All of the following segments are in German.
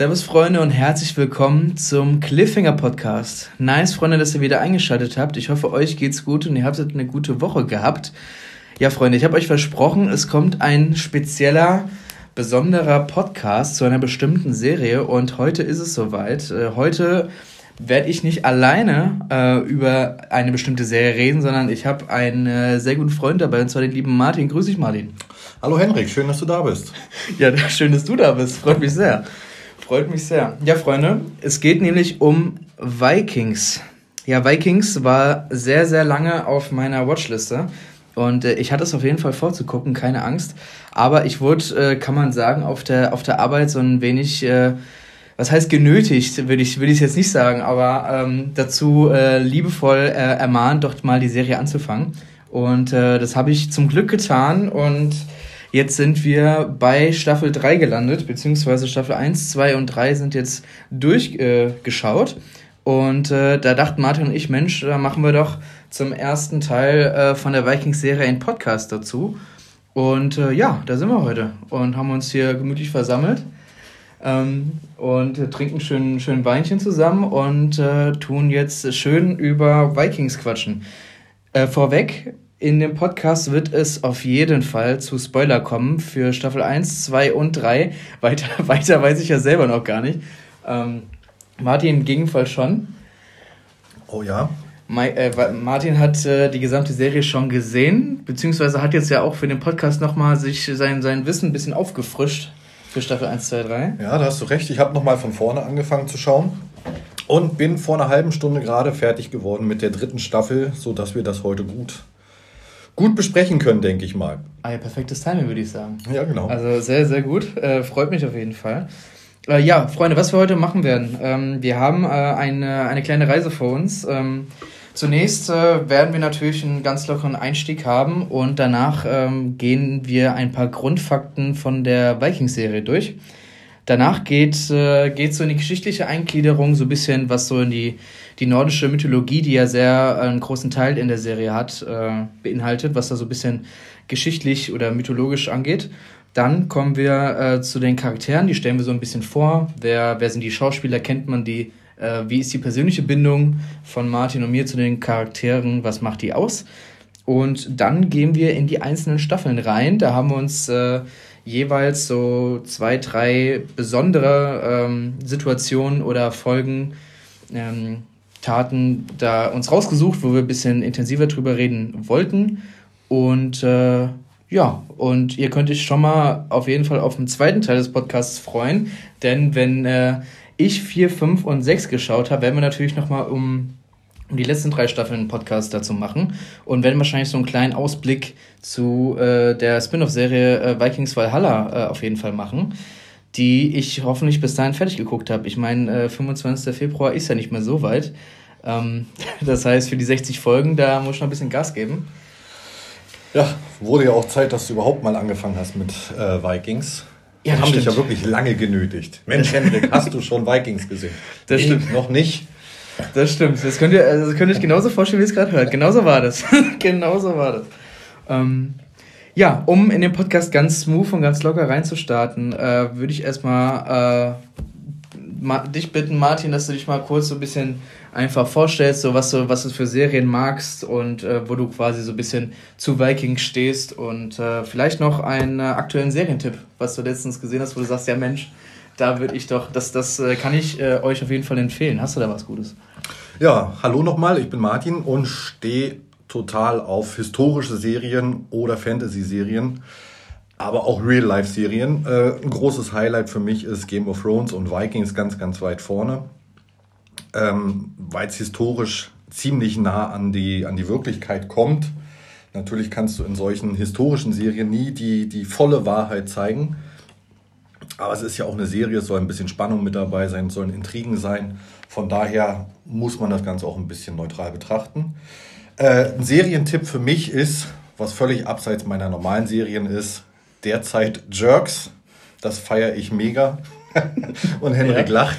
Servus Freunde und herzlich willkommen zum Cliffhanger Podcast. Nice Freunde, dass ihr wieder eingeschaltet habt. Ich hoffe, euch geht's gut und ihr habt eine gute Woche gehabt. Ja Freunde, ich habe euch versprochen, es kommt ein spezieller, besonderer Podcast zu einer bestimmten Serie und heute ist es soweit. Äh, heute werde ich nicht alleine äh, über eine bestimmte Serie reden, sondern ich habe einen äh, sehr guten Freund dabei, und zwar den lieben Martin. Grüß dich, Martin. Hallo Henrik, schön, dass du da bist. Ja, schön, dass du da bist. Freut mich sehr. Freut mich sehr. Ja, Freunde, es geht nämlich um Vikings. Ja, Vikings war sehr, sehr lange auf meiner Watchliste. Und äh, ich hatte es auf jeden Fall vorzugucken, keine Angst. Aber ich wurde, äh, kann man sagen, auf der, auf der Arbeit so ein wenig, äh, was heißt genötigt, würde ich, würde ich jetzt nicht sagen, aber ähm, dazu äh, liebevoll äh, ermahnt, doch mal die Serie anzufangen. Und äh, das habe ich zum Glück getan und Jetzt sind wir bei Staffel 3 gelandet, beziehungsweise Staffel 1, 2 und 3 sind jetzt durchgeschaut. Äh, und äh, da dachten Martin und ich, Mensch, da machen wir doch zum ersten Teil äh, von der Vikings-Serie einen Podcast dazu. Und äh, ja, da sind wir heute und haben uns hier gemütlich versammelt ähm, und trinken schön, schön Weinchen zusammen und äh, tun jetzt schön über Vikings quatschen. Äh, vorweg, in dem Podcast wird es auf jeden Fall zu Spoiler kommen für Staffel 1, 2 und 3. Weiter, weiter weiß ich ja selber noch gar nicht. Ähm, Martin im Gegenfall schon. Oh ja. Ma äh, Martin hat äh, die gesamte Serie schon gesehen, beziehungsweise hat jetzt ja auch für den Podcast nochmal sich sein, sein Wissen ein bisschen aufgefrischt für Staffel 1, 2, 3. Ja, da hast du recht. Ich habe nochmal von vorne angefangen zu schauen und bin vor einer halben Stunde gerade fertig geworden mit der dritten Staffel, sodass wir das heute gut gut besprechen können, denke ich mal. Ah ja, perfektes Timing, würde ich sagen. Ja, genau. Also sehr, sehr gut. Äh, freut mich auf jeden Fall. Äh, ja, Freunde, was wir heute machen werden. Ähm, wir haben äh, eine, eine kleine Reise vor uns. Ähm, zunächst äh, werden wir natürlich einen ganz lockeren Einstieg haben und danach ähm, gehen wir ein paar Grundfakten von der Vikings-Serie durch. Danach geht äh, geht so in die geschichtliche Eingliederung, so ein bisschen was so in die, die nordische Mythologie, die ja sehr äh, einen großen Teil in der Serie hat, äh, beinhaltet, was da so ein bisschen geschichtlich oder mythologisch angeht. Dann kommen wir äh, zu den Charakteren, die stellen wir so ein bisschen vor. Wer, wer sind die Schauspieler, kennt man die? Äh, wie ist die persönliche Bindung von Martin und mir zu den Charakteren? Was macht die aus? Und dann gehen wir in die einzelnen Staffeln rein. Da haben wir uns äh, jeweils so zwei, drei besondere ähm, Situationen oder Folgen, ähm, Taten da uns rausgesucht, wo wir ein bisschen intensiver drüber reden wollten. Und äh, ja, und ihr könnt euch schon mal auf jeden Fall auf den zweiten Teil des Podcasts freuen, denn wenn äh, ich vier, fünf und sechs geschaut habe, werden wir natürlich noch mal um um die letzten drei Staffeln einen Podcast dazu machen. Und werden wahrscheinlich so einen kleinen Ausblick zu äh, der Spin-off-Serie äh, Vikings Valhalla äh, auf jeden Fall machen, die ich hoffentlich bis dahin fertig geguckt habe. Ich meine, äh, 25. Februar ist ja nicht mehr so weit. Ähm, das heißt, für die 60 Folgen, da muss ich noch ein bisschen Gas geben. Ja, wurde ja auch Zeit, dass du überhaupt mal angefangen hast mit äh, Vikings. Ja, das haben dich ja wirklich lange genötigt. Mensch, Hendrik, hast du schon Vikings gesehen? Das stimmt. Noch nicht. Das stimmt. Das könnt ihr, also das könnt ihr euch genauso vorstellen, wie ihr es gerade hört. Genauso war das. genauso war das. Ähm, ja, um in den Podcast ganz smooth und ganz locker reinzustarten, äh, würde ich erstmal äh, dich bitten, Martin, dass du dich mal kurz so ein bisschen einfach vorstellst, so was du, was du für Serien magst und äh, wo du quasi so ein bisschen zu Vikings stehst und äh, vielleicht noch einen äh, aktuellen Serientipp, was du letztens gesehen hast, wo du sagst, ja Mensch, da würde ich doch, das, das äh, kann ich euch auf jeden Fall empfehlen. Hast du da was Gutes? Ja, hallo nochmal, ich bin Martin und stehe total auf historische Serien oder Fantasy-Serien, aber auch Real-Life-Serien. Äh, ein großes Highlight für mich ist Game of Thrones und Vikings ganz, ganz weit vorne, ähm, weil es historisch ziemlich nah an die, an die Wirklichkeit kommt. Natürlich kannst du in solchen historischen Serien nie die, die volle Wahrheit zeigen. Aber es ist ja auch eine Serie, es soll ein bisschen Spannung mit dabei sein, es sollen Intrigen sein. Von daher muss man das Ganze auch ein bisschen neutral betrachten. Äh, ein Serientipp für mich ist, was völlig abseits meiner normalen Serien ist, derzeit Jerks. Das feiere ich mega. Und Henrik ja. lacht.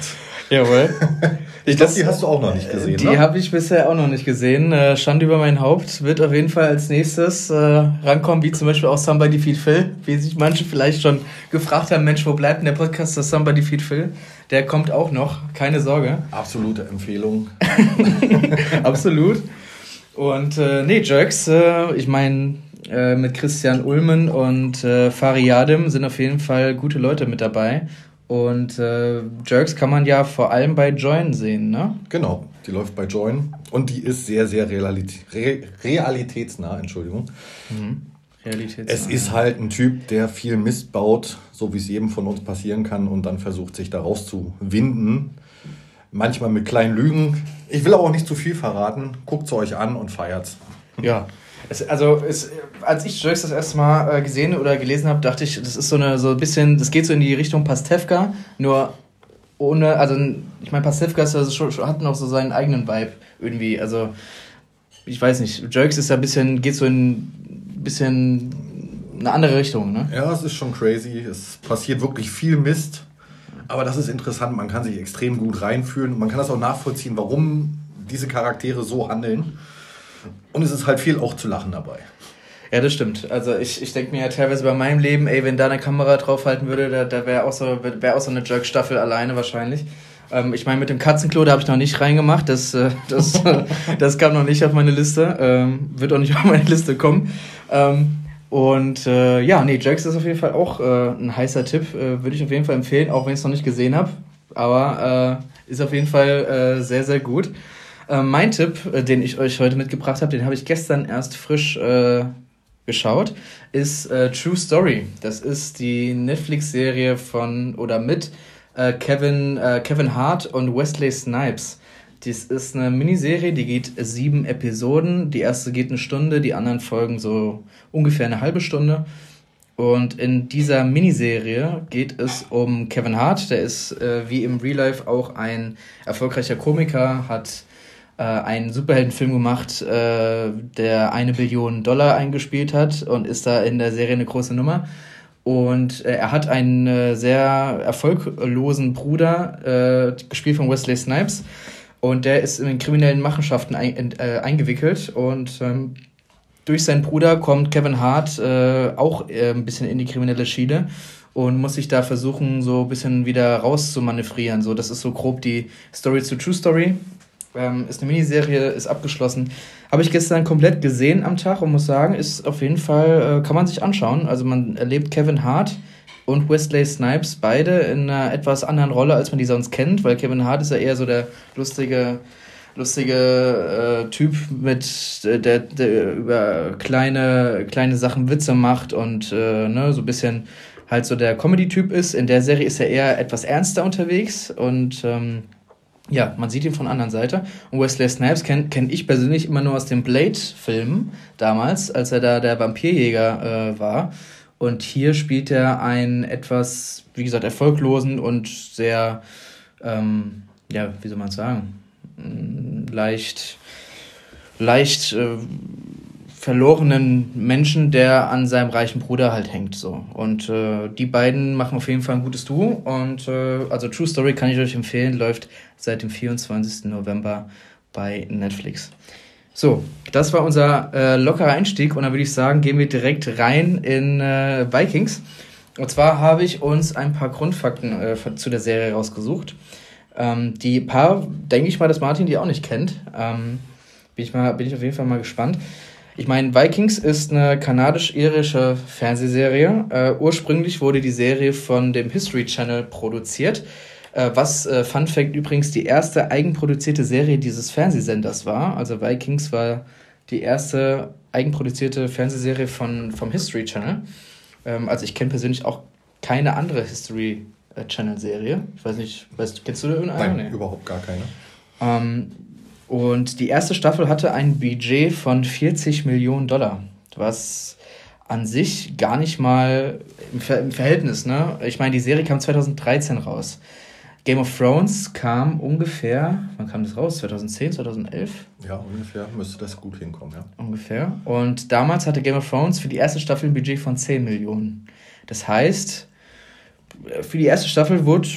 Jawohl. Ich glaube, die hast du auch noch nicht gesehen. Die ne? habe ich bisher auch noch nicht gesehen. Äh, Schande über mein Haupt wird auf jeden Fall als nächstes äh, rankommen, wie zum Beispiel auch Somebody Feed Phil, wie sich manche vielleicht schon gefragt haben, Mensch, wo bleibt denn der Podcast der Somebody Feed Phil? Der kommt auch noch, keine Sorge. Absolute Empfehlung. Absolut. Und äh, nee, Jerks, äh, ich meine, äh, mit Christian Ulmen und äh, Fari Yadim sind auf jeden Fall gute Leute mit dabei. Und äh, Jerks kann man ja vor allem bei Join sehen, ne? Genau, die läuft bei Join und die ist sehr, sehr realitä re realitätsnah, Entschuldigung. Mhm. Realitätsnah. Es ist halt ein Typ, der viel Mist baut, so wie es jedem von uns passieren kann und dann versucht, sich daraus zu winden. Manchmal mit kleinen Lügen. Ich will aber auch nicht zu viel verraten. Guckt es euch an und feiert's. Ja, es, also es, als ich Jerks das erste Mal äh, gesehen oder gelesen habe, dachte ich, das ist so eine so ein bisschen, das geht so in die Richtung Pastewka, nur ohne, also ich meine, Pastewka ist also schon, hat noch so seinen eigenen Vibe irgendwie. Also ich weiß nicht, Jerks ist ja ein bisschen, geht so in ein bisschen eine andere Richtung, ne? Ja, es ist schon crazy. Es passiert wirklich viel Mist. Aber das ist interessant, man kann sich extrem gut reinfühlen. Man kann das auch nachvollziehen, warum diese Charaktere so handeln. Und es ist halt viel auch zu lachen dabei. Ja, das stimmt. Also ich, ich denke mir ja teilweise bei meinem Leben, ey, wenn da eine Kamera draufhalten würde, da, da wäre auch, so, wär auch so eine Jerk-Staffel alleine wahrscheinlich. Ähm, ich meine, mit dem Katzenklo, da habe ich noch nicht reingemacht. Das, äh, das, das kam noch nicht auf meine Liste. Ähm, wird auch nicht auf meine Liste kommen. Ähm, und äh, ja, nee, Jerks ist auf jeden Fall auch äh, ein heißer Tipp. Äh, Würde ich auf jeden Fall empfehlen, auch wenn ich es noch nicht gesehen habe. Aber äh, ist auf jeden Fall äh, sehr, sehr gut. Äh, mein Tipp, den ich euch heute mitgebracht habe, den habe ich gestern erst frisch geschaut, ist True Story. Das ist die Netflix-Serie von oder mit Kevin, Kevin Hart und Wesley Snipes. Dies ist eine Miniserie, die geht sieben Episoden. Die erste geht eine Stunde, die anderen folgen so ungefähr eine halbe Stunde. Und in dieser Miniserie geht es um Kevin Hart. Der ist äh, wie im Real Life auch ein erfolgreicher Komiker, hat äh, einen Superheldenfilm gemacht, äh, der eine Billion Dollar eingespielt hat und ist da in der Serie eine große Nummer. Und äh, er hat einen äh, sehr erfolglosen Bruder, äh, gespielt von Wesley Snipes. Und der ist in kriminellen Machenschaften ein, äh, eingewickelt. Und ähm, durch seinen Bruder kommt Kevin Hart äh, auch äh, ein bisschen in die kriminelle Schiene und muss sich da versuchen, so ein bisschen wieder rauszumanövrieren. So, das ist so grob die Story zu True Story. Ähm, ist eine Miniserie, ist abgeschlossen. Habe ich gestern komplett gesehen am Tag und muss sagen, ist auf jeden Fall, äh, kann man sich anschauen. Also man erlebt Kevin Hart und Wesley Snipes beide in einer etwas anderen Rolle, als man die sonst kennt, weil Kevin Hart ist ja eher so der lustige, lustige äh, Typ mit äh, der, der über kleine, kleine Sachen Witze macht und äh, ne, so ein bisschen halt so der Comedy-Typ ist. In der Serie ist er eher etwas ernster unterwegs und ähm, ja, man sieht ihn von der anderen Seite. Und Wesley Snipes kenne kenn ich persönlich immer nur aus dem Blade-Film damals, als er da der Vampirjäger äh, war. Und hier spielt er einen etwas, wie gesagt, erfolglosen und sehr, ähm, ja, wie soll man sagen, mm, leicht, leicht äh, verlorenen Menschen, der an seinem reichen Bruder halt hängt. So. Und äh, die beiden machen auf jeden Fall ein gutes Duo. Und äh, also True Story kann ich euch empfehlen, läuft seit dem 24. November bei Netflix. So, das war unser äh, lockerer Einstieg und dann würde ich sagen, gehen wir direkt rein in äh, Vikings. Und zwar habe ich uns ein paar Grundfakten äh, zu der Serie rausgesucht. Ähm, die paar, denke ich mal, dass Martin die auch nicht kennt. Ähm, bin, ich mal, bin ich auf jeden Fall mal gespannt. Ich meine, Vikings ist eine kanadisch-irische Fernsehserie. Äh, ursprünglich wurde die Serie von dem History Channel produziert, was äh, Fun Fact übrigens die erste eigenproduzierte Serie dieses Fernsehsenders war. Also Vikings war die erste eigenproduzierte Fernsehserie von, vom History Channel. Ähm, also ich kenne persönlich auch keine andere History äh, Channel Serie. Ich weiß nicht, weißt, kennst du da irgendeine? Nein, nee. überhaupt gar keine. Ähm, und die erste Staffel hatte ein Budget von 40 Millionen Dollar, was an sich gar nicht mal im, Ver im Verhältnis, ne? Ich meine, die Serie kam 2013 raus. Game of Thrones kam ungefähr, wann kam das raus? 2010, 2011? Ja, ungefähr müsste das gut hinkommen, ja. Ungefähr. Und damals hatte Game of Thrones für die erste Staffel ein Budget von 10 Millionen. Das heißt, für die erste Staffel wurde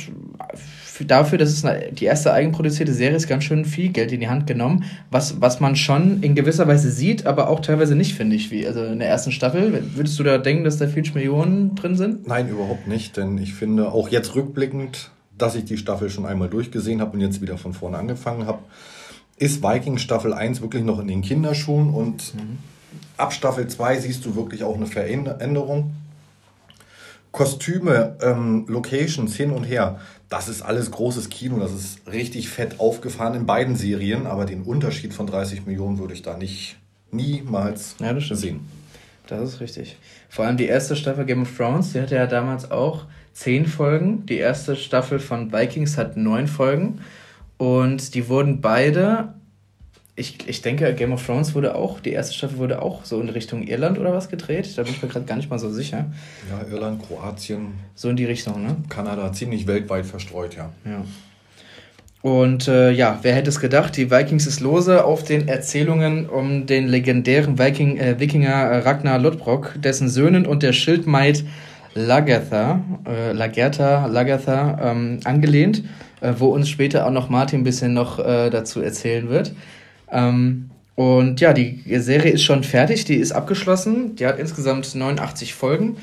dafür, dass es eine, die erste eigenproduzierte Serie ist, ganz schön viel Geld in die Hand genommen, was, was man schon in gewisser Weise sieht, aber auch teilweise nicht, finde ich, wie. Also in der ersten Staffel, würdest du da denken, dass da 40 Millionen drin sind? Nein, überhaupt nicht, denn ich finde, auch jetzt rückblickend, dass ich die Staffel schon einmal durchgesehen habe und jetzt wieder von vorne angefangen habe, ist Viking Staffel 1 wirklich noch in den Kinderschuhen und mhm. ab Staffel 2 siehst du wirklich auch eine Veränderung. Kostüme, ähm, Locations hin und her, das ist alles großes Kino, das ist richtig fett aufgefahren in beiden Serien, aber den Unterschied von 30 Millionen würde ich da nicht niemals ja, das sehen. Das ist richtig. Vor allem die erste Staffel Game of Thrones, die hatte ja damals auch zehn Folgen. Die erste Staffel von Vikings hat neun Folgen. Und die wurden beide ich, ich denke, Game of Thrones wurde auch, die erste Staffel wurde auch so in Richtung Irland oder was gedreht. Da bin ich mir gerade gar nicht mal so sicher. Ja, Irland, Kroatien. So in die Richtung, ne? Kanada, ziemlich weltweit verstreut, ja. Ja. Und äh, ja, wer hätte es gedacht, die Vikings ist lose auf den Erzählungen um den legendären Viking, äh, Wikinger Ragnar Lodbrok, dessen Söhnen und der Schildmaid Lagertha, äh, Lagertha, Lagertha ähm, angelehnt, äh, wo uns später auch noch Martin ein bisschen noch äh, dazu erzählen wird. Ähm, und ja, die Serie ist schon fertig, die ist abgeschlossen. Die hat insgesamt 89 Folgen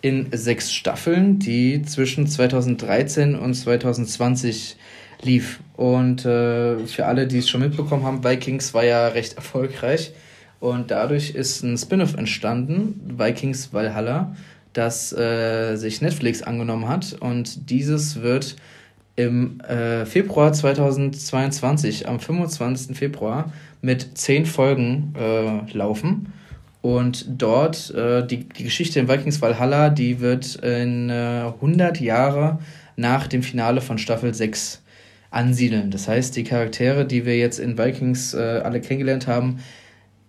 in sechs Staffeln, die zwischen 2013 und 2020 lief. Und äh, für alle, die es schon mitbekommen haben, Vikings war ja recht erfolgreich. Und dadurch ist ein Spin-off entstanden, Vikings Valhalla, das äh, sich Netflix angenommen hat. Und dieses wird im äh, Februar 2022, am 25. Februar, mit zehn Folgen äh, laufen. Und dort, äh, die, die Geschichte in Vikings Valhalla, die wird in äh, 100 Jahre nach dem Finale von Staffel 6 ansiedeln. Das heißt, die Charaktere, die wir jetzt in Vikings äh, alle kennengelernt haben,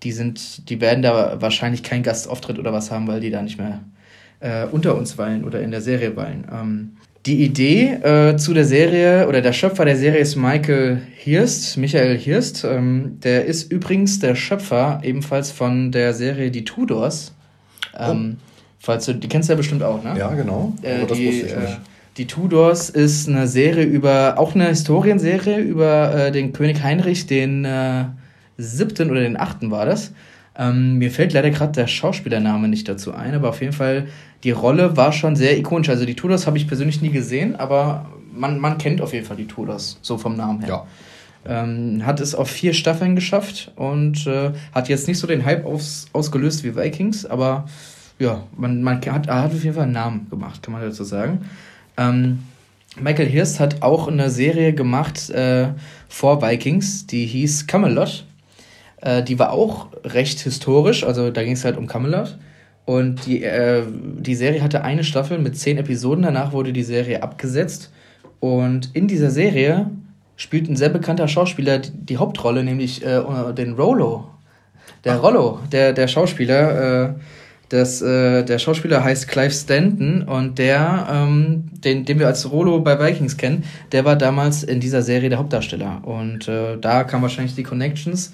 die sind, die werden da wahrscheinlich keinen Gastauftritt oder was haben, weil die da nicht mehr äh, unter uns weilen oder in der Serie weilen. Ähm, die Idee äh, zu der Serie oder der Schöpfer der Serie ist Michael Hirst, Michael Hirst. Ähm, der ist übrigens der Schöpfer ebenfalls von der Serie Die Tudors. Ähm, oh. Falls du, die kennst du ja bestimmt auch, ne? Ja, genau. Äh, die, äh, die Tudors ist eine Serie über, auch eine Historienserie über äh, den König Heinrich, den äh, siebten oder den achten war das. Ähm, mir fällt leider gerade der Schauspielername nicht dazu ein, aber auf jeden Fall, die Rolle war schon sehr ikonisch. Also die Tudors habe ich persönlich nie gesehen, aber man, man kennt auf jeden Fall die Tudors, so vom Namen her. Ja. Ähm, hat es auf vier Staffeln geschafft und äh, hat jetzt nicht so den Hype aus, ausgelöst wie Vikings, aber ja, man, man hat, hat auf jeden Fall einen Namen gemacht, kann man dazu sagen. Ähm, Michael Hirst hat auch eine Serie gemacht äh, vor Vikings, die hieß Camelot. Äh, die war auch recht historisch, also da ging es halt um Camelot. Und die, äh, die Serie hatte eine Staffel mit zehn Episoden, danach wurde die Serie abgesetzt. Und in dieser Serie spielt ein sehr bekannter Schauspieler die, die Hauptrolle, nämlich äh, den Rollo. Der Rollo, der, der Schauspieler. Äh, das, äh, der Schauspieler heißt Clive Stanton und der, ähm, den, den wir als Rollo bei Vikings kennen, der war damals in dieser Serie der Hauptdarsteller. Und äh, da kamen wahrscheinlich die Connections.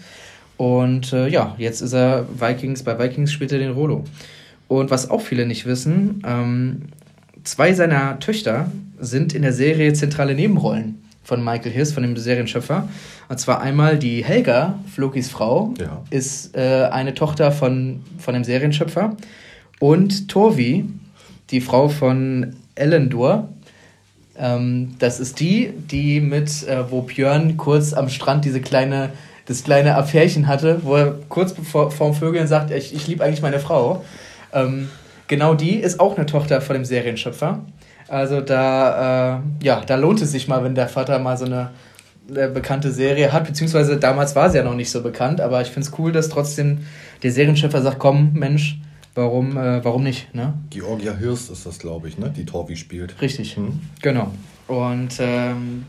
Und äh, ja, jetzt ist er Vikings, bei Vikings spielt er den Rolo. Und was auch viele nicht wissen, ähm, zwei seiner Töchter sind in der Serie zentrale Nebenrollen von Michael Hiss, von dem Serienschöpfer. Und zwar einmal die Helga, Flokis Frau, ja. ist äh, eine Tochter von, von dem Serienschöpfer. Und Torvi, die Frau von Elendor, ähm, das ist die, die mit, äh, wo Björn kurz am Strand diese kleine das kleine Affärchen hatte, wo er kurz bevor vorm Vögeln sagt, ich, ich liebe eigentlich meine Frau. Ähm, genau die ist auch eine Tochter von dem Serienschöpfer. Also da, äh, ja, da lohnt es sich mal, wenn der Vater mal so eine äh, bekannte Serie hat, beziehungsweise damals war sie ja noch nicht so bekannt, aber ich finde es cool, dass trotzdem der Serienschöpfer sagt, komm, Mensch, warum, äh, warum nicht, ne? Georgia Hirst ist das, glaube ich, ne? Die Torvi spielt. Richtig, hm? genau. Und ähm,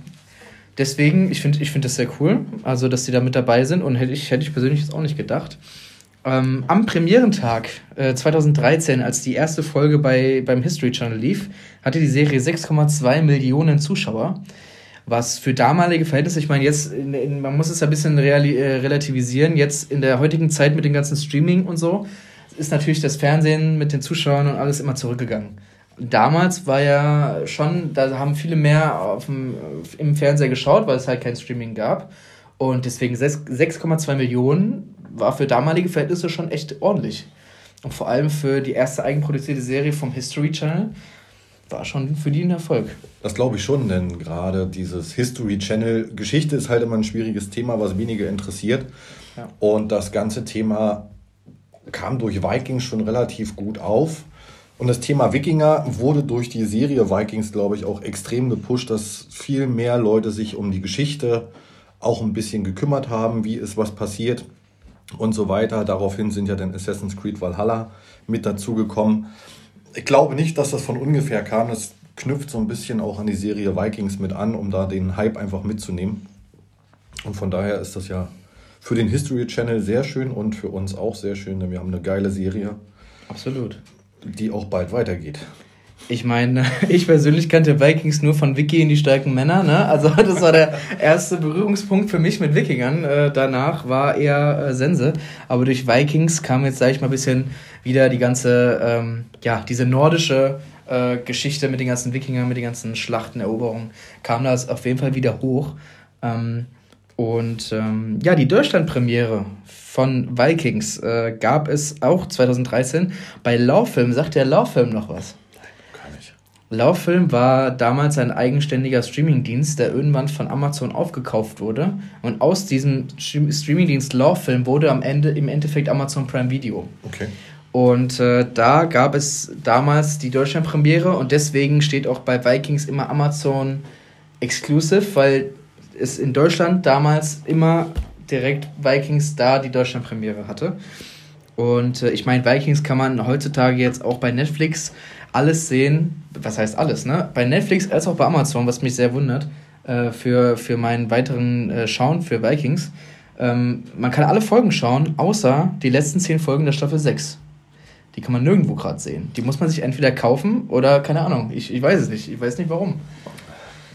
deswegen, ich finde ich find das sehr cool, also dass sie da mit dabei sind und hätte ich, hätte ich persönlich jetzt auch nicht gedacht. Ähm, am Premierentag äh, 2013, als die erste Folge bei, beim History Channel lief, hatte die Serie 6,2 Millionen Zuschauer. Was für damalige Verhältnisse, ich meine, jetzt, in, in, man muss es ein bisschen reali, äh, relativisieren, jetzt in der heutigen Zeit mit dem ganzen Streaming und so, ist natürlich das Fernsehen mit den Zuschauern und alles immer zurückgegangen. Damals war ja schon, da haben viele mehr auf dem, im Fernseher geschaut, weil es halt kein Streaming gab. Und deswegen 6,2 Millionen war für damalige Verhältnisse schon echt ordentlich. Und vor allem für die erste eigenproduzierte Serie vom History Channel war schon für die ein Erfolg. Das glaube ich schon, denn gerade dieses History Channel, Geschichte ist halt immer ein schwieriges Thema, was wenige interessiert. Ja. Und das ganze Thema kam durch Vikings schon relativ gut auf. Und das Thema Wikinger wurde durch die Serie Vikings, glaube ich, auch extrem gepusht, dass viel mehr Leute sich um die Geschichte auch ein bisschen gekümmert haben, wie ist was passiert und so weiter. Daraufhin sind ja dann Assassin's Creed Valhalla mit dazugekommen. Ich glaube nicht, dass das von ungefähr kam. Das knüpft so ein bisschen auch an die Serie Vikings mit an, um da den Hype einfach mitzunehmen. Und von daher ist das ja für den History Channel sehr schön und für uns auch sehr schön, denn wir haben eine geile Serie. Absolut die auch bald weitergeht. Ich meine, ich persönlich kannte Vikings nur von Wiki in die starken Männer. Ne? Also das war der erste Berührungspunkt für mich mit Wikingern. Äh, danach war eher äh, Sense. Aber durch Vikings kam jetzt, sage ich mal, ein bisschen wieder die ganze, ähm, ja, diese nordische äh, Geschichte mit den ganzen Wikingern, mit den ganzen Schlachten, Eroberungen, kam das auf jeden Fall wieder hoch. Ähm, und ähm, ja, die Deutschlandpremiere von Vikings äh, gab es auch 2013 bei Lauffilm. Sagt der Lauffilm noch was? Nein, gar nicht. Lauffilm war damals ein eigenständiger Streamingdienst, der irgendwann von Amazon aufgekauft wurde. Und aus diesem Streamingdienst Lauffilm wurde am Ende im Endeffekt Amazon Prime Video. Okay. Und äh, da gab es damals die Deutschlandpremiere und deswegen steht auch bei Vikings immer Amazon Exclusive, weil es in Deutschland damals immer direkt Vikings da die Deutschlandpremiere hatte. Und äh, ich meine, Vikings kann man heutzutage jetzt auch bei Netflix alles sehen. Was heißt alles, ne? Bei Netflix als auch bei Amazon, was mich sehr wundert, äh, für, für meinen weiteren äh, Schauen für Vikings. Ähm, man kann alle Folgen schauen, außer die letzten zehn Folgen der Staffel 6. Die kann man nirgendwo gerade sehen. Die muss man sich entweder kaufen oder, keine Ahnung, ich, ich weiß es nicht. Ich weiß nicht warum.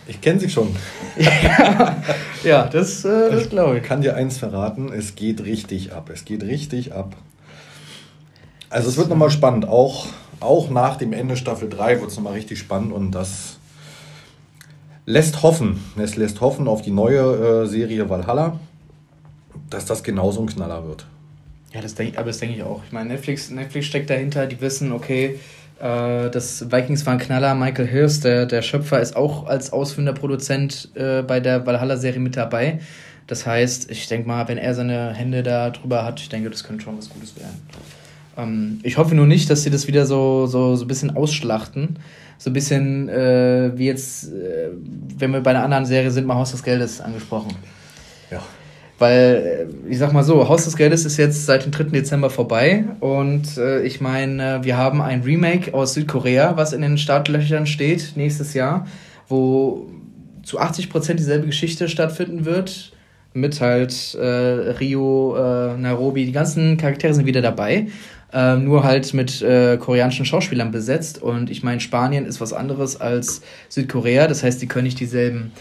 Ich kenne sie schon. ja, ja, das, äh, das glaube ich. Ich kann dir eins verraten, es geht richtig ab. Es geht richtig ab. Also es wird nochmal spannend. Auch, auch nach dem Ende Staffel 3 wird es nochmal richtig spannend und das lässt hoffen. Es lässt hoffen auf die neue äh, Serie Valhalla, dass das genauso ein Knaller wird. Ja, das denk, aber das denke ich auch. Ich meine, Netflix, Netflix steckt dahinter, die wissen, okay, das Vikings war ein Knaller. Michael Hirst, der, der Schöpfer, ist auch als ausführender Produzent äh, bei der Valhalla-Serie mit dabei. Das heißt, ich denke mal, wenn er seine Hände da drüber hat, ich denke, das könnte schon was Gutes werden. Ähm, ich hoffe nur nicht, dass sie das wieder so, so, so ein bisschen ausschlachten. So ein bisschen äh, wie jetzt, äh, wenn wir bei einer anderen Serie sind, mal Haus des Geldes angesprochen. Weil, äh, ich sag mal so, Haus des Geldes ist jetzt seit dem 3. Dezember vorbei und äh, ich meine, wir haben ein Remake aus Südkorea, was in den Startlöchern steht nächstes Jahr, wo zu 80% dieselbe Geschichte stattfinden wird. Mit halt äh, Rio, äh, Nairobi, die ganzen Charaktere sind wieder dabei. Äh, nur halt mit äh, koreanischen Schauspielern besetzt. Und ich meine, Spanien ist was anderes als Südkorea. Das heißt, die können nicht dieselben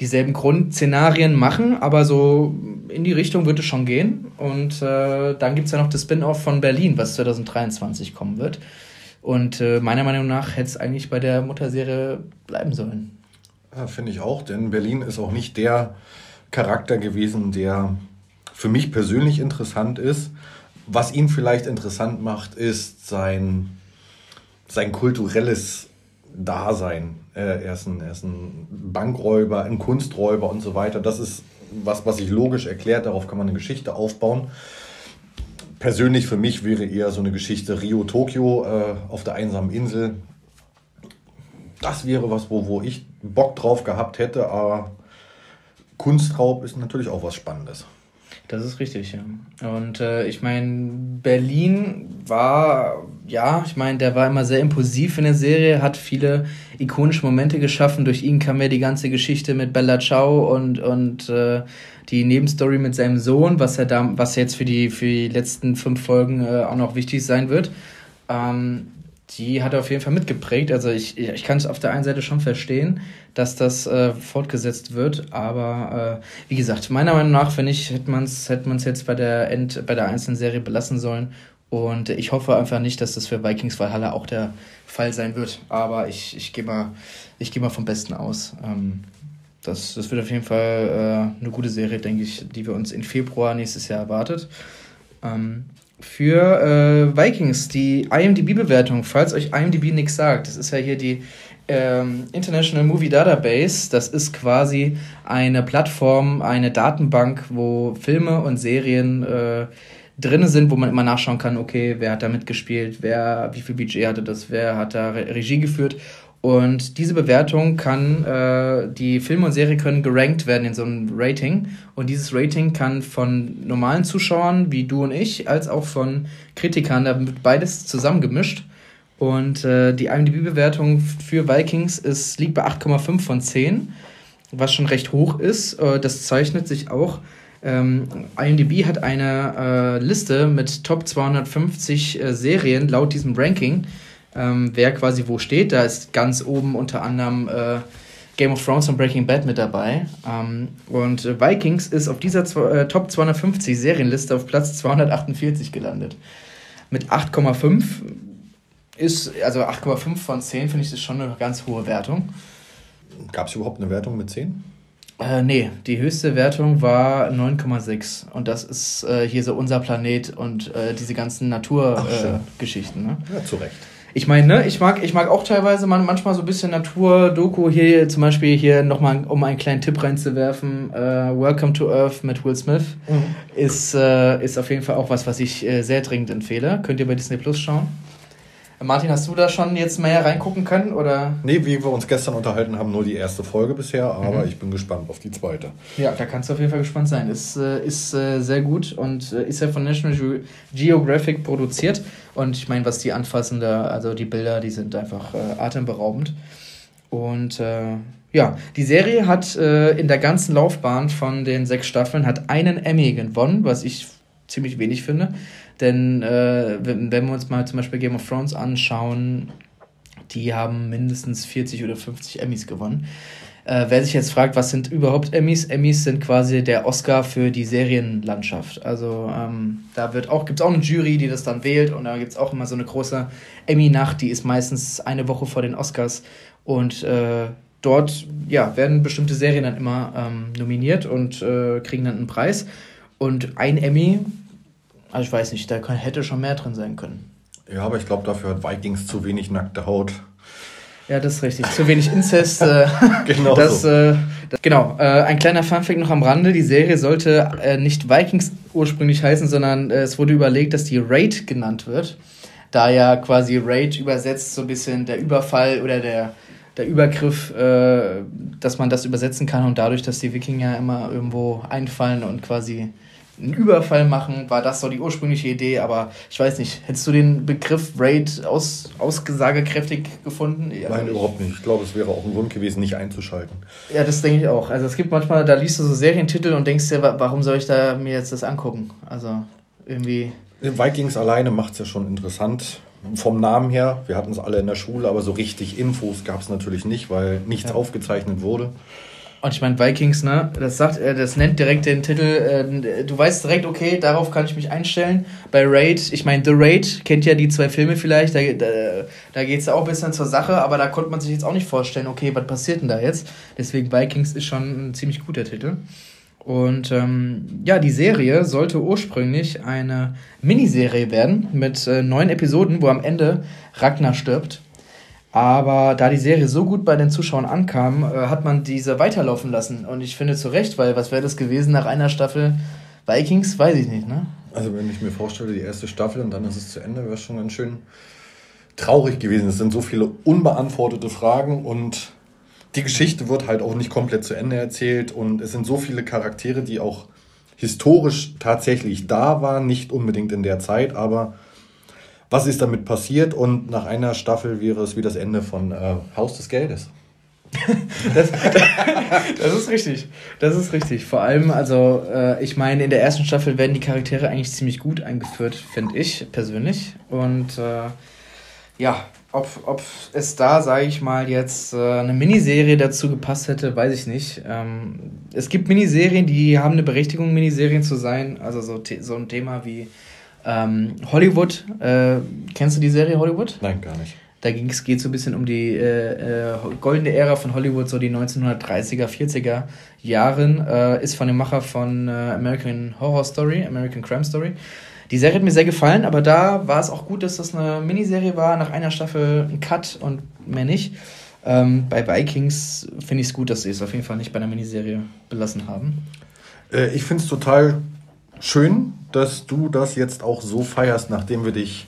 dieselben Grundszenarien machen, aber so in die Richtung wird es schon gehen. Und äh, dann gibt es ja noch das Spin-off von Berlin, was 2023 kommen wird. Und äh, meiner Meinung nach hätte es eigentlich bei der Mutterserie bleiben sollen. Ja, Finde ich auch, denn Berlin ist auch nicht der Charakter gewesen, der für mich persönlich interessant ist. Was ihn vielleicht interessant macht, ist sein, sein kulturelles Dasein. Äh, er, ist ein, er ist ein Bankräuber, ein Kunsträuber und so weiter. Das ist was, was sich logisch erklärt. Darauf kann man eine Geschichte aufbauen. Persönlich für mich wäre eher so eine Geschichte Rio-Tokio äh, auf der einsamen Insel. Das wäre was, wo, wo ich Bock drauf gehabt hätte, aber Kunstraub ist natürlich auch was Spannendes. Das ist richtig, ja. Und äh, ich meine, Berlin war, ja, ich meine, der war immer sehr impulsiv in der Serie, hat viele ikonische Momente geschaffen. Durch ihn kam ja die ganze Geschichte mit Bella Ciao und, und äh, die Nebenstory mit seinem Sohn, was er da, was jetzt für die, für die letzten fünf Folgen äh, auch noch wichtig sein wird. Ähm, die hat er auf jeden Fall mitgeprägt. Also ich, ich kann es auf der einen Seite schon verstehen, dass das äh, fortgesetzt wird, aber äh, wie gesagt, meiner Meinung nach, finde ich, hätte man es hätte man's jetzt bei der End, bei der einzelnen Serie belassen sollen Und ich hoffe einfach nicht, dass das für Vikings Valhalla auch der Fall sein wird. Aber ich, ich gehe mal, geh mal vom Besten aus. Ähm, das, das wird auf jeden Fall äh, eine gute Serie, denke ich, die wir uns in Februar nächstes Jahr erwartet. Ähm, für äh, Vikings, die IMDb-Bewertung, falls euch IMDb nichts sagt, das ist ja hier die ähm, International Movie Database. Das ist quasi eine Plattform, eine Datenbank, wo Filme und Serien äh, drin sind, wo man immer nachschauen kann, okay, wer hat da mitgespielt, wer, wie viel Budget hatte das, wer hat da Re Regie geführt. Und diese Bewertung kann, äh, die Filme und Serie können gerankt werden in so einem Rating. Und dieses Rating kann von normalen Zuschauern wie du und ich, als auch von Kritikern, da wird beides zusammengemischt. Und äh, die IMDb-Bewertung für Vikings ist, liegt bei 8,5 von 10, was schon recht hoch ist. Äh, das zeichnet sich auch. Ähm, IMDb hat eine äh, Liste mit Top 250 äh, Serien laut diesem Ranking, ähm, wer quasi wo steht. Da ist ganz oben unter anderem äh, Game of Thrones und Breaking Bad mit dabei. Ähm, und Vikings ist auf dieser äh, Top 250 Serienliste auf Platz 248 gelandet. Mit 8,5 ist, also 8,5 von 10 finde ich das schon eine ganz hohe Wertung. Gab es überhaupt eine Wertung mit 10? Äh, nee, die höchste Wertung war 9,6. Und das ist äh, hier so unser Planet und äh, diese ganzen Naturgeschichten. Äh, ne? Ja, zu Recht. Ich meine, ne, ich mag, ich mag auch teilweise man, manchmal so ein bisschen Natur-Doku. Hier zum Beispiel hier nochmal, um einen kleinen Tipp reinzuwerfen, äh, Welcome to Earth mit Will Smith mhm. ist, äh, ist auf jeden Fall auch was, was ich äh, sehr dringend empfehle. Könnt ihr bei Disney Plus schauen. Martin, hast du da schon jetzt mehr reingucken können? Oder? Nee, wie wir uns gestern unterhalten haben, nur die erste Folge bisher, aber mhm. ich bin gespannt auf die zweite. Ja, da kannst du auf jeden Fall gespannt sein. Ist, äh, ist äh, sehr gut und äh, ist ja von National Geographic produziert. Und ich meine, was die anfassende, also die Bilder, die sind einfach äh, atemberaubend. Und äh, ja, die Serie hat äh, in der ganzen Laufbahn von den sechs Staffeln hat einen Emmy gewonnen, was ich ziemlich wenig finde. Denn äh, wenn, wenn wir uns mal zum Beispiel Game of Thrones anschauen, die haben mindestens 40 oder 50 Emmys gewonnen. Äh, wer sich jetzt fragt, was sind überhaupt Emmys? Emmys sind quasi der Oscar für die Serienlandschaft. Also ähm, da wird auch, gibt es auch eine Jury, die das dann wählt und da gibt es auch immer so eine große Emmy-Nacht, die ist meistens eine Woche vor den Oscars. Und äh, dort ja, werden bestimmte Serien dann immer ähm, nominiert und äh, kriegen dann einen Preis. Und ein Emmy also ich weiß nicht, da hätte schon mehr drin sein können. Ja, aber ich glaube, dafür hat Vikings zu wenig nackte Haut. Ja, das ist richtig. Zu wenig Inzest. Äh, genau. Das, äh, das, genau. Äh, ein kleiner Funfact noch am Rande. Die Serie sollte äh, nicht Vikings ursprünglich heißen, sondern äh, es wurde überlegt, dass die Raid genannt wird. Da ja quasi Raid übersetzt so ein bisschen der Überfall oder der, der Übergriff, äh, dass man das übersetzen kann und dadurch, dass die Wikinger immer irgendwo einfallen und quasi einen Überfall machen, war das so die ursprüngliche Idee, aber ich weiß nicht, hättest du den Begriff Raid aus, ausgesagekräftig gefunden? Ja, Nein, überhaupt nicht. Ich glaube, es wäre auch ein Grund gewesen, nicht einzuschalten. Ja, das denke ich auch. Also es gibt manchmal, da liest du so Serientitel und denkst dir, warum soll ich da mir jetzt das angucken? Also irgendwie. Vikings alleine macht es ja schon interessant. Vom Namen her, wir hatten es alle in der Schule, aber so richtig Infos gab es natürlich nicht, weil nichts ja. aufgezeichnet wurde. Und ich meine, Vikings, ne, das sagt, äh, das nennt direkt den Titel, äh, du weißt direkt, okay, darauf kann ich mich einstellen. Bei Raid, ich meine, The Raid kennt ja die zwei Filme vielleicht, da, da, da geht es auch ein bisschen zur Sache, aber da konnte man sich jetzt auch nicht vorstellen, okay, was passiert denn da jetzt? Deswegen Vikings ist schon ein ziemlich guter Titel. Und ähm, ja, die Serie sollte ursprünglich eine Miniserie werden mit äh, neun Episoden, wo am Ende Ragnar stirbt. Aber da die Serie so gut bei den Zuschauern ankam, äh, hat man diese weiterlaufen lassen. Und ich finde zu Recht, weil was wäre das gewesen nach einer Staffel Vikings? Weiß ich nicht, ne? Also wenn ich mir vorstelle, die erste Staffel und dann ist es zu Ende, wäre es schon ganz schön traurig gewesen. Es sind so viele unbeantwortete Fragen und die Geschichte wird halt auch nicht komplett zu Ende erzählt und es sind so viele Charaktere, die auch historisch tatsächlich da waren, nicht unbedingt in der Zeit, aber was ist damit passiert und nach einer Staffel wäre es wie das Ende von äh, Haus des Geldes. das, das, ist richtig. Das ist richtig. Vor allem, also, äh, ich meine, in der ersten Staffel werden die Charaktere eigentlich ziemlich gut eingeführt, finde ich persönlich. Und äh, ja, ob, ob es da, sage ich mal, jetzt äh, eine Miniserie dazu gepasst hätte, weiß ich nicht. Ähm, es gibt Miniserien, die haben eine Berechtigung, Miniserien zu sein. Also so, so ein Thema wie Ähm, Hollywood, äh, kennst du die Serie Hollywood? Nein, gar nicht. Da geht es so ein bisschen um die äh, äh, goldene Ära von Hollywood, so die 1930er, 40er Jahren. Äh, ist von dem Macher von äh, American Horror Story, American Crime Story. Die Serie hat mir sehr gefallen, aber da war es auch gut, dass das eine Miniserie war, nach einer Staffel ein Cut und mehr nicht. Ähm, bei Vikings finde ich es gut, dass sie es auf jeden Fall nicht bei einer Miniserie belassen haben. Äh, ich finde es total schön, dass du das jetzt auch so feierst, nachdem wir dich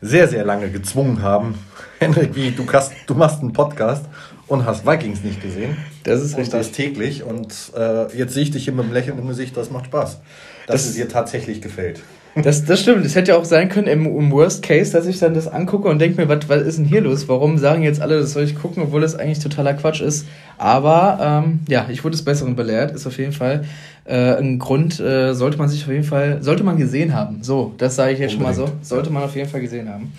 sehr, sehr lange gezwungen haben. Henrik, wie du, hast, du machst einen Podcast und hast Vikings nicht gesehen. Das ist richtig. Und das täglich. Und äh, jetzt sehe ich dich hier mit einem Lächeln im Gesicht, das macht Spaß. Dass das, es dir tatsächlich gefällt. Das, das stimmt. Es hätte ja auch sein können im, im, Worst Case, dass ich dann das angucke und denke mir, was, was ist denn hier los? Warum sagen jetzt alle, das soll ich gucken, obwohl das eigentlich totaler Quatsch ist? Aber ähm, ja, ich wurde des Besseren belehrt. Ist auf jeden Fall äh, ein Grund, äh, sollte man sich auf jeden Fall, sollte man gesehen haben. So, das sage ich jetzt Unbedingt. schon mal so. Sollte man auf jeden Fall gesehen haben.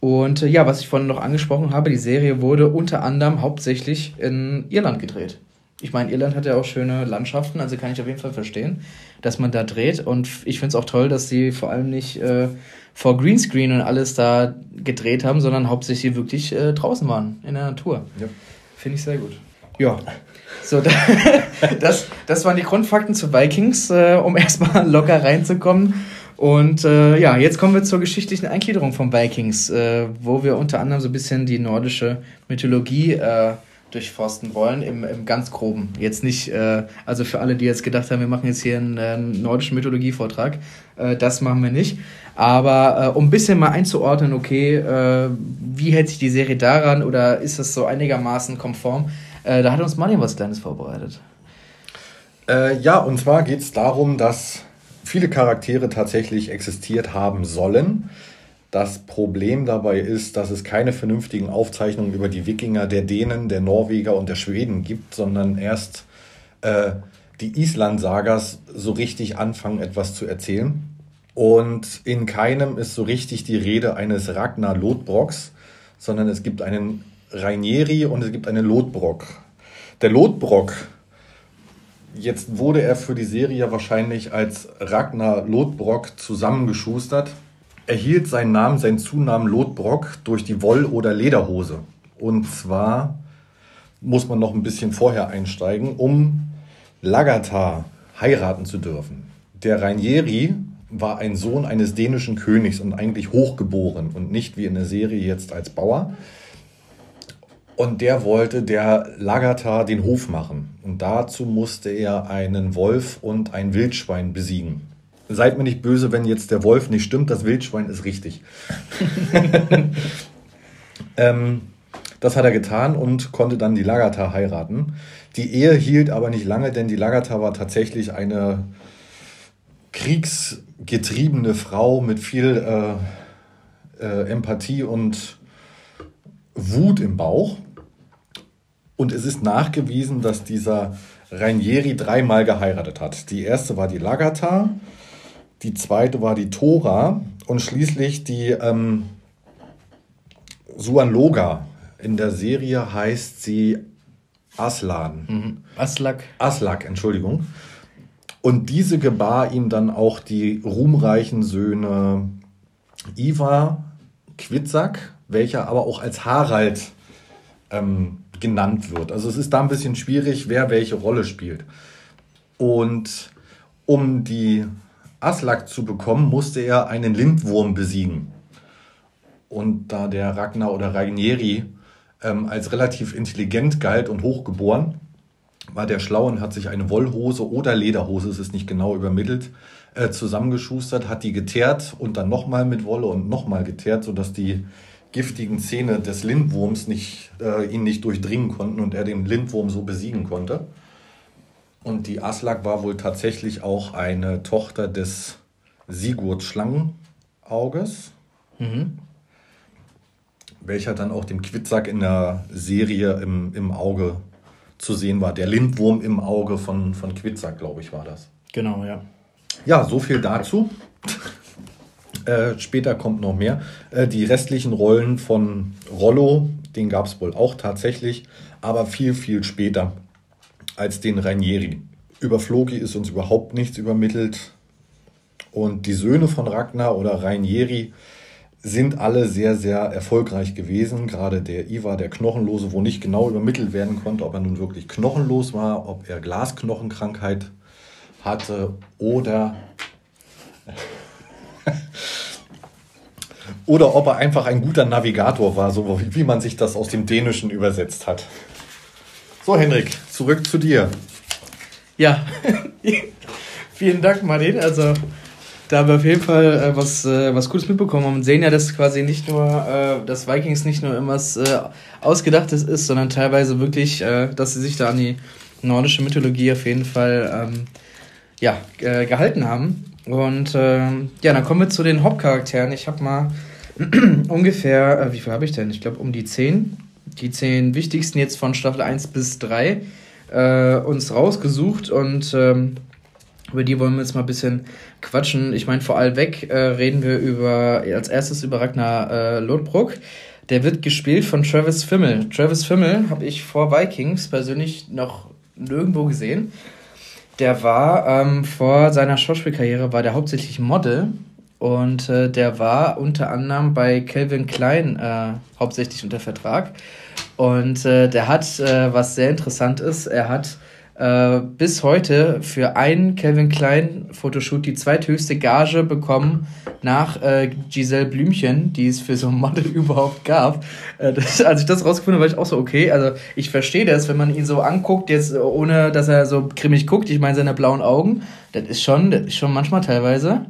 Und äh, ja, was ich vorhin noch angesprochen habe, die Serie wurde unter anderem hauptsächlich in Irland gedreht. Ich meine, Irland hat ja auch schöne Landschaften, also kann ich auf jeden Fall verstehen, dass man da dreht. Und ich finde es auch toll, dass sie vor allem nicht äh, vor Greenscreen und alles da gedreht haben, sondern hauptsächlich wirklich äh, draußen waren, in der Natur. Ja. Finde ich sehr gut. Ja. So, das, das waren die Grundfakten zu Vikings, äh, um erstmal locker reinzukommen. Und äh, ja, jetzt kommen wir zur geschichtlichen Eingliederung von Vikings, äh, wo wir unter anderem so ein bisschen die nordische Mythologie äh, durchforsten wollen, im, im ganz groben. Jetzt nicht, äh, also für alle, die jetzt gedacht haben, wir machen jetzt hier einen, äh, nordischen Mythologie-Vortrag, äh, das machen wir nicht. Aber äh, um ein bisschen mal einzuordnen, okay, äh, wie hält sich die Serie daran oder ist das so einigermaßen konform, äh, da hat uns Martin was Kleines vorbereitet. ja, und zwar geht es darum, dass viele Charaktere tatsächlich existiert haben sollen. Das Problem dabei ist, dass es keine vernünftigen Aufzeichnungen über die Wikinger, der Dänen, der Norweger und der Schweden gibt, sondern erst äh, die Island-Sagas so richtig anfangen, etwas zu erzählen. Und in keinem ist so richtig die Rede eines Ragnar Lodbroks, sondern es gibt einen Rainieri und es gibt einen Lodbrok. Der Lodbrok Jetzt wurde er für die Serie wahrscheinlich als Ragnar Lodbrok zusammengeschustert. Erhielt seinen Namen, seinen Zunamen Lodbrok durch die Woll- oder Lederhose. Und zwar muss man noch ein bisschen vorher einsteigen, um Lagatar heiraten zu dürfen. Der Rainieri war ein Sohn eines dänischen Königs und eigentlich hochgeboren und nicht wie in der Serie jetzt als Bauer, und der wollte der Lagatar den Hof machen. Und dazu musste er einen Wolf und ein Wildschwein besiegen. Seid mir nicht böse, wenn jetzt der Wolf nicht stimmt, das Wildschwein ist richtig. ähm, das hat er getan und konnte dann die Lagatar heiraten. Die Ehe hielt aber nicht lange, denn die Lagatar war tatsächlich eine kriegsgetriebene Frau mit viel äh, äh, Empathie und Wut im Bauch. Und es ist nachgewiesen, dass dieser Rainieri dreimal geheiratet hat. Die erste war die Lagata, die zweite war die Tora und schließlich die ähm, Suanloga. In der Serie heißt sie Aslan. Mhm. Aslak. Aslak, Entschuldigung. Und diese gebar ihm dann auch die ruhmreichen Söhne Ivar Quitzak, welcher aber auch als Harald ähm, genannt wird. Also es ist da ein bisschen schwierig, wer welche Rolle spielt. Und um die Aslak zu bekommen, musste er einen Lindwurm besiegen. Und da der Ragnar oder Rainieri ähm, als relativ intelligent galt und hochgeboren, war der schlau und hat sich eine Wollhose oder Lederhose, es ist nicht genau übermittelt, äh, zusammengeschustert, hat die geteert und dann nochmal mit Wolle und nochmal geteert, sodass die giftigen Zähne des Lindwurms nicht, äh, ihn nicht durchdringen konnten und er den Lindwurm so besiegen konnte. Und die Aslak war wohl tatsächlich auch eine Tochter des Sigurd Schlangenauges, mhm. welcher dann auch dem Quitzak in der Serie im, im Auge zu sehen war. Der Lindwurm im Auge von, von Quitzak, glaube ich, war das. Genau, ja. Ja, so viel dazu. Äh, später kommt noch mehr. Äh, die restlichen Rollen von Rollo, den gab es wohl auch tatsächlich, aber viel, viel später als den Rainieri. Über Floki ist uns überhaupt nichts übermittelt. Und die Söhne von Ragnar oder Reinjeri sind alle sehr, sehr erfolgreich gewesen. Gerade der Ivar, der Knochenlose, wo nicht genau übermittelt werden konnte, ob er nun wirklich knochenlos war, ob er Glasknochenkrankheit hatte oder, oder ob er einfach ein guter Navigator war, so wie man sich das aus dem Dänischen übersetzt hat. So, Henrik, zurück zu dir. Ja, vielen Dank, Martin. Also, da haben wir auf jeden Fall äh, was, äh, was Gutes mitbekommen und sehen ja, dass quasi nicht nur, äh, dass Vikings nicht nur immer was äh, Ausgedachtes ist, sondern teilweise wirklich, äh, dass sie sich da an die nordische Mythologie auf jeden Fall ähm, ja, äh, gehalten haben. Und ähm, ja, dann kommen wir zu den Hauptcharakteren. Ich habe mal ungefähr, äh, wie viel habe ich denn? Ich glaube um die zehn die zehn wichtigsten jetzt von Staffel 1 bis 3 äh, uns rausgesucht und ähm, über die wollen wir jetzt mal ein bisschen quatschen. Ich meine, vor allem weg äh, reden wir über als erstes über Ragnar äh, Lodbrok. Der wird gespielt von Travis Fimmel. Travis Fimmel habe ich vor Vikings persönlich noch nirgendwo gesehen. Der war ähm, vor seiner Schauspielkarriere war der hauptsächlich Model und äh, der war unter anderem bei Calvin Klein äh, hauptsächlich unter Vertrag. Und äh, der hat, äh, was sehr interessant ist, er hat äh, bis heute für einen Calvin Klein Fotoshoot die zweithöchste Gage bekommen nach äh, Giselle Blümchen, die es für so ein Model überhaupt gab. Das, als ich das rausgefunden habe, war ich auch so, okay, also ich verstehe das, wenn man ihn so anguckt, jetzt ohne, dass er so grimmig guckt, ich meine seine blauen Augen, das ist schon, das ist schon manchmal teilweise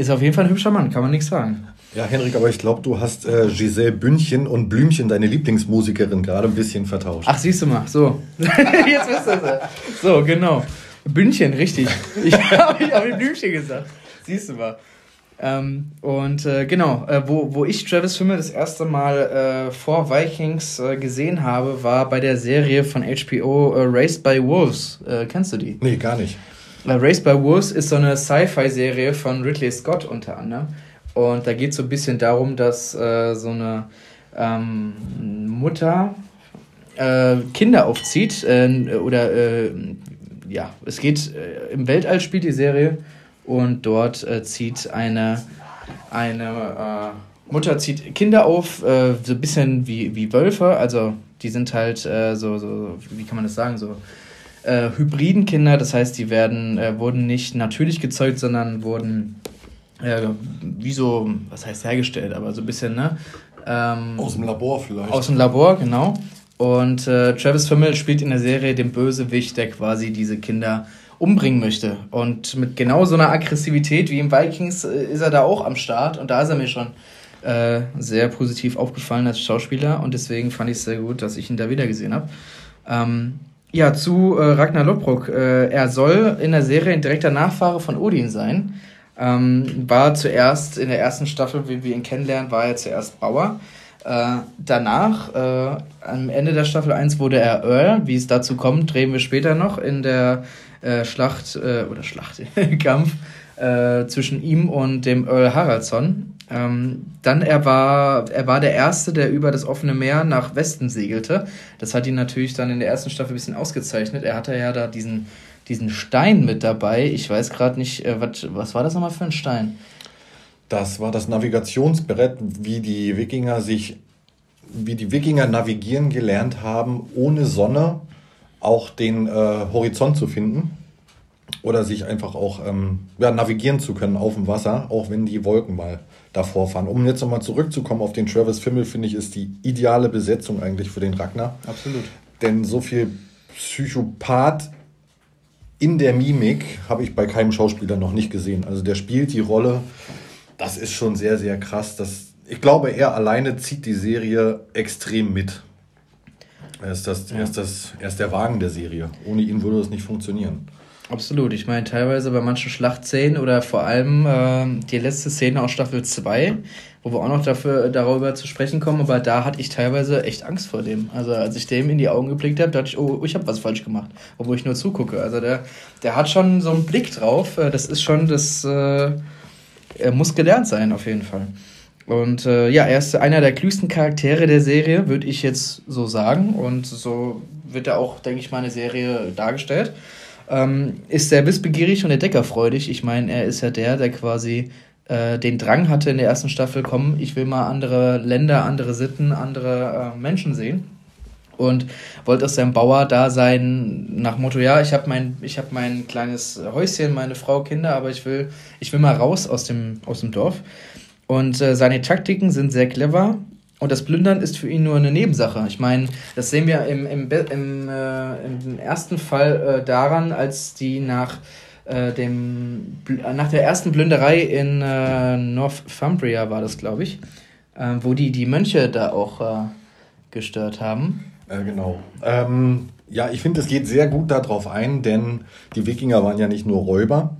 ist auf jeden Fall ein hübscher Mann, kann man nichts sagen. Ja, Henrik, aber ich glaube, du hast äh, Giselle Bündchen und Blümchen, deine Lieblingsmusikerin, gerade ein bisschen vertauscht. Ach, siehst du mal, so. Jetzt wisst ihr es. So, genau. Bündchen, richtig. Ich habe ich hab Blümchen gesagt. Siehst du mal. Ähm, und äh, genau, äh, wo, wo ich Travis Fimmel das erste Mal äh, vor Vikings äh, gesehen habe, war bei der Serie von HBO äh, Raised by Wolves. Äh, kennst du die? Nee, gar nicht. Race by Wolves ist so eine Sci-Fi-Serie von Ridley Scott unter anderem. Und da geht es so ein bisschen darum, dass äh, so eine ähm, Mutter äh, Kinder aufzieht. Äh, oder äh, ja, es geht äh, im Weltall spielt die Serie und dort äh, zieht eine, eine Mutter zieht Kinder auf, so ein bisschen wie, wie Wölfe. Also die sind halt so, so, wie kann man das sagen, so äh, hybriden Kinder, das heißt, die werden, äh, wurden nicht natürlich gezeugt, sondern wurden äh, wie so, was heißt hergestellt, aber so ein bisschen, ne? Ähm, aus dem Labor vielleicht. Aus dem Labor, genau. Und äh, Travis Fimmel spielt in der Serie den Bösewicht, der quasi diese Kinder umbringen möchte. Und mit genau so einer Aggressivität wie im Vikings äh, ist er da auch am Start. Und da ist er mir schon äh, sehr positiv aufgefallen als Schauspieler. Und deswegen fand ich es sehr gut, dass ich ihn da wieder gesehen habe. Ähm, ja, zu äh, Ragnar Lodbrok. Äh, er soll in der Serie ein direkter Nachfahre von Odin sein. Ähm, war zuerst in der ersten Staffel, wie wir ihn kennenlernen, war er zuerst Bauer. Äh, danach, äh, am Ende der Staffel 1, wurde er Earl. Wie es dazu kommt, drehen wir später noch in der äh, Schlacht äh, oder Schlacht, Kampf zwischen ihm und dem Earl Haraldsson. Ähm, dann er war er war der erste, der über das offene Meer nach Westen segelte. Das hat ihn natürlich dann in der ersten Staffel ein bisschen ausgezeichnet. Er hatte ja da diesen diesen Stein mit dabei. Ich weiß gerade nicht, äh, was was war das nochmal für ein Stein? Das war das Navigationsbrett, wie die Wikinger sich wie die Wikinger navigieren gelernt haben, ohne Sonne auch den äh, Horizont zu finden oder sich einfach auch ähm, ja, navigieren zu können auf dem Wasser, auch wenn die Wolken mal davor fahren. Um jetzt nochmal zurückzukommen auf den Travis Fimmel, finde ich, ist die ideale Besetzung eigentlich für den Ragnar. Absolut. Denn so viel Psychopath in der Mimik habe ich bei keinem Schauspieler noch nicht gesehen. Also der spielt die Rolle, das ist schon sehr, sehr krass. Das, ich glaube, er alleine zieht die Serie extrem mit. Er ist, das, ja. er, ist das, er ist der Wagen der Serie. Ohne ihn würde das nicht funktionieren. Absolut. Ich meine, teilweise bei manchen Schlachtszenen oder vor allem äh, die letzte Szene aus Staffel 2, wo wir auch noch dafür, darüber zu sprechen kommen, aber da hatte ich teilweise echt Angst vor dem. Also als ich dem in die Augen geblickt habe, dachte ich, oh, ich habe was falsch gemacht, obwohl ich nur zugucke. Also der, der hat schon so einen Blick drauf. Äh, das ist schon, das äh, er muss gelernt sein auf jeden Fall. Und äh, ja, er ist einer der klügsten Charaktere der Serie, würde ich jetzt so sagen. Und so wird er auch, denke ich mal, eine Serie dargestellt. Ähm, ist sehr wissbegierig und entdeckerfreudig. Ich meine, er ist ja der, der quasi äh, den Drang hatte in der ersten Staffel, komm, ich will mal andere Länder, andere Sitten, andere äh, Menschen sehen. Und wollte aus seinem Bauer-Dasein nach Motto, ja, ich habe mein, hab mein kleines Häuschen, meine Frau, Kinder, aber ich will, ich will mal raus aus dem, aus dem Dorf. Und äh, seine Taktiken sind sehr clever. Und das Plündern ist für ihn nur eine Nebensache. Ich meine, das sehen wir im, im, im, äh, im ersten Fall äh, daran, als die nach, äh, dem, nach der ersten Plünderei in äh, Northumbria war das, glaube ich, äh, wo die die Mönche da auch äh, gestört haben. Äh, genau. Ähm, ja, ich finde, es geht sehr gut darauf ein, denn die Wikinger waren ja nicht nur Räuber,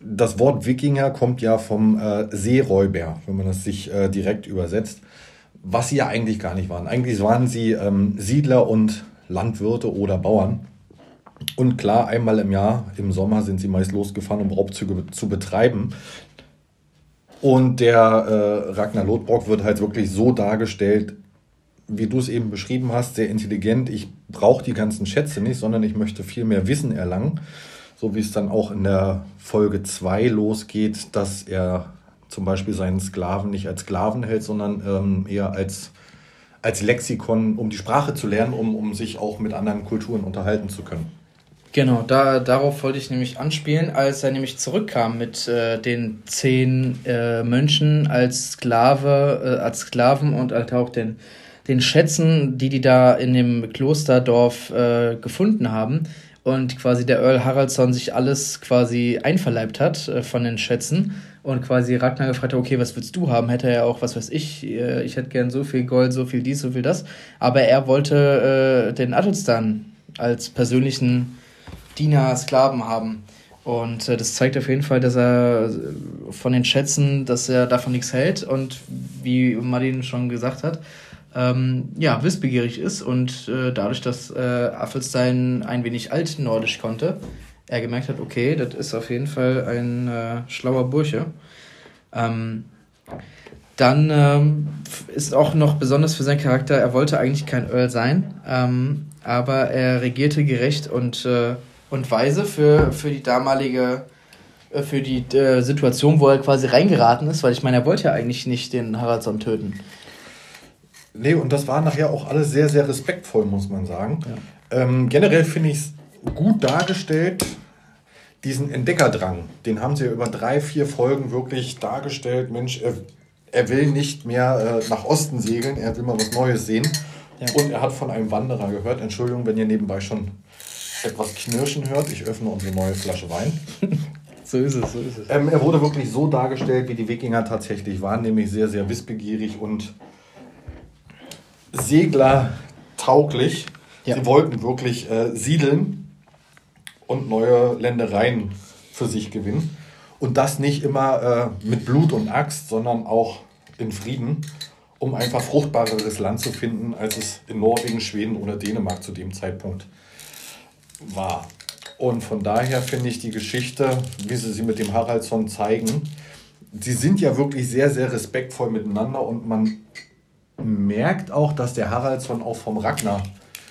das Wort Wikinger kommt ja vom äh, Seeräuber, wenn man das sich äh, direkt übersetzt, was sie ja eigentlich gar nicht waren. Eigentlich waren sie ähm, Siedler und Landwirte oder Bauern. Und klar, einmal im Jahr, im Sommer, sind sie meist losgefahren, um Raubzüge zu betreiben. Und der äh, Ragnar Lodbrok wird halt wirklich so dargestellt, wie du es eben beschrieben hast, sehr intelligent. Ich brauche die ganzen Schätze nicht, sondern ich möchte viel mehr Wissen erlangen so wie es dann auch in der Folge 2 losgeht, dass er zum Beispiel seinen Sklaven nicht als Sklaven hält, sondern ähm, eher als, als Lexikon, um die Sprache zu lernen, um, um sich auch mit anderen Kulturen unterhalten zu können. Genau, da, darauf wollte ich nämlich anspielen, als er nämlich zurückkam mit äh, den zehn äh, Mönchen als Sklave, äh, als Sklaven und halt auch den, den Schätzen, die die da in dem Klosterdorf äh, gefunden haben und quasi der Earl Haraldsson sich alles quasi einverleibt hat äh, von den Schätzen und quasi Ragnar gefragt hat, okay, was willst du haben? Hätte er ja auch, was weiß ich, äh, ich hätte gern so viel Gold, so viel dies, so viel das. Aber er wollte äh, den Athelstan als persönlichen Diener, Sklaven haben. Und äh, das zeigt auf jeden Fall, dass er von den Schätzen, dass er davon nichts hält. Und wie Martin schon gesagt hat, ähm, ja, wissbegierig ist und äh, dadurch, dass äh, Affelstein ein wenig altnordisch konnte, er gemerkt hat, okay, das ist auf jeden Fall ein äh, schlauer Bursche. Ähm, dann ähm, ist auch noch besonders für seinen Charakter, er wollte eigentlich kein Earl sein, ähm, aber er regierte gerecht und, äh, und weise für, für die damalige äh, für die äh, Situation, wo er quasi reingeraten ist, weil ich meine, er wollte ja eigentlich nicht den Haraldsson töten. Nee, und das war nachher auch alles sehr, sehr respektvoll, muss man sagen. Ja. Ähm, generell finde ich es gut dargestellt, diesen Entdeckerdrang. Den haben sie ja über drei, vier Folgen wirklich dargestellt. Mensch, er, er will nicht mehr äh, nach Osten segeln, er will mal was Neues sehen. Ja. Und er hat von einem Wanderer gehört. Entschuldigung, wenn ihr nebenbei schon etwas knirschen hört. Ich öffne unsere neue Flasche Wein. so ist es, so ist es. Ähm, er wurde wirklich so dargestellt, wie die Wikinger tatsächlich waren, nämlich sehr, sehr wissbegierig und Segler tauglich. Ja. Sie wollten wirklich äh, siedeln und neue Ländereien für sich gewinnen. Und das nicht immer äh, mit Blut und Axt, sondern auch in Frieden, um einfach fruchtbareres Land zu finden, als es in Norwegen, Schweden oder Dänemark zu dem Zeitpunkt war. Und von daher finde ich die Geschichte, wie sie sie mit dem Haraldsson zeigen, sie sind ja wirklich sehr, sehr respektvoll miteinander und man merkt auch, dass der Haraldsson auch vom Ragnar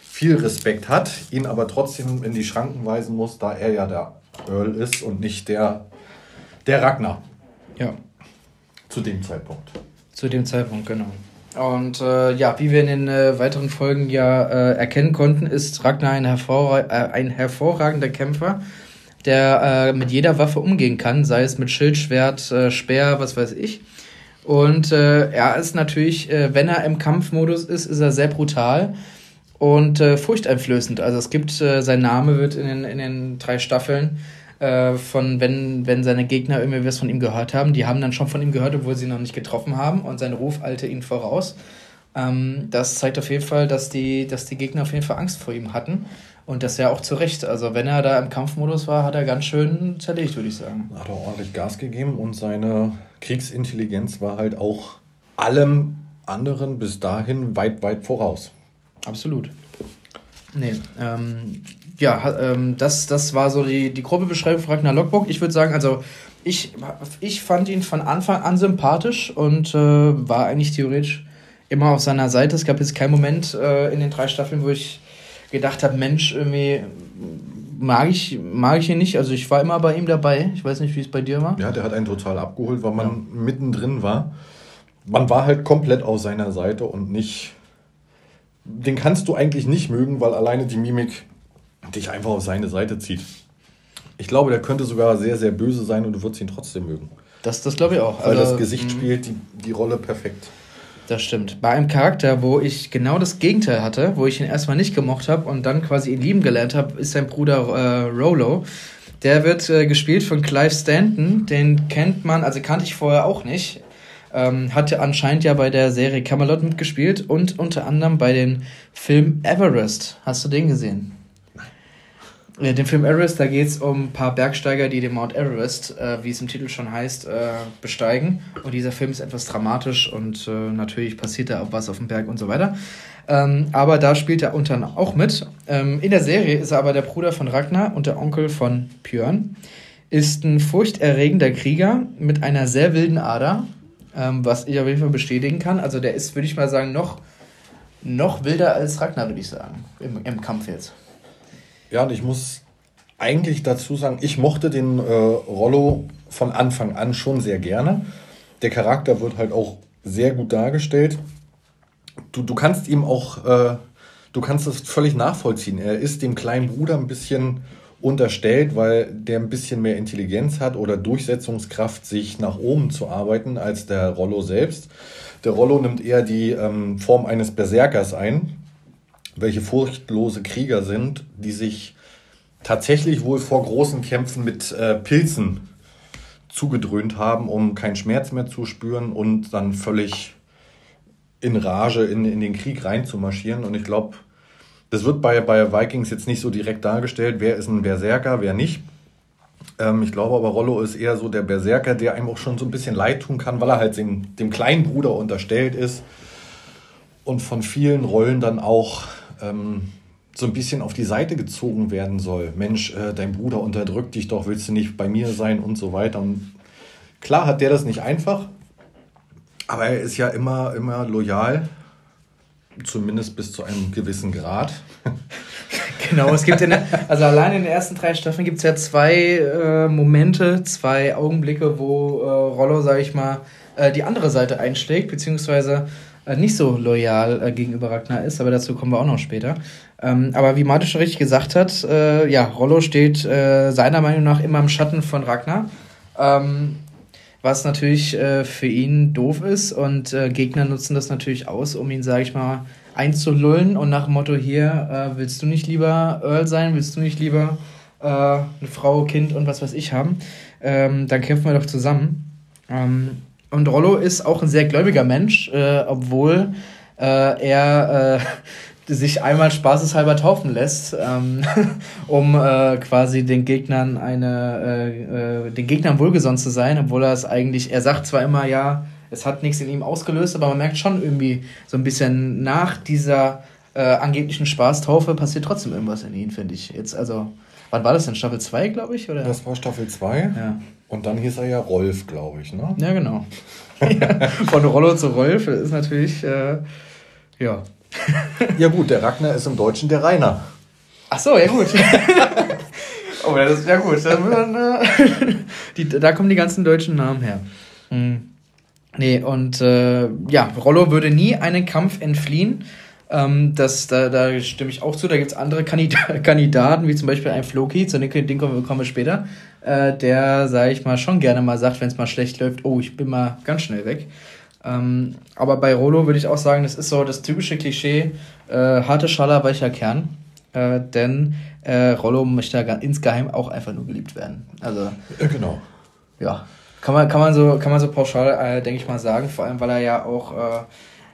viel Respekt hat, ihn aber trotzdem in die Schranken weisen muss, da er ja der Earl ist und nicht der, der Ragnar. Ja. Zu dem Zeitpunkt. Zu dem Zeitpunkt, genau. Und äh, ja, wie wir in den äh, weiteren Folgen ja äh, erkennen konnten, ist Ragnar ein, hervorra äh, ein hervorragender Kämpfer, der äh, mit jeder Waffe umgehen kann, sei es mit Schild, Schwert, äh, Speer, was weiß ich. Und äh, er ist natürlich, äh, wenn er im Kampfmodus ist, ist er sehr brutal und äh, furchteinflößend. Also es gibt, äh, sein Name wird in den, in den drei Staffeln äh, von, wenn, wenn seine Gegner irgendwie was von ihm gehört haben, die haben dann schon von ihm gehört, obwohl sie ihn noch nicht getroffen haben und sein Ruf eilte ihn voraus. Ähm, das zeigt auf jeden Fall, dass die, dass die Gegner auf jeden Fall Angst vor ihm hatten. Und das ja auch zu Recht. Also wenn er da im Kampfmodus war, hat er ganz schön zerlegt, würde ich sagen. Hat er ordentlich Gas gegeben und seine Kriegsintelligenz war halt auch allem anderen bis dahin weit, weit voraus. Absolut. Nee, ähm, ja, ähm, das, das war so die, die grobe Beschreibung von Ragnar Lockbock. Ich würde sagen, also ich, ich fand ihn von Anfang an sympathisch und äh, war eigentlich theoretisch immer auf seiner Seite. Es gab jetzt keinen Moment äh, in den drei Staffeln, wo ich gedacht habe, Mensch, irgendwie mag ich, mag ich ihn nicht. Also ich war immer bei ihm dabei. Ich weiß nicht, wie es bei dir war. Ja, der hat einen total abgeholt, weil man ja. mittendrin war. Man war halt komplett auf seiner Seite und nicht. Den kannst du eigentlich nicht mögen, weil alleine die Mimik dich einfach auf seine Seite zieht. Ich glaube, der könnte sogar sehr, sehr böse sein und du würdest ihn trotzdem mögen. Das, das glaube ich auch. Weil also, das Gesicht mhm. spielt die, die Rolle perfekt. Das stimmt. Bei einem Charakter, wo ich genau das Gegenteil hatte, wo ich ihn erstmal nicht gemocht habe und dann quasi ihn lieben gelernt habe, ist sein Bruder äh, Rolo. Der wird äh, gespielt von Clive Stanton. Den kennt man, also kannte ich vorher auch nicht. Ähm, hatte anscheinend ja bei der Serie Camelot mitgespielt und unter anderem bei dem Film Everest. Hast du den gesehen? Ja, den Film Everest, da geht es um ein paar Bergsteiger, die den Mount Everest, äh, wie es im Titel schon heißt, äh, besteigen. Und dieser Film ist etwas dramatisch und äh, natürlich passiert da auch was auf dem Berg und so weiter. Ähm, aber da spielt er unter auch mit. Ähm, in der Serie ist er aber der Bruder von Ragnar und der Onkel von Björn. Ist ein furchterregender Krieger mit einer sehr wilden Ader, ähm, was ich auf jeden Fall bestätigen kann. Also der ist, würde ich mal sagen, noch, noch wilder als Ragnar, würde ich sagen, im, im Kampf jetzt. Ja, und ich muss eigentlich dazu sagen, ich mochte den äh, Rollo von Anfang an schon sehr gerne. Der Charakter wird halt auch sehr gut dargestellt. Du, du kannst ihm auch, äh, du kannst das völlig nachvollziehen. Er ist dem kleinen Bruder ein bisschen unterstellt, weil der ein bisschen mehr Intelligenz hat oder Durchsetzungskraft, sich nach oben zu arbeiten, als der Rollo selbst. Der Rollo nimmt eher die ähm, Form eines Berserkers ein, welche furchtlose Krieger sind, die sich tatsächlich wohl vor großen Kämpfen mit äh, Pilzen zugedröhnt haben, um keinen Schmerz mehr zu spüren und dann völlig in Rage in, in den Krieg reinzumarschieren. Und ich glaube, das wird bei, bei Vikings jetzt nicht so direkt dargestellt, wer ist ein Berserker, wer nicht. Ähm, ich glaube aber, Rollo ist eher so der Berserker, der einem auch schon so ein bisschen leid tun kann, weil er halt dem, dem kleinen Bruder unterstellt ist und von vielen Rollen dann auch ähm, so ein bisschen auf die Seite gezogen werden soll. Mensch, äh, dein Bruder unterdrückt dich doch, willst du nicht bei mir sein und so weiter. Und klar hat der das nicht einfach, aber er ist ja immer, immer loyal, zumindest bis zu einem gewissen Grad. genau, es gibt ja, also allein in den ersten drei Staffeln gibt es ja zwei äh, Momente, zwei Augenblicke, wo äh, Rollo, sage ich mal, äh, die andere Seite einschlägt, beziehungsweise nicht so loyal äh, gegenüber Ragnar ist, aber dazu kommen wir auch noch später. Ähm, aber wie Martin schon richtig gesagt hat, äh, ja, Rollo steht äh, seiner Meinung nach immer im Schatten von Ragnar. Ähm, was natürlich äh, für ihn doof ist und äh, Gegner nutzen das natürlich aus, um ihn, sage ich mal, einzulullen und nach dem Motto hier, äh, willst du nicht lieber Earl sein, willst du nicht lieber äh, eine Frau, Kind und was weiß ich haben, ähm, dann kämpfen wir doch zusammen. Ähm, und Rollo ist auch ein sehr gläubiger Mensch, äh, obwohl äh, er sich einmal spaßeshalber taufen lässt, ähm, um äh, quasi den Gegnern eine, äh, äh, den Gegnern wohlgesonnen zu sein, obwohl er es eigentlich, er sagt zwar immer, ja, es hat nichts in ihm ausgelöst, aber man merkt schon irgendwie so ein bisschen nach dieser äh, angeblichen Spaßtaufe passiert trotzdem irgendwas in ihm, finde ich. Jetzt, also, wann war das denn? Staffel 2, glaube ich? Oder? Das war Staffel 2. Ja. Und dann hieß er ja Rolf, glaube ich, ne? Ja, genau. Von Rollo zu Rolf ist natürlich, äh, ja, ja gut, der Ragnar ist im Deutschen der Rainer. Ach so, ja gut. oh, das ist ja gut. Dann, äh, die, da kommen die ganzen deutschen Namen her. Hm. Nee, und äh, ja, Rollo würde nie einen Kampf entfliehen. Ähm, das, da, da stimme ich auch zu. Da gibt es andere Kandida Kandidaten, wie zum Beispiel ein Floki, zu dem, den kommen wir später, äh, der, sage ich mal, schon gerne mal sagt, wenn es mal schlecht läuft, oh, ich bin mal ganz schnell weg. Ähm, aber bei Rolo würde ich auch sagen, das ist so das typische Klischee, äh, harte Schaller, weicher Kern. Äh, denn äh, Rollo möchte ja insgeheim auch einfach nur geliebt werden. Also, ja, genau. Ja, kann man, kann man, so, kann man so pauschal, äh, denke ich mal, sagen. Vor allem, weil er ja auch, äh,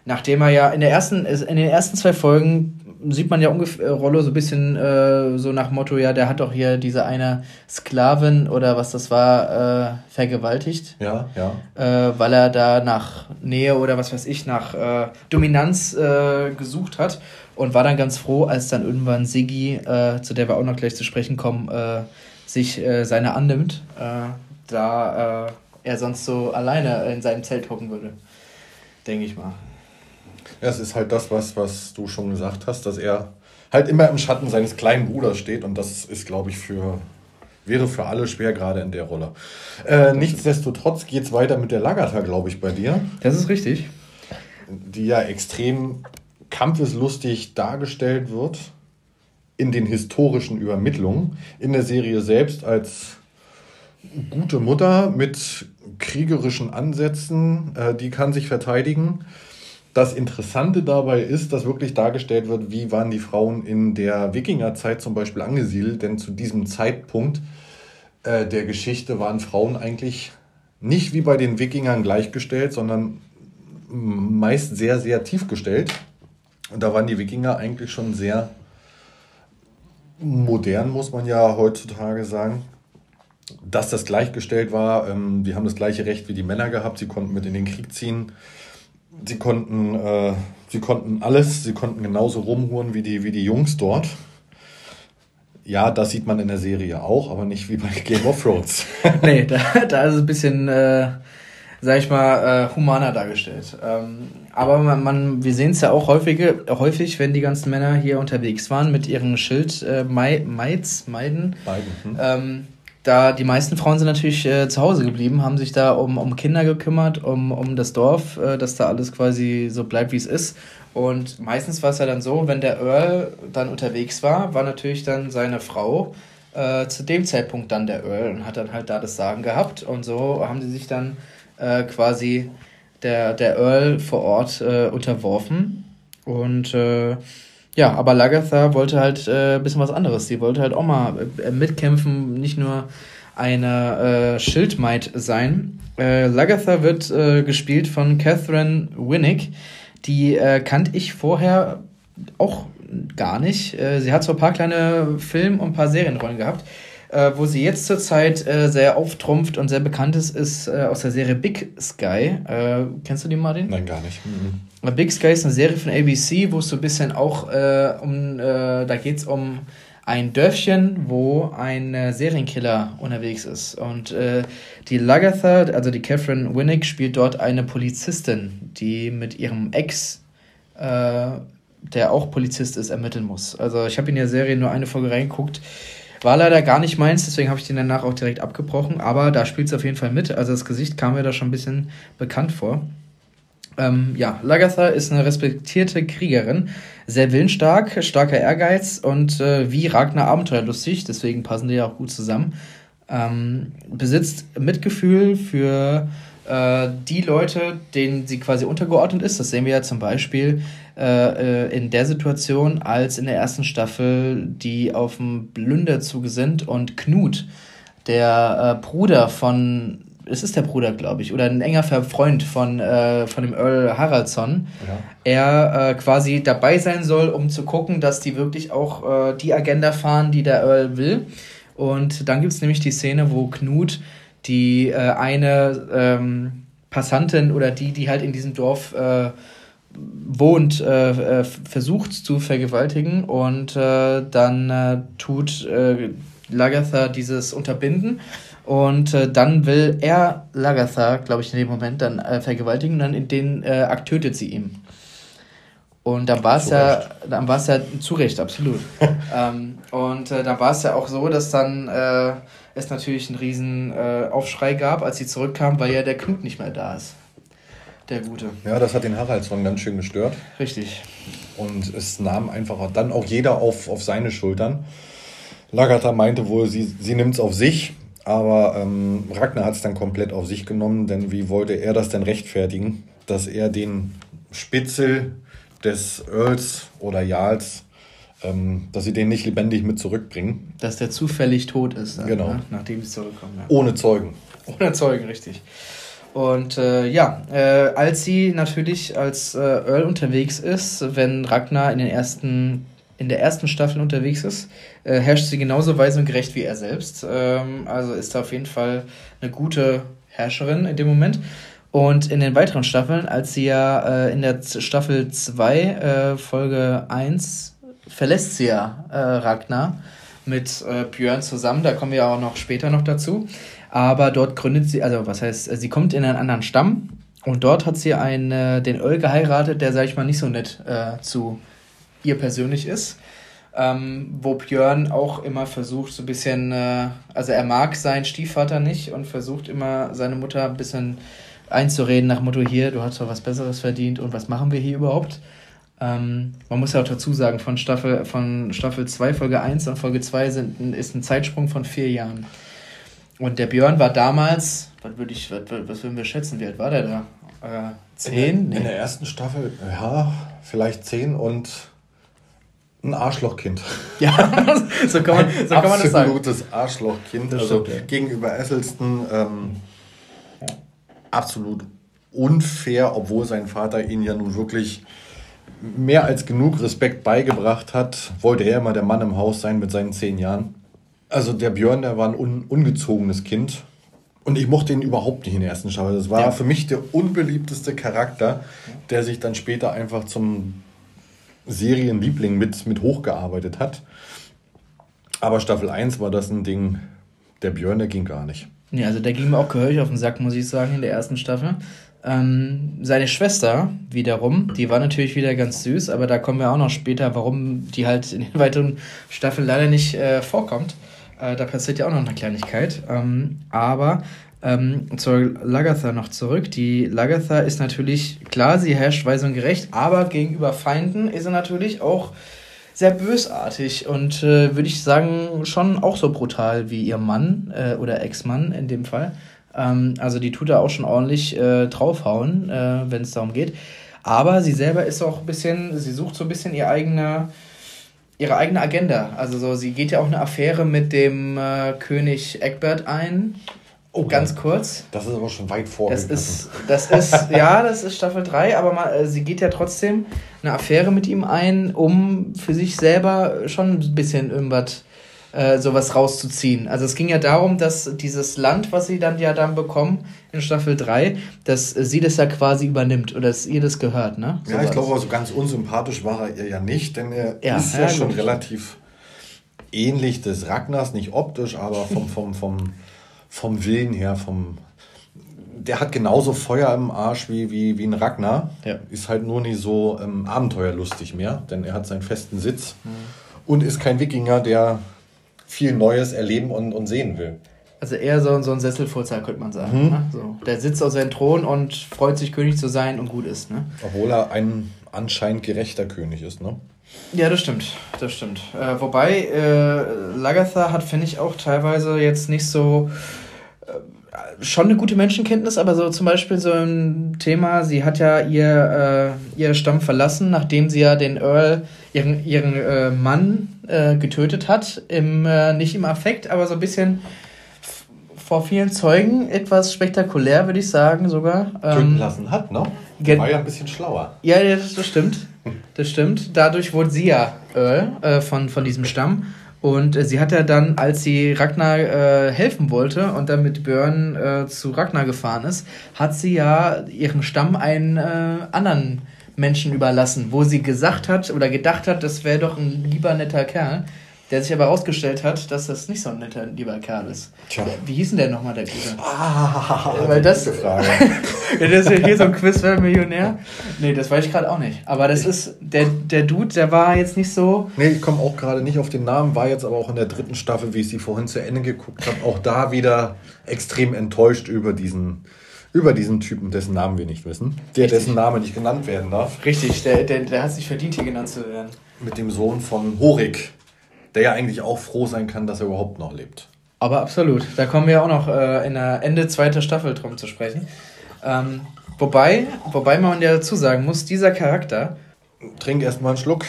nachdem er ja in, der ersten, in den ersten zwei Folgen sieht man ja ungefähr Rollo so ein bisschen äh, so nach Motto, ja, der hat doch hier diese eine Sklavin oder was das war, äh, vergewaltigt. Ja, ja. Äh, weil er da nach Nähe oder was weiß ich, nach äh, Dominanz äh, gesucht hat und war dann ganz froh, als dann irgendwann Siggi, äh, zu der wir auch noch gleich zu sprechen kommen, sich seine annimmt, da er sonst so alleine in seinem Zelt hocken würde. Denke ich mal. Ja, es ist halt das, was, was du schon gesagt hast, dass er halt immer im Schatten seines kleinen Bruders steht. Und das ist, glaube ich, für wäre für alle schwer, gerade in der Rolle. Äh, nichtsdestotrotz geht es weiter mit der Lagertha, glaube ich, bei dir. Das ist richtig. Die ja extrem kampfeslustig dargestellt wird in den historischen Übermittlungen. In der Serie selbst als gute Mutter mit kriegerischen Ansätzen, äh, die kann sich verteidigen. Das Interessante dabei ist, dass wirklich dargestellt wird, wie waren die Frauen in der Wikingerzeit zum Beispiel angesiedelt, denn zu diesem Zeitpunkt äh, der Geschichte waren Frauen eigentlich nicht wie bei den Wikingern gleichgestellt, sondern meist sehr, sehr tief gestellt. Und da waren die Wikinger eigentlich schon sehr modern, muss man ja heutzutage sagen. Dass das gleichgestellt war, ähm, die haben das gleiche Recht wie die Männer gehabt, sie konnten mit in den Krieg ziehen sie konnten, äh, sie konnten alles, sie konnten genauso rumhuren wie die, wie die Jungs dort. Ja, das sieht man in der Serie auch, aber nicht wie bei Game of Thrones. nee, da, da ist es ein bisschen, äh, sag ich mal, äh, humaner dargestellt. Ähm, aber man, man wir sehen es ja auch häufig, häufig, wenn die ganzen Männer hier unterwegs waren mit ihrem Schild äh, Maids, Meiden. Meiden hm. ähm, da die meisten Frauen sind natürlich äh, zu Hause geblieben, haben sich da um, um Kinder gekümmert, um, um das Dorf, äh, dass da alles quasi so bleibt, wie es ist. Und meistens war es ja dann so, wenn der Earl dann unterwegs war, war natürlich dann seine Frau äh, zu dem Zeitpunkt dann der Earl und hat dann halt da das Sagen gehabt. Und so haben sie sich dann äh, quasi der, der Earl vor Ort äh, unterworfen. Und äh, ja, aber Lagatha wollte halt äh, ein bisschen was anderes. Sie wollte halt auch mal äh, mitkämpfen, nicht nur eine äh, Schildmaid sein. Äh, Lagatha wird äh, gespielt von Catherine Winnick. Die äh, kannte ich vorher auch gar nicht. Äh, sie hat so ein paar kleine Film- und ein paar Serienrollen gehabt. Äh, wo sie jetzt zurzeit äh, sehr auftrumpft und sehr bekannt ist, ist äh, aus der Serie Big Sky. Äh, kennst du die, Martin? Nein, gar nicht. Mhm. Big Sky ist eine Serie von ABC, wo es so ein bisschen auch äh, um, äh, da geht es um ein Dörfchen, wo ein äh, Serienkiller unterwegs ist. Und äh, die Lagatha, also die Catherine Winnick, spielt dort eine Polizistin, die mit ihrem Ex, äh, der auch Polizist ist, ermitteln muss. Also ich habe in der Serie nur eine Folge reingeguckt. War leider gar nicht meins, deswegen habe ich den danach auch direkt abgebrochen. Aber da spielt es auf jeden Fall mit. Also das Gesicht kam mir da schon ein bisschen bekannt vor. Ähm, ja, Lagatha ist eine respektierte Kriegerin, sehr willensstark, starker Ehrgeiz und äh, wie Ragnar abenteuerlustig, deswegen passen die ja auch gut zusammen. Ähm, besitzt Mitgefühl für äh, die Leute, denen sie quasi untergeordnet ist. Das sehen wir ja zum Beispiel äh, äh in der Situation, als in der ersten Staffel die auf dem Blünderzug sind und Knut, der äh, Bruder von es ist der Bruder, glaube ich, oder ein enger Freund von, äh, von dem Earl Haraldsson, ja. er äh, quasi dabei sein soll, um zu gucken, dass die wirklich auch äh, die Agenda fahren, die der Earl will. Und dann gibt es nämlich die Szene, wo Knut die äh, eine ähm, Passantin oder die, die halt in diesem Dorf äh, wohnt, äh, versucht zu vergewaltigen und dann tut Lagatha dieses Unterbinden und äh, dann will er Lagatha, glaube ich, in dem Moment dann äh, vergewaltigen und dann in den äh, Akt tötet sie ihn. Und dann war es ja, dann war es ja zu Recht, absolut. ähm, und äh, dann war es ja auch so, dass dann äh, es natürlich einen riesen äh, Aufschrei gab, als sie zurückkam, weil ja der Knut nicht mehr da ist. Der Gute. Ja, das hat den Haraldsson ganz schön gestört. Richtig. Und es nahm einfach dann auch jeder auf, auf seine Schultern. Lagatha meinte wohl, sie, sie nimmt es auf sich aber ähm, Ragnar hat es dann komplett auf sich genommen, denn wie wollte er das denn rechtfertigen, dass er den Spitzel des Earls oder Jarls, ähm, dass sie den nicht lebendig mit zurückbringen. Dass der zufällig tot ist, dann, genau. Ne? nachdem sie zurückkommen. Ja. Ohne Zeugen. Ohne Zeugen, richtig. Und äh, ja, äh, als sie natürlich als äh, Earl unterwegs ist, wenn Ragnar in den ersten in der ersten Staffel unterwegs ist, äh, herrscht sie genauso weise und gerecht wie er selbst. Ähm, also ist da auf jeden Fall eine gute Herrscherin in dem Moment. Und in den weiteren Staffeln, als sie ja äh, in der Staffel 2, äh, Folge 1, verlässt sie ja Ragnar mit Björn zusammen. Da kommen wir auch noch später noch dazu. Aber dort gründet sie, also was heißt, sie kommt in einen anderen Stamm und dort hat sie einen, äh, den Öl geheiratet, der, sag ich mal, nicht so nett zu ihr persönlich ist. ähm, wo Björn auch immer versucht, so ein bisschen, äh, also er mag seinen Stiefvater nicht und versucht immer seine Mutter ein bisschen einzureden nach Motto, hier, du hast doch was Besseres verdient und was machen wir hier überhaupt? Ähm, man muss ja auch dazu sagen, von Staffel, von Staffel 2, Folge 1 und Folge 2 sind, ist ein Zeitsprung von vier Jahren. Und der Björn war damals, was würde ich, was, was würden wir schätzen, wie alt war der da? Äh, zehn? In der, in der ersten Staffel, ja, vielleicht zehn und ein Arschlochkind. Ja, so kann man, so kann man das sagen. Absolutes Arschlochkind. Das also stimmt, ja. gegenüber Esselsten ähm, absolut unfair, obwohl sein Vater ihn ja nun wirklich mehr als genug Respekt beigebracht hat, wollte er immer der Mann im Haus sein mit seinen zehn Jahren. Also der Björn, der war ein un ungezogenes Kind. Und ich mochte ihn überhaupt nicht in der ersten Staffel. Das war ja. für mich der unbeliebteste Charakter, der sich dann später einfach zum Serienliebling mit, mit hochgearbeitet hat. Aber Staffel 1 war das ein Ding, der Björn, der ging gar nicht. Ja, also der ging mir auch gehörig auf den Sack, muss ich sagen, in der ersten Staffel. Ähm, seine Schwester wiederum, die war natürlich wieder ganz süß, aber da kommen wir auch noch später, warum die halt in den weiteren Staffeln leider nicht äh, vorkommt. Äh, da passiert ja auch noch eine Kleinigkeit. Ähm, aber ähm, zur Lagatha noch zurück. Die Lagatha ist natürlich, klar, sie herrscht weise und gerecht, aber gegenüber Feinden ist sie natürlich auch sehr bösartig und äh, würde ich sagen, schon auch so brutal wie ihr Mann äh, oder Ex-Mann in dem Fall. Ähm, also die tut da auch schon ordentlich äh, draufhauen, äh, wenn es darum geht. Aber sie selber ist auch ein bisschen, sie sucht so ein bisschen ihr eigener, ihre eigene Agenda. Also so, sie geht ja auch eine Affäre mit dem äh, König Egbert ein. Oh, ganz kurz. Das ist aber schon weit vor. Das ist, das ist, ja, das ist Staffel 3, aber mal, äh, sie geht ja trotzdem eine Affäre mit ihm ein, um für sich selber schon ein bisschen irgendwas äh, sowas rauszuziehen. Also es ging ja darum, dass dieses Land, was sie dann ja dann bekommen in Staffel 3, dass sie das ja quasi übernimmt oder dass ihr das gehört, ne? So ja, ich glaube, also ganz unsympathisch war er ihr ja nicht, denn er ja, ist ja, ja schon relativ ähnlich des Ragnars, nicht optisch, aber vom, vom, vom, vom Willen her, vom der hat genauso Feuer im Arsch wie, wie, wie ein Ragnar. Ja. Ist halt nur nicht so ähm, abenteuerlustig mehr, denn er hat seinen festen Sitz mhm. und ist kein Wikinger, der viel Neues erleben und, und sehen will. Also eher so, so ein Sesselfurzer, könnte man sagen. Mhm. Ne? So, der sitzt auf seinem Thron und freut sich, König zu sein und gut ist. Ne? Obwohl er ein anscheinend gerechter König ist, ne? Ja, das stimmt. Das stimmt. Äh, wobei, äh, Lagatha hat, finde ich, auch teilweise jetzt nicht so. Schon eine gute Menschenkenntnis, aber so zum Beispiel so ein Thema, sie hat ja ihr, äh, ihr Stamm verlassen, nachdem sie ja den Earl, ihren, ihren äh, Mann, äh, getötet hat. Im, äh, nicht im Affekt, aber so ein bisschen vor vielen Zeugen etwas spektakulär, würde ich sagen, sogar. Töten ähm, lassen hat, ne? War ja ein bisschen schlauer. Ja, das, das stimmt. Das stimmt. Dadurch wurde sie ja Earl äh, von, von diesem Stamm. Und äh, sie hat ja dann, als sie Ragnar äh, helfen wollte und dann mit Björn äh, zu Ragnar gefahren ist, hat sie ja ihren Stamm einen äh, anderen Menschen überlassen, wo sie gesagt hat oder gedacht hat, das wäre doch ein lieber netter Kerl, der sich aber herausgestellt hat, dass das nicht so ein netter lieber Kerl ist. Tja. Wie hieß denn der nochmal, der Gute? Ah, Weil das, Frage. das ist ja hier so ein Quiz für Millionär. Nee, das weiß ich gerade auch nicht. Aber das ist, der, der Dude, der war jetzt nicht so... Nee, ich komme auch gerade nicht auf den Namen, war jetzt aber auch in der dritten Staffel, wie ich sie vorhin zu Ende geguckt habe, auch da wieder extrem enttäuscht über diesen über diesen Typen, dessen Namen wir nicht wissen, der Richtig. dessen Name nicht genannt werden darf. Richtig, der, der, der hat sich verdient, hier genannt zu werden. Mit dem Sohn von Horik, der ja eigentlich auch froh sein kann, dass er überhaupt noch lebt. Aber absolut, da kommen wir auch noch äh, in der Ende zweiter Staffel drum zu sprechen. Ähm, wobei, wobei man ja dazu sagen muss, dieser Charakter. Trink erstmal einen Schluck.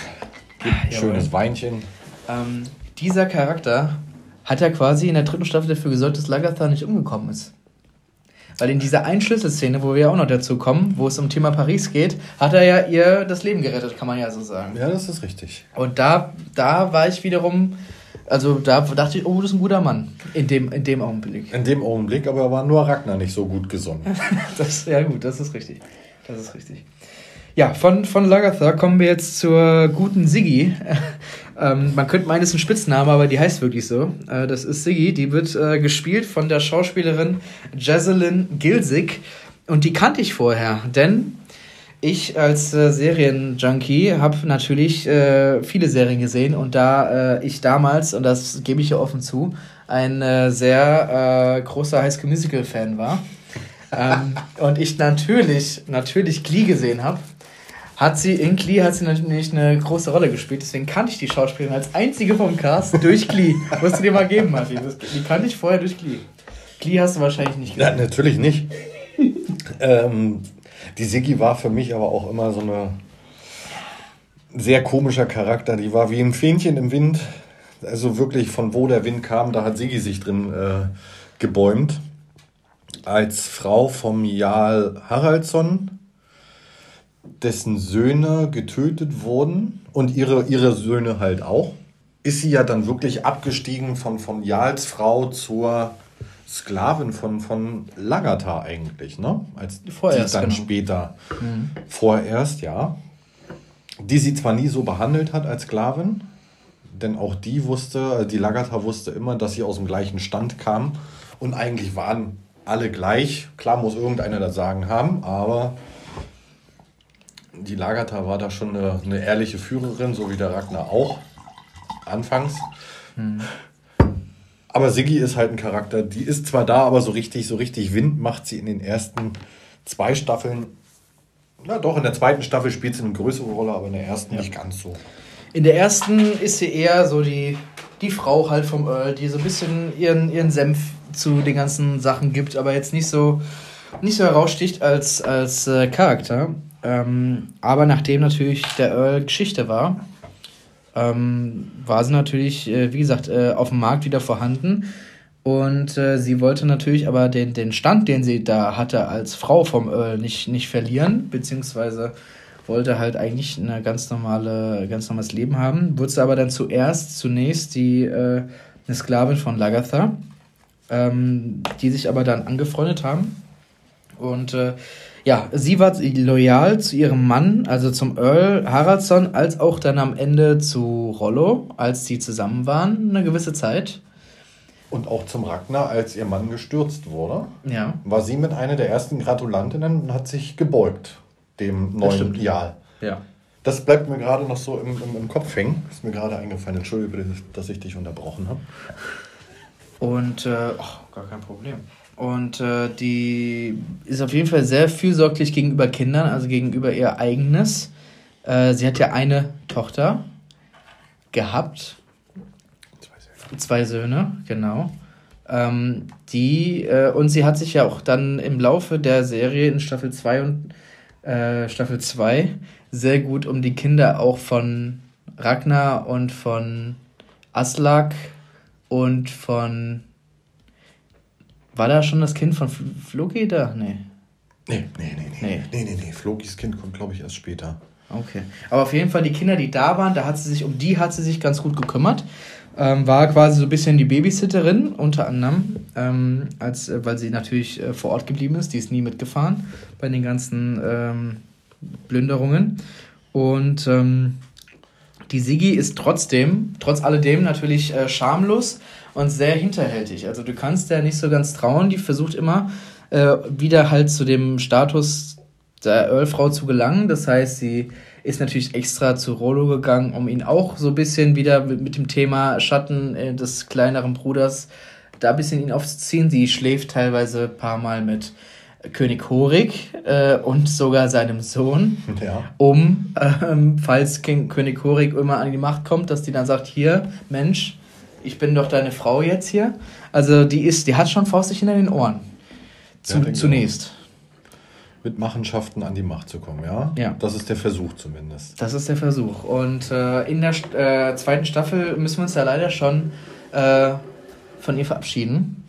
Gib schönes Weinchen. Ähm, dieser Charakter hat ja quasi in der dritten Staffel dafür gesorgt, dass Lagatha nicht umgekommen ist. Weil in dieser Einschlüsselszene, wo wir auch noch dazu kommen, wo es um Thema Paris geht, hat er ja ihr das Leben gerettet, kann man ja so sagen. Ja, das ist richtig. Und da, da war ich wiederum, also da dachte ich, oh, das ist ein guter Mann. In dem, in dem Augenblick. In dem Augenblick, aber war nur Ragnar nicht so gut gesonnen. das, ja, gut, das ist richtig. Das ist richtig. Ja, von, von Lagatha kommen wir jetzt zur guten Siggi. Ähm, man könnte meinen, es ist ein Spitzname, aber die heißt wirklich so. Äh, das ist Siggi. Die wird äh, gespielt von der Schauspielerin Jazelyn Gilsig. Und die kannte ich vorher, denn ich als äh, Serienjunkie habe natürlich äh, viele Serien gesehen und da äh, ich damals, und das gebe ich ja offen zu, ein äh, sehr äh, großer High School Musical Fan war ähm, und ich natürlich, natürlich Glee gesehen habe, hat sie in Glee hat sie natürlich eine große Rolle gespielt. Deswegen kannte ich die Schauspielerin als einzige vom Cast durch Glee. Musst du dir mal geben, Martin. Die kannte ich vorher durch Glee. Glee hast du wahrscheinlich nicht gesehen. Ja, natürlich nicht. ähm, die Siggi war für mich aber auch immer so eine sehr komischer Charakter. Die war wie ein Fähnchen im Wind. Also wirklich von wo der Wind kam, da hat Siggi sich drin äh, gebäumt. Als Frau vom Jarl Haraldsson, dessen Söhne getötet wurden und ihre, ihre Söhne halt auch, ist sie ja dann wirklich abgestiegen von, von Jarls Frau zur Sklavin von, von Lagatar eigentlich, ne? Als Vorerst, die dann genau. später. Mhm. Vorerst, ja. Die sie zwar nie so behandelt hat als Sklavin, denn auch die wusste, also die Lagatar wusste immer, dass sie aus dem gleichen Stand kam und eigentlich waren alle gleich. Klar muss irgendeiner das Sagen haben, aber die Lagatar war da schon eine, eine ehrliche Führerin, so wie der Ragnar auch. Anfangs. Mhm. Aber Siggi ist halt ein Charakter, die ist zwar da, aber so richtig, so richtig Wind macht sie in den ersten zwei Staffeln. Na doch, in der zweiten Staffel spielt sie eine größere Rolle, aber in der ersten ja. nicht ganz so. In der ersten ist sie eher so die, die Frau halt vom Earl, die so ein bisschen ihren, ihren Senf zu den ganzen Sachen gibt, aber jetzt nicht so, nicht so heraussticht als, als äh, Charakter. Ähm, aber nachdem natürlich der Earl Geschichte war, ähm, war sie natürlich, äh, wie gesagt, äh, auf dem Markt wieder vorhanden. Und äh, sie wollte natürlich aber den, den Stand, den sie da hatte als Frau vom Earl, nicht, nicht verlieren, beziehungsweise wollte halt eigentlich ein ganz, normale, ganz normales Leben haben. Wurde aber dann zuerst, zunächst die, äh, eine Sklavin von Lagatha, ähm, die sich aber dann angefreundet haben. Und äh, ja, sie war loyal zu ihrem Mann, also zum Earl Haraldsson, als auch dann am Ende zu Rollo, als sie zusammen waren, eine gewisse Zeit. Und auch zum Ragnar, als ihr Mann gestürzt wurde, ja. war sie mit einer der ersten Gratulantinnen und hat sich gebeugt, dem neuen Ideal. Ja. Das bleibt mir gerade noch so im, im, im Kopf hängen. Ist mir gerade eingefallen. Entschuldige dass ich dich unterbrochen habe. Und, äh, oh, gar kein Problem. Und äh, die ist auf jeden Fall sehr fürsorglich gegenüber Kindern, also gegenüber ihr eigenes. Äh, sie hat ja eine Tochter gehabt. Zwei Söhne. Zwei Söhne, genau. Ähm, die, äh, und sie hat sich ja auch dann im Laufe der Serie in Staffel 2 und äh, Staffel 2 sehr gut um die Kinder auch von Ragnar und von Aslak und von war da schon das Kind von Floki da? Nee. Nee, nee, nee, nee. Nee, nee, nee. nee. Flokis Kind kommt, glaube ich, erst später. Okay. Aber auf jeden Fall die Kinder, die da waren, da hat sie sich, um die hat sie sich ganz gut gekümmert. Ähm, war quasi so ein bisschen die Babysitterin, unter anderem, ähm, als, äh, weil sie natürlich äh, vor Ort geblieben ist. Die ist nie mitgefahren bei den ganzen ähm, Plünderungen. Und ähm, die Sigi ist trotzdem, trotz alledem natürlich äh, schamlos und sehr hinterhältig. Also du kannst der nicht so ganz trauen. Die versucht immer äh, wieder halt zu dem Status der Earl-Frau zu gelangen. Das heißt, sie ist natürlich extra zu Rollo gegangen, um ihn auch so ein bisschen wieder mit, mit dem Thema Schatten äh, des kleineren Bruders da ein bisschen ihn aufzuziehen. Sie schläft teilweise ein paar Mal mit König Horik äh, und sogar seinem Sohn, ja. um, ähm, falls King, König Horik immer an die Macht kommt, dass die dann sagt, hier, Mensch, ich bin doch deine Frau jetzt hier. Also die ist, die hat schon faustig in den Ohren. Zu, ja, zunächst. Mit Machenschaften an die Macht zu kommen, ja? Ja. Das ist der Versuch zumindest. Das ist der Versuch. Und äh, in der äh, zweiten Staffel müssen wir uns ja leider schon äh, von ihr verabschieden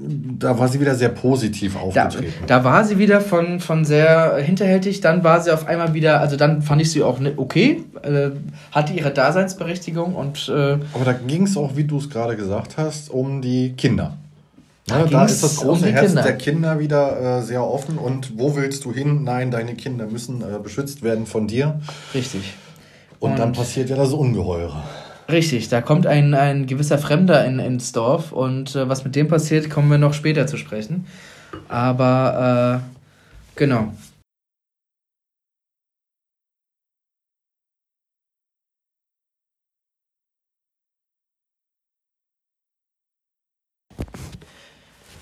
da war sie wieder sehr positiv aufgetreten. Da, da, war sie wieder von, von sehr hinterhältig, dann war sie auf einmal wieder, also dann fand ich sie auch ne, okay, äh, hatte ihre Daseinsberechtigung und. Äh, Aber da ging es auch, wie du es gerade gesagt hast, um die Kinder. Ja, da ist das große um Herz Kinder. der Kinder wieder äh, sehr offen und wo willst du hin? Nein, deine Kinder müssen äh, beschützt werden von dir. Richtig. Und, und dann passiert ja das Ungeheure. Richtig, da kommt ein, ein gewisser Fremder in, ins Dorf und äh, was mit dem passiert, kommen wir noch später zu sprechen. Aber äh, genau.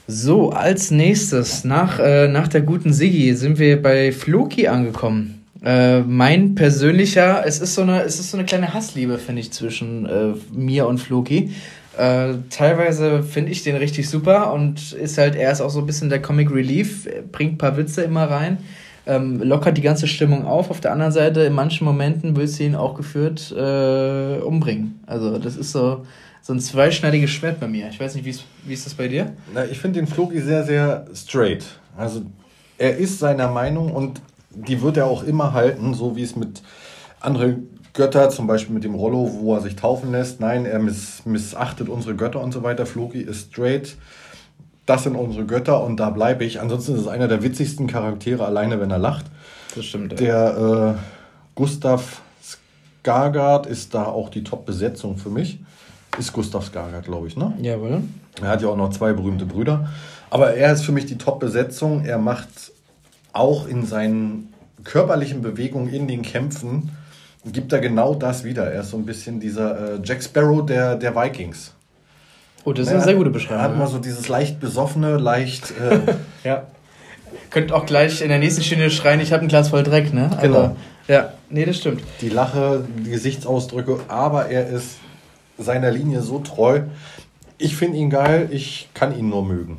So, als nächstes, nach, äh, nach der guten Siggi, sind wir bei Floki angekommen. Äh, mein persönlicher, es ist so eine, es ist so eine kleine Hassliebe, finde ich, zwischen äh, mir und Floki. Äh, teilweise finde ich den richtig super und ist halt, er ist auch so ein bisschen der Comic Relief, bringt ein paar Witze immer rein, ähm, lockert die ganze Stimmung auf. Auf der anderen Seite, in manchen Momenten willst du ihn auch geführt äh, umbringen. Also, das ist so, so ein zweischneidiges Schwert bei mir. Ich weiß nicht, wie ist das bei dir? Na, ich finde den Floki sehr, sehr straight. Also, er ist seiner Meinung und die wird er auch immer halten, so wie es mit anderen Götter, zum Beispiel mit dem Rollo, wo er sich taufen lässt. Nein, er miss, missachtet unsere Götter und so weiter. Floki ist straight. Das sind unsere Götter und da bleibe ich. Ansonsten ist es einer der witzigsten Charaktere, alleine wenn er lacht. Das stimmt. Der äh, Gustav Skarsgård ist da auch die Top-Besetzung für mich. Ist Gustav Skarsgård, glaube ich, ne? Jawohl. Er hat ja auch noch zwei berühmte Brüder. Aber er ist für mich die Top-Besetzung. Er macht auch in seinen körperlichen Bewegungen in den Kämpfen gibt er genau das wieder. Er ist so ein bisschen dieser äh, Jack Sparrow der, der Vikings. Oh, das ist eine sehr gute Beschreibung. Er hat mal so dieses leicht besoffene, leicht. Äh, ja. Könnt auch gleich in der nächsten Stunde schreien, ich habe ein Glas voll Dreck, ne? Also, genau. Ja, nee, das stimmt. Die Lache, die Gesichtsausdrücke, aber er ist seiner Linie so treu. Ich finde ihn geil, ich kann ihn nur mögen.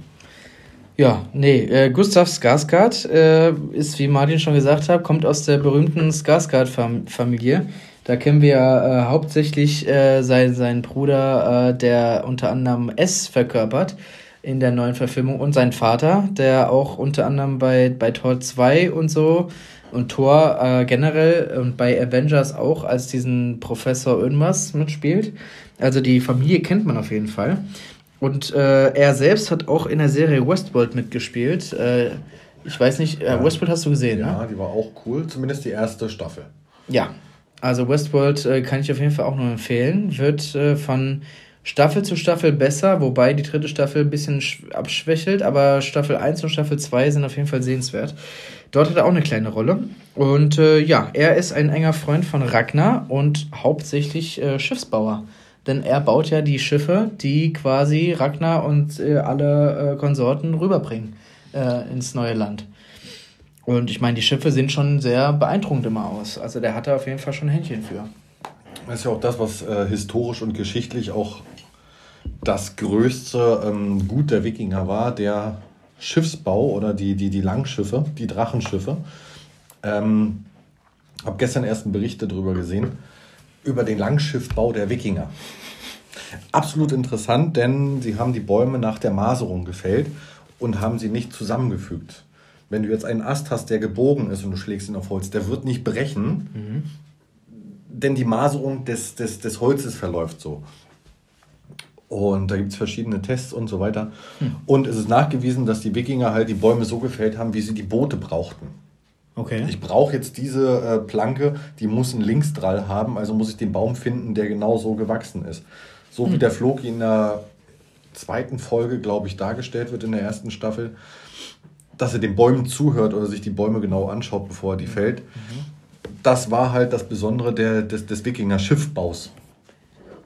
Ja, nee, äh, Gustav Skarsgård äh, ist, wie Martin schon gesagt hat, kommt aus der berühmten Skarsgård-Familie. Da kennen wir äh, hauptsächlich äh, sein, seinen Bruder, äh, der unter anderem S verkörpert in der neuen Verfilmung und sein Vater, der auch unter anderem bei, bei Tor 2 und so und Thor äh, generell und bei Avengers auch als diesen Professor irgendwas mitspielt. Also die Familie kennt man auf jeden Fall. Und äh, er selbst hat auch in der Serie Westworld mitgespielt. Äh, ich weiß nicht, äh, Westworld hast du gesehen, ja, ne? Ja, die war auch cool, zumindest die erste Staffel. Ja, also Westworld äh, kann ich auf jeden Fall auch nur empfehlen. Wird äh, von Staffel zu Staffel besser, wobei die dritte Staffel ein bisschen abschwächelt, aber Staffel 1 und Staffel 2 sind auf jeden Fall sehenswert. Dort hat er auch eine kleine Rolle. Und äh, ja, er ist ein enger Freund von Ragnar und hauptsächlich äh, Schiffsbauer denn er baut ja die Schiffe, die quasi Ragnar und äh, alle äh, Konsorten rüberbringen äh, ins neue Land. Und ich meine, die Schiffe sehen schon sehr beeindruckend immer aus. Also der hat da auf jeden Fall schon Händchen für. Das ist ja auch das, was äh, historisch und geschichtlich auch das größte ähm, Gut der Wikinger war, der Schiffsbau oder die, die, die Langschiffe, die Drachenschiffe. Ähm, habe gestern erst einen Bericht darüber gesehen über den Langschiffbau der Wikinger. Absolut interessant, denn sie haben die Bäume nach der Maserung gefällt und haben sie nicht zusammengefügt. Wenn du jetzt einen Ast hast, der gebogen ist und du schlägst ihn auf Holz, der wird nicht brechen, mhm. denn die Maserung des, des, des Holzes verläuft so. Und da gibt es verschiedene Tests und so weiter. Mhm. Und es ist nachgewiesen, dass die Wikinger halt die Bäume so gefällt haben, wie sie die Boote brauchten. Okay. Ich brauche jetzt diese äh, Planke, die muss einen Linksdrall haben, also muss ich den Baum finden, der genau so gewachsen ist. So mhm. wie hm. der Floki in der zweiten Folge, glaube ich, dargestellt wird in der ersten Staffel, dass er den Bäumen zuhört oder sich die Bäume genau anschaut, bevor er die mhm. fällt. Mhm. Das war halt das Besondere der, des, des Wikinger-Schiffbaus.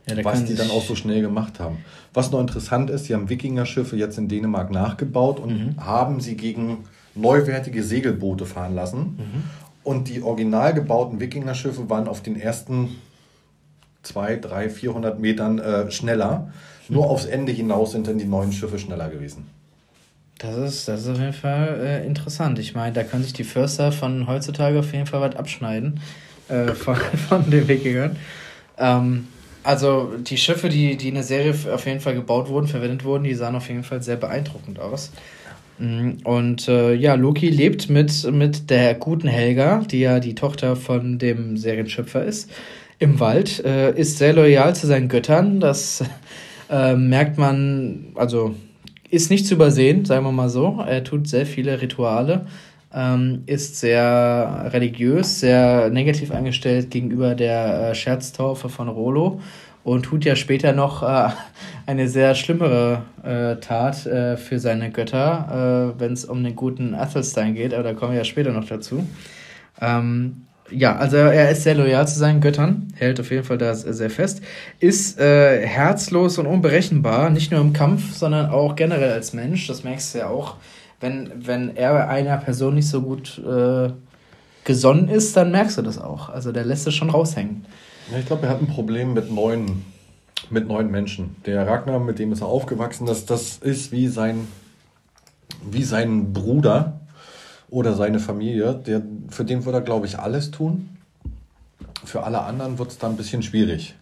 Ja, was die dann auch so schnell gemacht haben. Was noch interessant ist, sie haben Wikinger-Schiffe jetzt in Dänemark nachgebaut und mhm. haben sie gegen neuwertige Segelboote fahren lassen. Mhm. Und die original gebauten Wikinger-Schiffe waren auf den ersten 2, 3, 400 Metern äh, schneller. Mhm. Nur aufs Ende hinaus sind dann die neuen Schiffe schneller gewesen. Das ist, das ist auf jeden Fall äh, interessant. Ich meine, da können sich die Förster von heutzutage auf jeden Fall was abschneiden äh, von, von den Wikingern. Ähm, also die Schiffe, die, die in der Serie auf jeden Fall gebaut wurden, verwendet wurden, die sahen auf jeden Fall sehr beeindruckend aus. Mhm. Und äh, ja, Loki lebt mit, mit der guten Helga, die ja die Tochter von dem Serienschöpfer ist, im Wald, äh, ist sehr loyal zu seinen Göttern. Das äh, merkt man, also ist nicht zu übersehen, sagen wir mal so. Er tut sehr viele Rituale, ähm, ist sehr religiös, sehr negativ eingestellt gegenüber der äh, Scherztaufe von Rolo und tut ja später noch äh, eine sehr schlimmere äh, Tat äh, für seine Götter, äh, wenn es um den guten Athelstan geht, aber da kommen wir ja später noch dazu. Ähm, ja, also er ist sehr loyal zu seinen Göttern, hält auf jeden Fall da sehr fest, ist äh, herzlos und unberechenbar, nicht nur im Kampf, sondern auch generell als Mensch. Das merkst du ja auch, wenn, wenn er einer Person nicht so gut äh, gesonnen ist, dann merkst du das auch. Also der lässt es schon raushängen. Ja, ich glaube, er hat ein Problem mit neuen, mit neuen Menschen. Der Ragnar, mit dem ist er aufgewachsen, das, das ist wie sein, wie sein Bruder oder seine Familie. Der, für den würde er, glaube ich, alles tun. Für alle anderen wird es dann ein bisschen schwierig.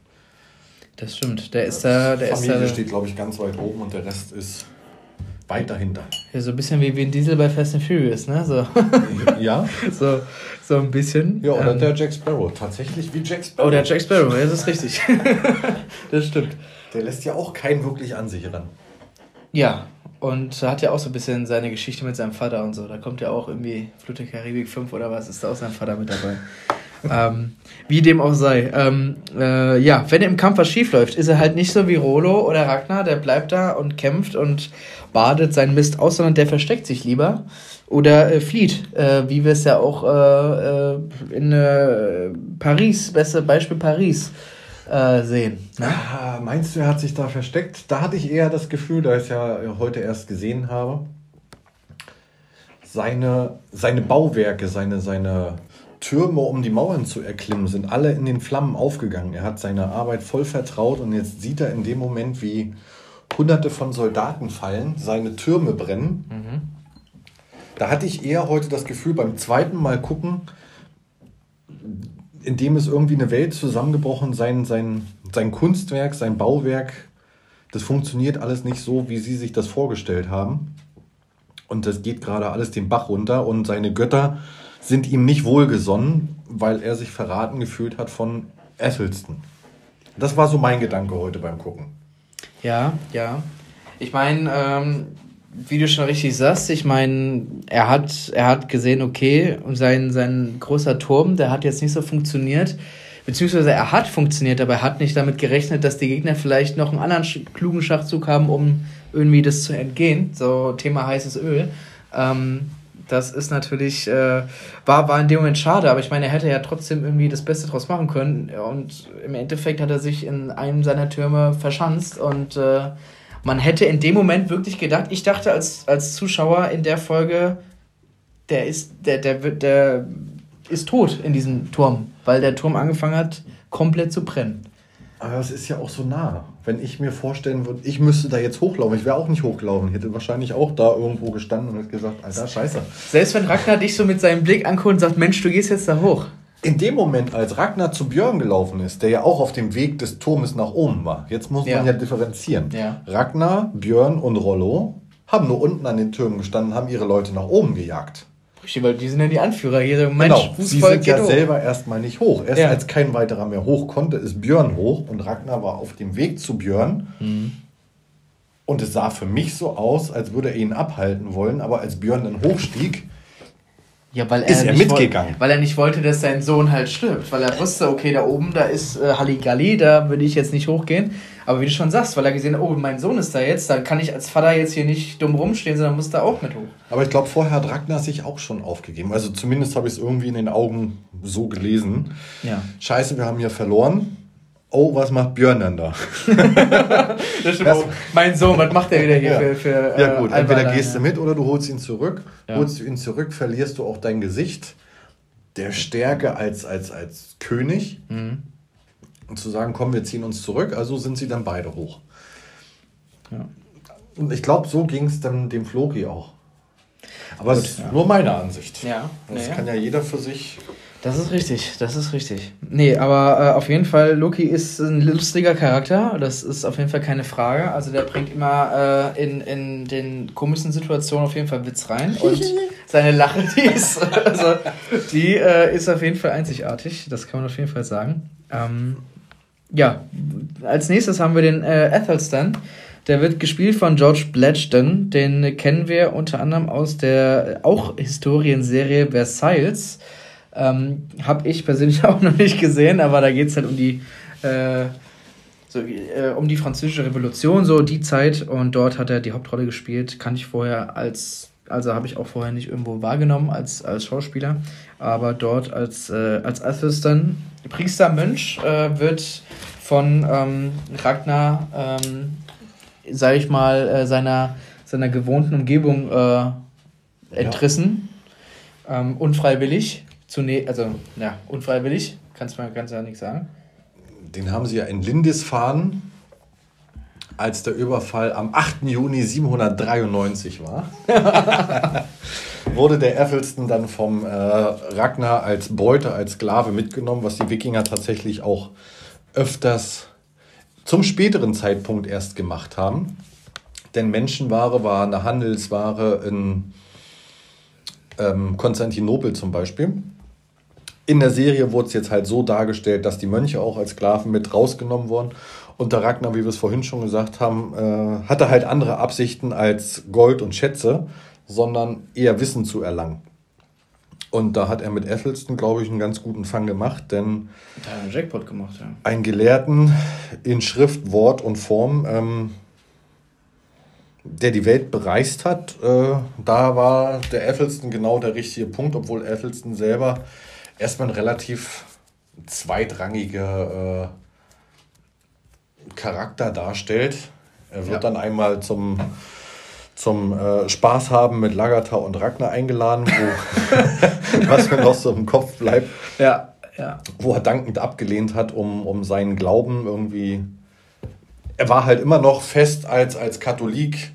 Das stimmt. Der ist da. Der Familie ist da, steht, glaube ich, ganz weit oben und der Rest ist weit dahinter. Ja, so ein bisschen wie Vin Diesel bei Fast and Furious, ne? So. Ja? so, so ein bisschen. Ja, oder Ähm, der Jack Sparrow. Tatsächlich wie Jack Sparrow. Oh, der Jack Sparrow, ja, das ist richtig. das stimmt. Der lässt ja auch keinen wirklich an sich ran. Ja, und hat ja auch so ein bisschen seine Geschichte mit seinem Vater und so. Da kommt ja auch irgendwie Flut der Karibik 5 oder was, ist da auch sein Vater mit dabei. ähm, wie dem auch sei. Ähm, äh, ja, wenn im Kampf was schief läuft, ist er halt nicht so wie Rolo oder Ragnar, der bleibt da und kämpft und badet seinen Mist aus, sondern der versteckt sich lieber oder äh, flieht, äh, wie wir es ja auch äh, äh, in äh, Paris, beste Beispiel Paris, äh, sehen. Ne? Ah, meinst du, er hat sich da versteckt? Da hatte ich eher das Gefühl, da ich es ja heute erst gesehen habe, seine, seine Bauwerke, seine, seine Türme, um die Mauern zu erklimmen, sind alle in den Flammen aufgegangen. Er hat seine Arbeit voll vertraut und jetzt sieht er in dem Moment, wie hunderte von Soldaten fallen, seine Türme brennen. Da hatte ich eher heute das Gefühl, beim zweiten Mal gucken, in dem ist irgendwie eine Welt zusammengebrochen, sein, sein, sein Kunstwerk, sein Bauwerk, das funktioniert alles nicht so, wie sie sich das vorgestellt haben. Und das geht gerade alles den Bach runter und seine Götter sind ihm nicht wohlgesonnen, weil er sich verraten gefühlt hat von Ethelston. Das war so mein Gedanke heute beim Gucken. Ja, ja. Ich meine, ähm, wie du schon richtig sagst, ich meine, er hat, er hat gesehen, okay, und sein, sein großer Turm, der hat jetzt nicht so funktioniert. Beziehungsweise er hat funktioniert, aber er hat nicht damit gerechnet, dass die Gegner vielleicht noch einen anderen klugen Schachzug haben, um irgendwie das zu entgehen. So Thema heißes Öl. Ähm, das ist natürlich, äh, war, war in dem Moment schade, aber ich meine, er hätte ja trotzdem irgendwie das Beste draus machen können. Und im Endeffekt hat er sich in einem seiner Türme verschanzt und äh, man hätte in dem Moment wirklich gedacht, ich dachte als, als Zuschauer in der Folge, der ist, der, der der ist tot in diesem Turm, weil der Turm angefangen hat, komplett zu brennen. Aber es ist ja auch so nah. Wenn ich mir vorstellen würde, ich müsste da jetzt hochlaufen, ich wäre auch nicht hochgelaufen, ich hätte wahrscheinlich auch da irgendwo gestanden und hätte gesagt, Alter, scheiße. Selbst wenn Ragnar dich so mit seinem Blick anguckt und sagt, Mensch, du gehst jetzt da hoch. In dem Moment, als Ragnar zu Björn gelaufen ist, der ja auch auf dem Weg des Turmes nach oben war, jetzt muss Ja. man ja differenzieren. Ja. Ragnar, Björn und Rollo haben nur unten an den Türmen gestanden, haben ihre Leute nach oben gejagt. Richtig, weil die sind ja die Anführer hier. Mensch, genau, sie sind ja hoch. selber erstmal nicht hoch. Erst Ja. als kein weiterer mehr hoch konnte, ist Björn hoch und Ragnar war auf dem Weg zu Björn. Mhm. Und es sah für mich so aus, als würde er ihn abhalten wollen, aber als Björn dann hochstieg, Ja, weil er Ist er nicht mitgegangen? Woll, weil er nicht wollte, dass sein Sohn halt stirbt. Weil er wusste, okay, da oben, da ist äh, Halligalli, da würde ich jetzt nicht hochgehen. Aber wie du schon sagst, weil er gesehen hat, oh, mein Sohn ist da jetzt, dann kann ich als Vater jetzt hier nicht dumm rumstehen, sondern muss da auch mit hoch. Aber ich glaube, vorher hat Ragnar sich auch schon aufgegeben. Also zumindest habe ich es irgendwie in den Augen so gelesen. Ja. Scheiße, wir haben hier verloren. Oh, was macht Björn denn da? Das stimmt auch. Mein Sohn, was macht der wieder hier Ja. für, für Ja äh, gut, entweder Albaner, gehst du ja. mit oder du holst ihn zurück. Ja. Holst du ihn zurück, verlierst du auch dein Gesicht der Stärke als, als, als König. Mhm. Und zu sagen, komm, wir ziehen uns zurück. Also sind sie dann beide hoch. Ja. Und ich glaube, so ging es dann dem Floki auch. Aber Gut, es ist ja. nur meine Ansicht. Ja, Das nee. kann ja jeder für sich. Das ist richtig, das ist richtig. Nee, aber äh, auf jeden Fall, Loki ist ein lustiger Charakter, das ist auf jeden Fall keine Frage. Also der bringt immer äh, in, in den komischen Situationen auf jeden Fall Witz rein und seine Lache, die ist, also, die äh, ist auf jeden Fall einzigartig, das kann man auf jeden Fall sagen. Ähm, ja, als nächstes haben wir den äh, Athelstan. Der wird gespielt von George Bledgton. Den kennen wir unter anderem aus der auch Historienserie Versailles. Ähm, Habe ich persönlich auch noch nicht gesehen, aber da geht es halt um die, äh, so, äh, um die französische Revolution, so die Zeit. Und dort hat er die Hauptrolle gespielt. Kannte ich vorher als also habe ich auch vorher nicht irgendwo wahrgenommen als, als Schauspieler, aber dort als, äh, als Athelstan, Priester, Mönch, äh, wird von ähm, Ragnar, ähm, sage ich mal, äh, seiner, seiner gewohnten Umgebung äh, entrissen. Ja. Ähm, unfreiwillig. Zune also, ja, unfreiwillig. Kannst du kannst ja nichts sagen. Den haben sie ja in Lindisfarne als der Überfall am 8. Juni 793 war, wurde der Effelston dann vom äh, Ragnar als Beute, als Sklave mitgenommen, was die Wikinger tatsächlich auch öfters zum späteren Zeitpunkt erst gemacht haben. Denn Menschenware war eine Handelsware in ähm, Konstantinopel zum Beispiel. In der Serie wurde es jetzt halt so dargestellt, dass die Mönche auch als Sklaven mit rausgenommen wurden und der Ragnar, wie wir es vorhin schon gesagt haben, äh, hatte halt andere Absichten als Gold und Schätze, sondern eher Wissen zu erlangen. Und da hat er mit Ethelston, glaube ich, einen ganz guten Fang gemacht, denn da hat einen Jackpot gemacht, ja. Ein Gelehrten in Schrift, Wort und Form, ähm, der die Welt bereist hat, äh, da war der Ethelston genau der richtige Punkt, obwohl Ethelston selber erstmal ein relativ zweitrangiger äh, Charakter darstellt. Er wird ja. dann einmal zum, zum äh, Spaß haben mit Lagertha und Ragnar eingeladen, wo, was mir noch so im Kopf bleibt. Ja, ja. Wo er dankend abgelehnt hat, um, um seinen Glauben irgendwie. Er war halt immer noch fest als, als Katholik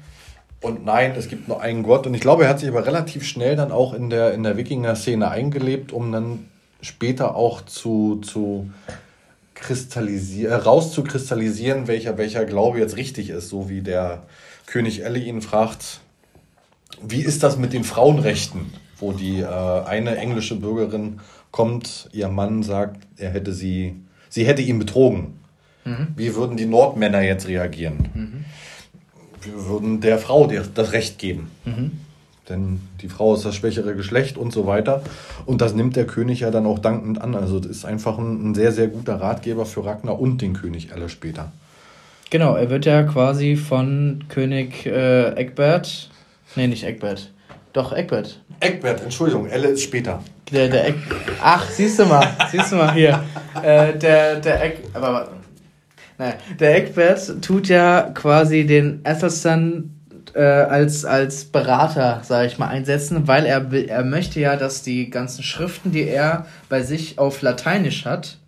und nein, es gibt nur einen Gott. Und ich glaube, er hat sich aber relativ schnell dann auch in der, in der Wikinger-Szene eingelebt, um dann später auch zu, zu kristallisieren, äh, rauszukristallisieren, welcher, welcher Glaube jetzt richtig ist, so wie der König Elle ihn fragt, wie ist das mit den Frauenrechten, wo die äh, eine englische Bürgerin kommt, ihr Mann sagt, er hätte sie, sie hätte ihn betrogen. Mhm. Wie würden die Nordmänner jetzt reagieren? Mhm. Wir würden der Frau das Recht geben. Mhm denn die Frau ist das schwächere Geschlecht und so weiter. Und das nimmt der König ja dann auch dankend an. Also das ist einfach ein, ein sehr, sehr guter Ratgeber für Ragnar und den König Elle später. Genau, er wird ja quasi von König äh, Egbert, nee, nicht Egbert, doch Egbert. Egbert, Entschuldigung, Elle ist später. Der, der Eck, ach, siehst du mal, siehst du mal hier. Äh, der, der Eck, aber, naja, der Egbert tut ja quasi den Athelstan äh, als, als Berater, sage ich mal, einsetzen, weil er, er möchte ja, dass die ganzen Schriften, die er bei sich auf Lateinisch hat,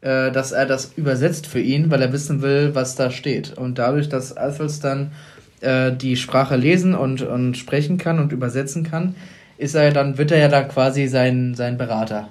äh, dass er das übersetzt für ihn, weil er wissen will, was da steht. Und dadurch, dass Athels dann äh, die Sprache lesen und, und sprechen kann und übersetzen kann, ist er dann, wird er ja dann quasi sein, sein Berater.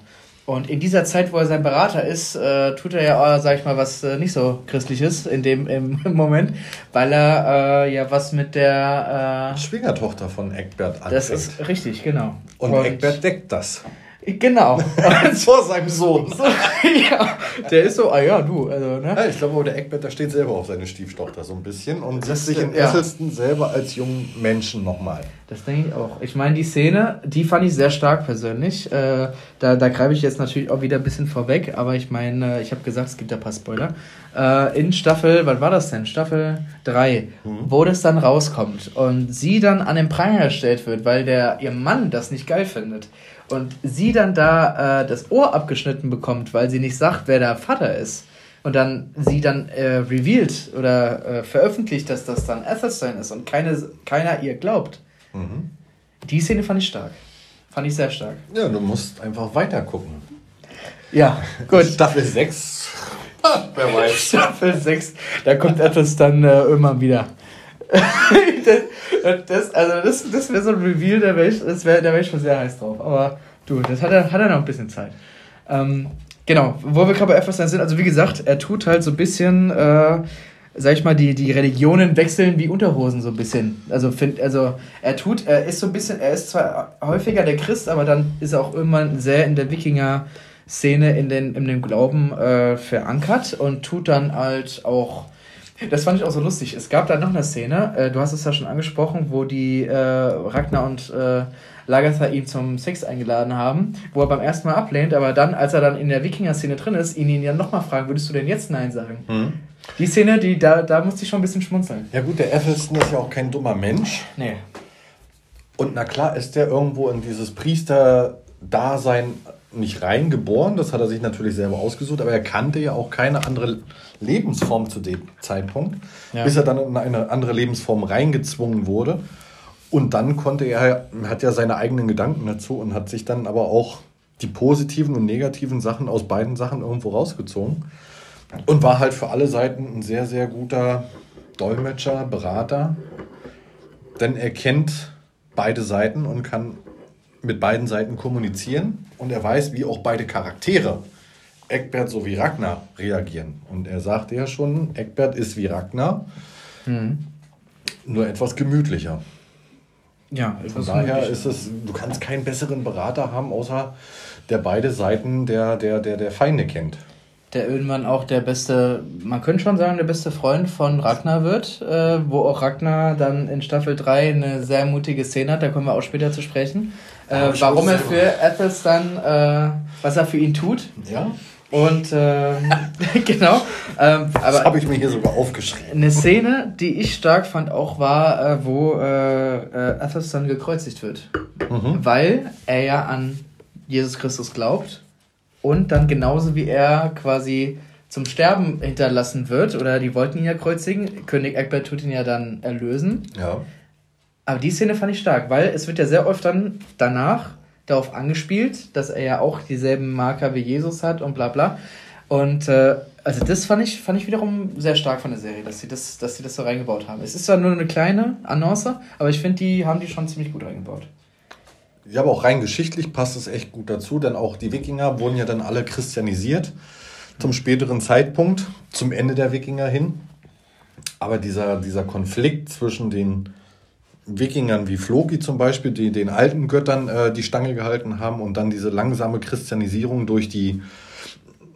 Und in dieser Zeit, wo er sein Berater ist, äh, tut er ja, sag ich mal, was äh, nicht so christliches in dem im, Moment, weil er äh, ja was mit der äh, Schwiegertochter von Egbert anfängt. Das ist richtig, genau. Und, Und Egbert deckt das. Genau. Vor seinem Sohn. So, ja, der ist so, ah ja, du. Also, ne? Ja, ich glaube, der Eckbett, der steht selber auf seine Stieftochter so ein bisschen und setzt sich in ja. Selber als jungen Menschen nochmal. Das denke ich auch. Ich meine, die Szene, die fand ich sehr stark persönlich. Äh, da da greife ich jetzt natürlich auch wieder ein bisschen vorweg, aber ich meine, ich habe gesagt, es gibt ein paar Spoiler. Äh, in Staffel, was war das denn? Staffel 3, mhm. wo das dann rauskommt und sie dann an den Pranger gestellt wird, weil der ihr Mann das nicht geil findet und sie dann da äh, das Ohr abgeschnitten bekommt, weil sie nicht sagt, wer der Vater ist, und dann sie dann äh, revealed oder äh, veröffentlicht, dass das dann Athelstan ist und keine, keiner ihr glaubt. Mhm. Die Szene fand ich stark. Fand ich sehr stark. Ja, du musst einfach weiter gucken. Ja, gut. Staffel 6. Wer weiß. Staffel 6, da kommt Athelstan äh, irgendwann wieder. das, das, also das, das wäre so ein Reveal, da wäre ich, wär, ich schon sehr heiß drauf. Aber du, das hat er, hat er noch ein bisschen Zeit. Ähm, genau, wo wir gerade bei Ephesus sind, also wie gesagt, er tut halt so ein bisschen, äh, sag ich mal, die, die Religionen wechseln wie Unterhosen so ein bisschen. Also, find, also er tut, er ist so ein bisschen, er ist zwar häufiger der Christ, aber dann ist er auch irgendwann sehr in der Wikinger-Szene, in, den, in dem Glauben äh, verankert und tut dann halt auch das fand ich auch so lustig. Es gab da noch eine Szene, äh, du hast es ja schon angesprochen, wo die äh, Ragnar und äh, Lagertha ihn zum Sex eingeladen haben, wo er beim ersten Mal ablehnt, aber dann, als er dann in der Wikinger-Szene drin ist, ihn ihn ja nochmal fragen, würdest du denn jetzt Nein sagen? Mhm. Die Szene, die, da, da musste ich schon ein bisschen schmunzeln. Ja gut, der Effelston ist ja auch kein dummer Mensch. Nee. Und na klar ist der irgendwo in dieses Priester-Dasein nicht reingeboren, das hat er sich natürlich selber ausgesucht, aber er kannte ja auch keine andere Lebensform zu dem Zeitpunkt, ja. bis er dann in eine andere Lebensform reingezwungen wurde. Und dann konnte er, hat ja seine eigenen Gedanken dazu und hat sich dann aber auch die positiven und negativen Sachen aus beiden Sachen irgendwo rausgezogen. Und war halt für alle Seiten ein sehr, sehr guter Dolmetscher, Berater. Denn er kennt beide Seiten und kann mit beiden Seiten kommunizieren. Und er weiß, wie auch beide Charaktere, Eckbert sowie Ragnar, reagieren. Und er sagte ja schon, Eckbert ist wie Ragnar, mhm. nur etwas gemütlicher. Ja, Von daher ist es, du kannst keinen besseren Berater haben, außer der beide Seiten der, der, der, der Feinde kennt. Der irgendwann auch der beste, man könnte schon sagen, der beste Freund von Ragnar wird, äh, wo auch Ragnar dann in Staffel 3 eine sehr mutige Szene hat, da kommen wir auch später zu sprechen. Äh, warum er für Athelstan, äh, was er für ihn tut. Ja. Und ähm, genau. Ähm, aber das habe ich mir hier sogar aufgeschrieben. Eine Szene, die ich stark fand, auch war, äh, wo äh, äh, Athelstan gekreuzigt wird. Mhm. Weil er ja an Jesus Christus glaubt und dann genauso wie er quasi zum Sterben hinterlassen wird, oder die wollten ihn ja kreuzigen, König Egbert tut ihn ja dann erlösen. Ja. Aber die Szene fand ich stark, weil es wird ja sehr oft dann danach darauf angespielt, dass er ja auch dieselben Marker wie Jesus hat und bla bla. Und äh, also das fand ich, fand ich wiederum sehr stark von der Serie, dass sie das, dass sie das so reingebaut haben. Es ist zwar nur eine kleine Annonce, aber ich finde, die haben die schon ziemlich gut reingebaut. Ja, aber auch rein geschichtlich passt es echt gut dazu, denn auch die Wikinger wurden ja dann alle christianisiert zum späteren Zeitpunkt, zum Ende der Wikinger hin. Aber dieser, dieser Konflikt zwischen den Wikingern wie Floki zum Beispiel, die den alten Göttern äh, die Stange gehalten haben und dann diese langsame Christianisierung durch die,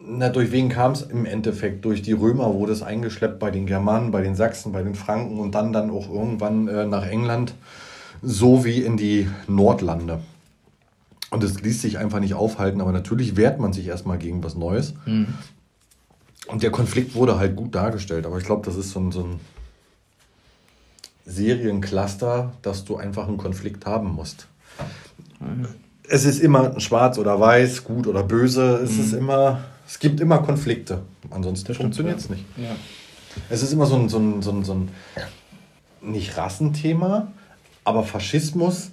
na, durch wen kam es im Endeffekt? Durch die Römer wurde es eingeschleppt bei den Germanen, bei den Sachsen, bei den Franken und dann dann auch irgendwann äh, nach England, so wie in die Nordlande. Und es ließ sich einfach nicht aufhalten, aber natürlich wehrt man sich erstmal gegen was Neues. Mhm. Und der Konflikt wurde halt gut dargestellt, aber ich glaube, das ist so ein, so ein Seriencluster, dass du einfach einen Konflikt haben musst. Es ist immer schwarz oder weiß, gut oder böse. Es mhm. ist immer, es gibt immer Konflikte. Ansonsten funktioniert es nicht. Ja. Es ist immer so ein, so ein, so ein, so ein nicht Rassenthema, aber Faschismus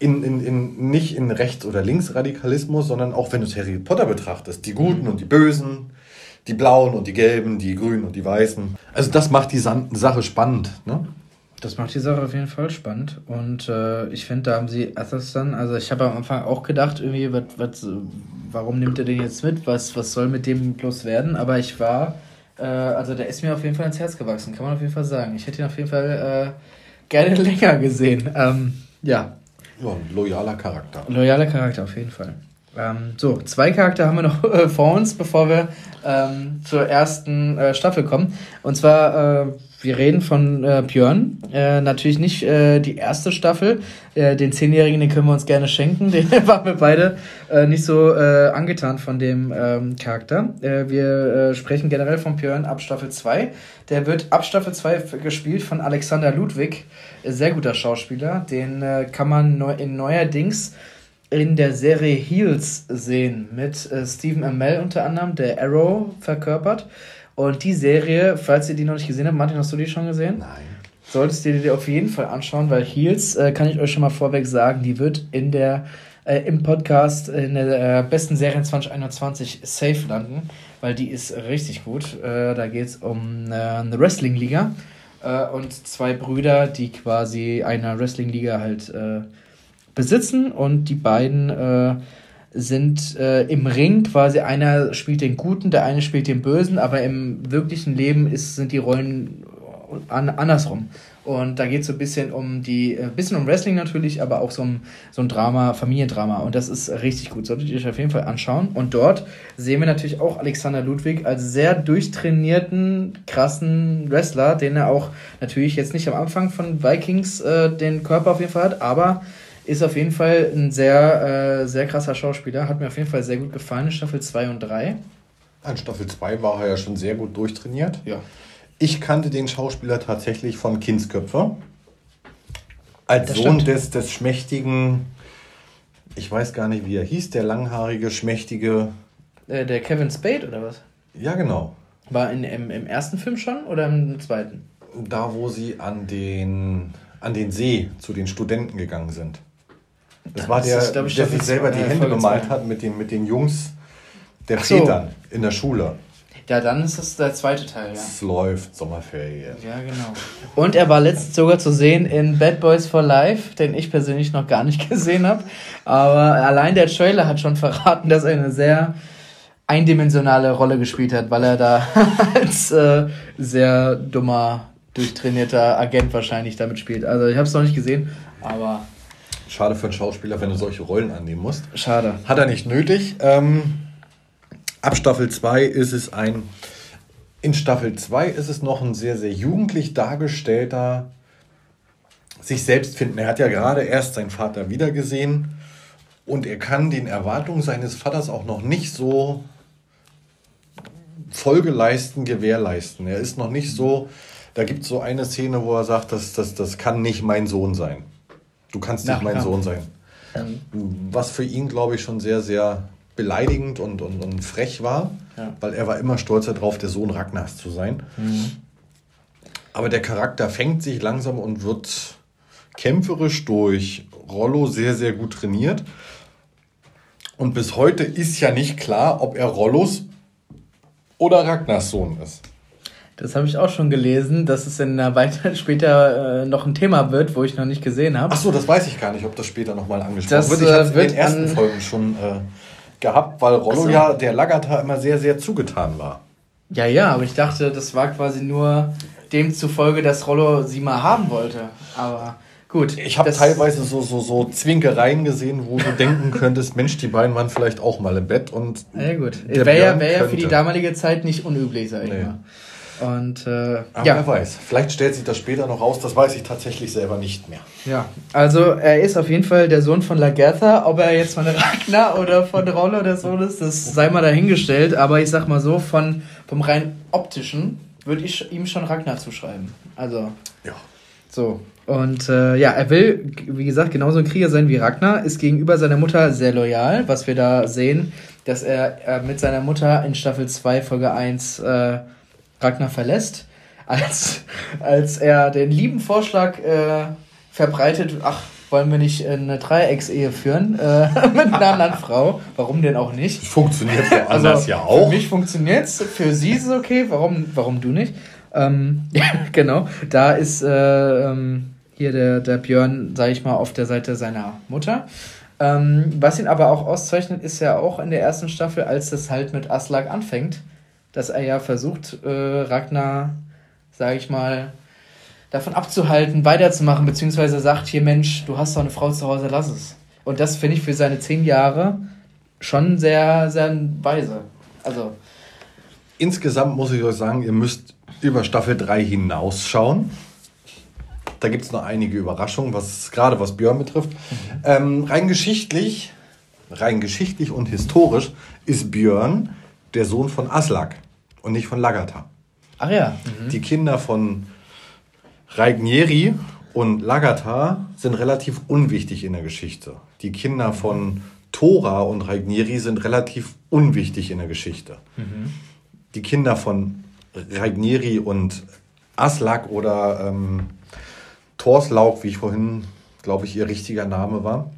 in, in, in, nicht in Rechts- oder Linksradikalismus, sondern auch wenn du Harry Potter betrachtest, die Guten mhm. und die Bösen, die Blauen und die Gelben, die Grünen und die Weißen. Also das macht die Sache spannend. Ne? Das macht die Sache auf jeden Fall spannend. Und äh, ich finde, da haben sie Athelstan, also ich habe am Anfang auch gedacht, irgendwie, wat, wat, warum nimmt er den jetzt mit? Was, was soll mit dem bloß werden? Aber ich war, äh, also der ist mir auf jeden Fall ins Herz gewachsen, kann man auf jeden Fall sagen. Ich hätte ihn auf jeden Fall äh, gerne länger gesehen. Ähm, ja. Ja, ein loyaler Charakter. Loyaler Charakter, auf jeden Fall. Ähm, so, zwei Charakter haben wir noch äh, vor uns, bevor wir ähm, zur ersten äh, Staffel kommen. Und zwar, äh, wir reden von äh, Björn. Äh, natürlich nicht äh, die erste Staffel. Äh, den Zehnjährigen, den können wir uns gerne schenken. Den waren wir beide äh, nicht so äh, angetan von dem ähm, Charakter. Äh, wir äh, sprechen generell von Björn ab Staffel 2. Der wird ab Staffel 2 gespielt von Alexander Ludwig. Sehr guter Schauspieler. Den äh, kann man neu in neuerdings in der Serie Heels sehen. Mit äh, Stephen Amell unter anderem, der Arrow verkörpert. Und die Serie, falls ihr die noch nicht gesehen habt, Martin, hast du die schon gesehen? Nein. Solltest du dir auf jeden Fall anschauen, weil Heels, äh, kann ich euch schon mal vorweg sagen, die wird in der, äh, im Podcast in der äh, besten Serie 2021 safe landen, weil die ist richtig gut. Äh, da geht es um äh, eine Wrestling-Liga äh, und zwei Brüder, die quasi einer Wrestling-Liga halt besitzen und die beiden sind äh, im Ring quasi einer spielt den Guten, der eine spielt den Bösen, aber im wirklichen Leben ist, sind die Rollen an, andersrum. Und da geht es so ein bisschen um die, ein äh, bisschen um Wrestling natürlich, aber auch so ein, so ein Drama, Familiendrama. Und das ist richtig gut. Solltet ihr euch auf jeden Fall anschauen. Und dort sehen wir natürlich auch Alexander Ludwig als sehr durchtrainierten, krassen Wrestler, den er auch natürlich jetzt nicht am Anfang von Vikings äh, den Körper auf jeden Fall hat, aber ist auf jeden Fall ein sehr, äh, sehr krasser Schauspieler. Hat mir auf jeden Fall sehr gut gefallen in Staffel 2 und 3. In Staffel 2 war er ja schon sehr gut durchtrainiert. Ja. Ich kannte den Schauspieler tatsächlich von Kindsköpfe. Als das Sohn des, des schmächtigen, ich weiß gar nicht, wie er hieß, der langhaarige, schmächtige. Äh, der Kevin Spade oder was? Ja, genau. War in, im, im ersten Film schon oder im zweiten? Da, wo sie an den, an den See zu den Studenten gegangen sind. Das, war der, ist, ich, der sich selber die Hände gemalt hat mit den, mit den Jungs der Vätern so. in der Schule. Ja, dann ist das der zweite Teil, ja. Es läuft, Sommerferien. Ja, genau. Und er war letztens sogar zu sehen in Bad Boys for Life, den ich persönlich noch gar nicht gesehen habe. Aber allein der Trailer hat schon verraten, dass er eine sehr eindimensionale Rolle gespielt hat, weil er da als äh, sehr dummer, durchtrainierter Agent wahrscheinlich damit spielt. Also ich habe es noch nicht gesehen, aber... Schade für einen Schauspieler, wenn du solche Rollen annehmen musst. Schade. Hat er nicht nötig. Ähm, ab Staffel 2 ist es ein... In Staffel 2 ist es noch ein sehr, sehr jugendlich dargestellter sich selbst finden. Er hat ja gerade erst seinen Vater wiedergesehen und er kann den Erwartungen seines Vaters auch noch nicht so Folge leisten, gewährleisten. Er ist noch nicht so, da gibt es so eine Szene, wo er sagt, das, das, das kann nicht mein Sohn sein. Du kannst nicht mein. Sohn sein. Ähm. Was für ihn, glaube ich, schon sehr, sehr beleidigend und, und, und frech war, ja. weil er war immer stolz darauf, der Sohn Ragnars zu sein. Mhm. Aber der Charakter fängt sich langsam und wird kämpferisch durch Rollo sehr, sehr gut trainiert. Und bis heute ist ja nicht klar, ob er Rollos oder Ragnars Sohn ist. Das habe ich auch schon gelesen, dass es in der weiter später äh, noch ein Thema wird, wo ich noch nicht gesehen habe. Ach so, das weiß ich gar nicht, ob das später nochmal angesprochen das, wird. Ich habe es in den ersten Folgen schon äh, gehabt, weil Rollo so. ja der Lagata immer sehr, sehr zugetan war. Ja, ja, aber ich dachte, das war quasi nur demzufolge, dass Rollo sie mal haben wollte. Aber Gut. Ich habe teilweise so, so, so Zwinkereien gesehen, wo du denken könntest, Mensch, die beiden waren vielleicht auch mal im Bett und. Ja, gut. Wäre ja, wär ja für die damalige Zeit nicht unüblich, sag ich nee. mal. Und äh, Aber ja. wer weiß, vielleicht stellt sich das später noch raus, das weiß ich tatsächlich selber nicht mehr. Ja, also er ist auf jeden Fall der Sohn von Lagertha, ob er jetzt von Ragnar oder von Rollo der Sohn ist, das sei mal dahingestellt, aber ich sag mal so, von, vom rein optischen würde ich ihm schon Ragnar zuschreiben. Also. Ja. So, und äh, ja, er will, wie gesagt, genauso ein Krieger sein wie Ragnar, ist gegenüber seiner Mutter sehr loyal, was wir da sehen, dass er äh, mit seiner Mutter in Staffel 2, Folge 1 äh, Ragnar verlässt, als, als er den lieben Vorschlag äh, verbreitet, ach, wollen wir nicht eine Dreiecksehe führen äh, mit einer anderen Frau? Warum denn auch nicht? Funktioniert woanders also, ja auch. Für mich funktioniert es, für sie ist es okay, warum, warum du nicht? Ähm, genau, da ist äh, ähm, hier der, der Björn, sage ich mal, auf der Seite seiner Mutter. Ähm, was ihn aber auch auszeichnet, ist ja auch in der ersten Staffel, als es halt mit Aslak anfängt, dass er ja versucht, äh, Ragnar, sage ich mal, davon abzuhalten, weiterzumachen, beziehungsweise sagt hier, Mensch, du hast doch eine Frau zu Hause, lass es. Und das finde ich für seine zehn Jahre schon sehr, sehr weise. Also. Insgesamt muss ich euch sagen, ihr müsst über Staffel 3 hinausschauen. Da gibt es noch einige Überraschungen, was gerade was Björn betrifft. Mhm. Ähm, rein geschichtlich, rein geschichtlich und historisch ist Björn der Sohn von Aslak und nicht von Lagertha. Ach ja. Mhm. Die Kinder von Reignieri und Lagertha sind relativ unwichtig in der Geschichte. Die Kinder von Thora und Reignieri sind relativ unwichtig in der Geschichte. Mhm. Die Kinder von Reignieri und Aslak oder ähm, Torslaug, wie ich vorhin, glaube ich, ihr richtiger Name war.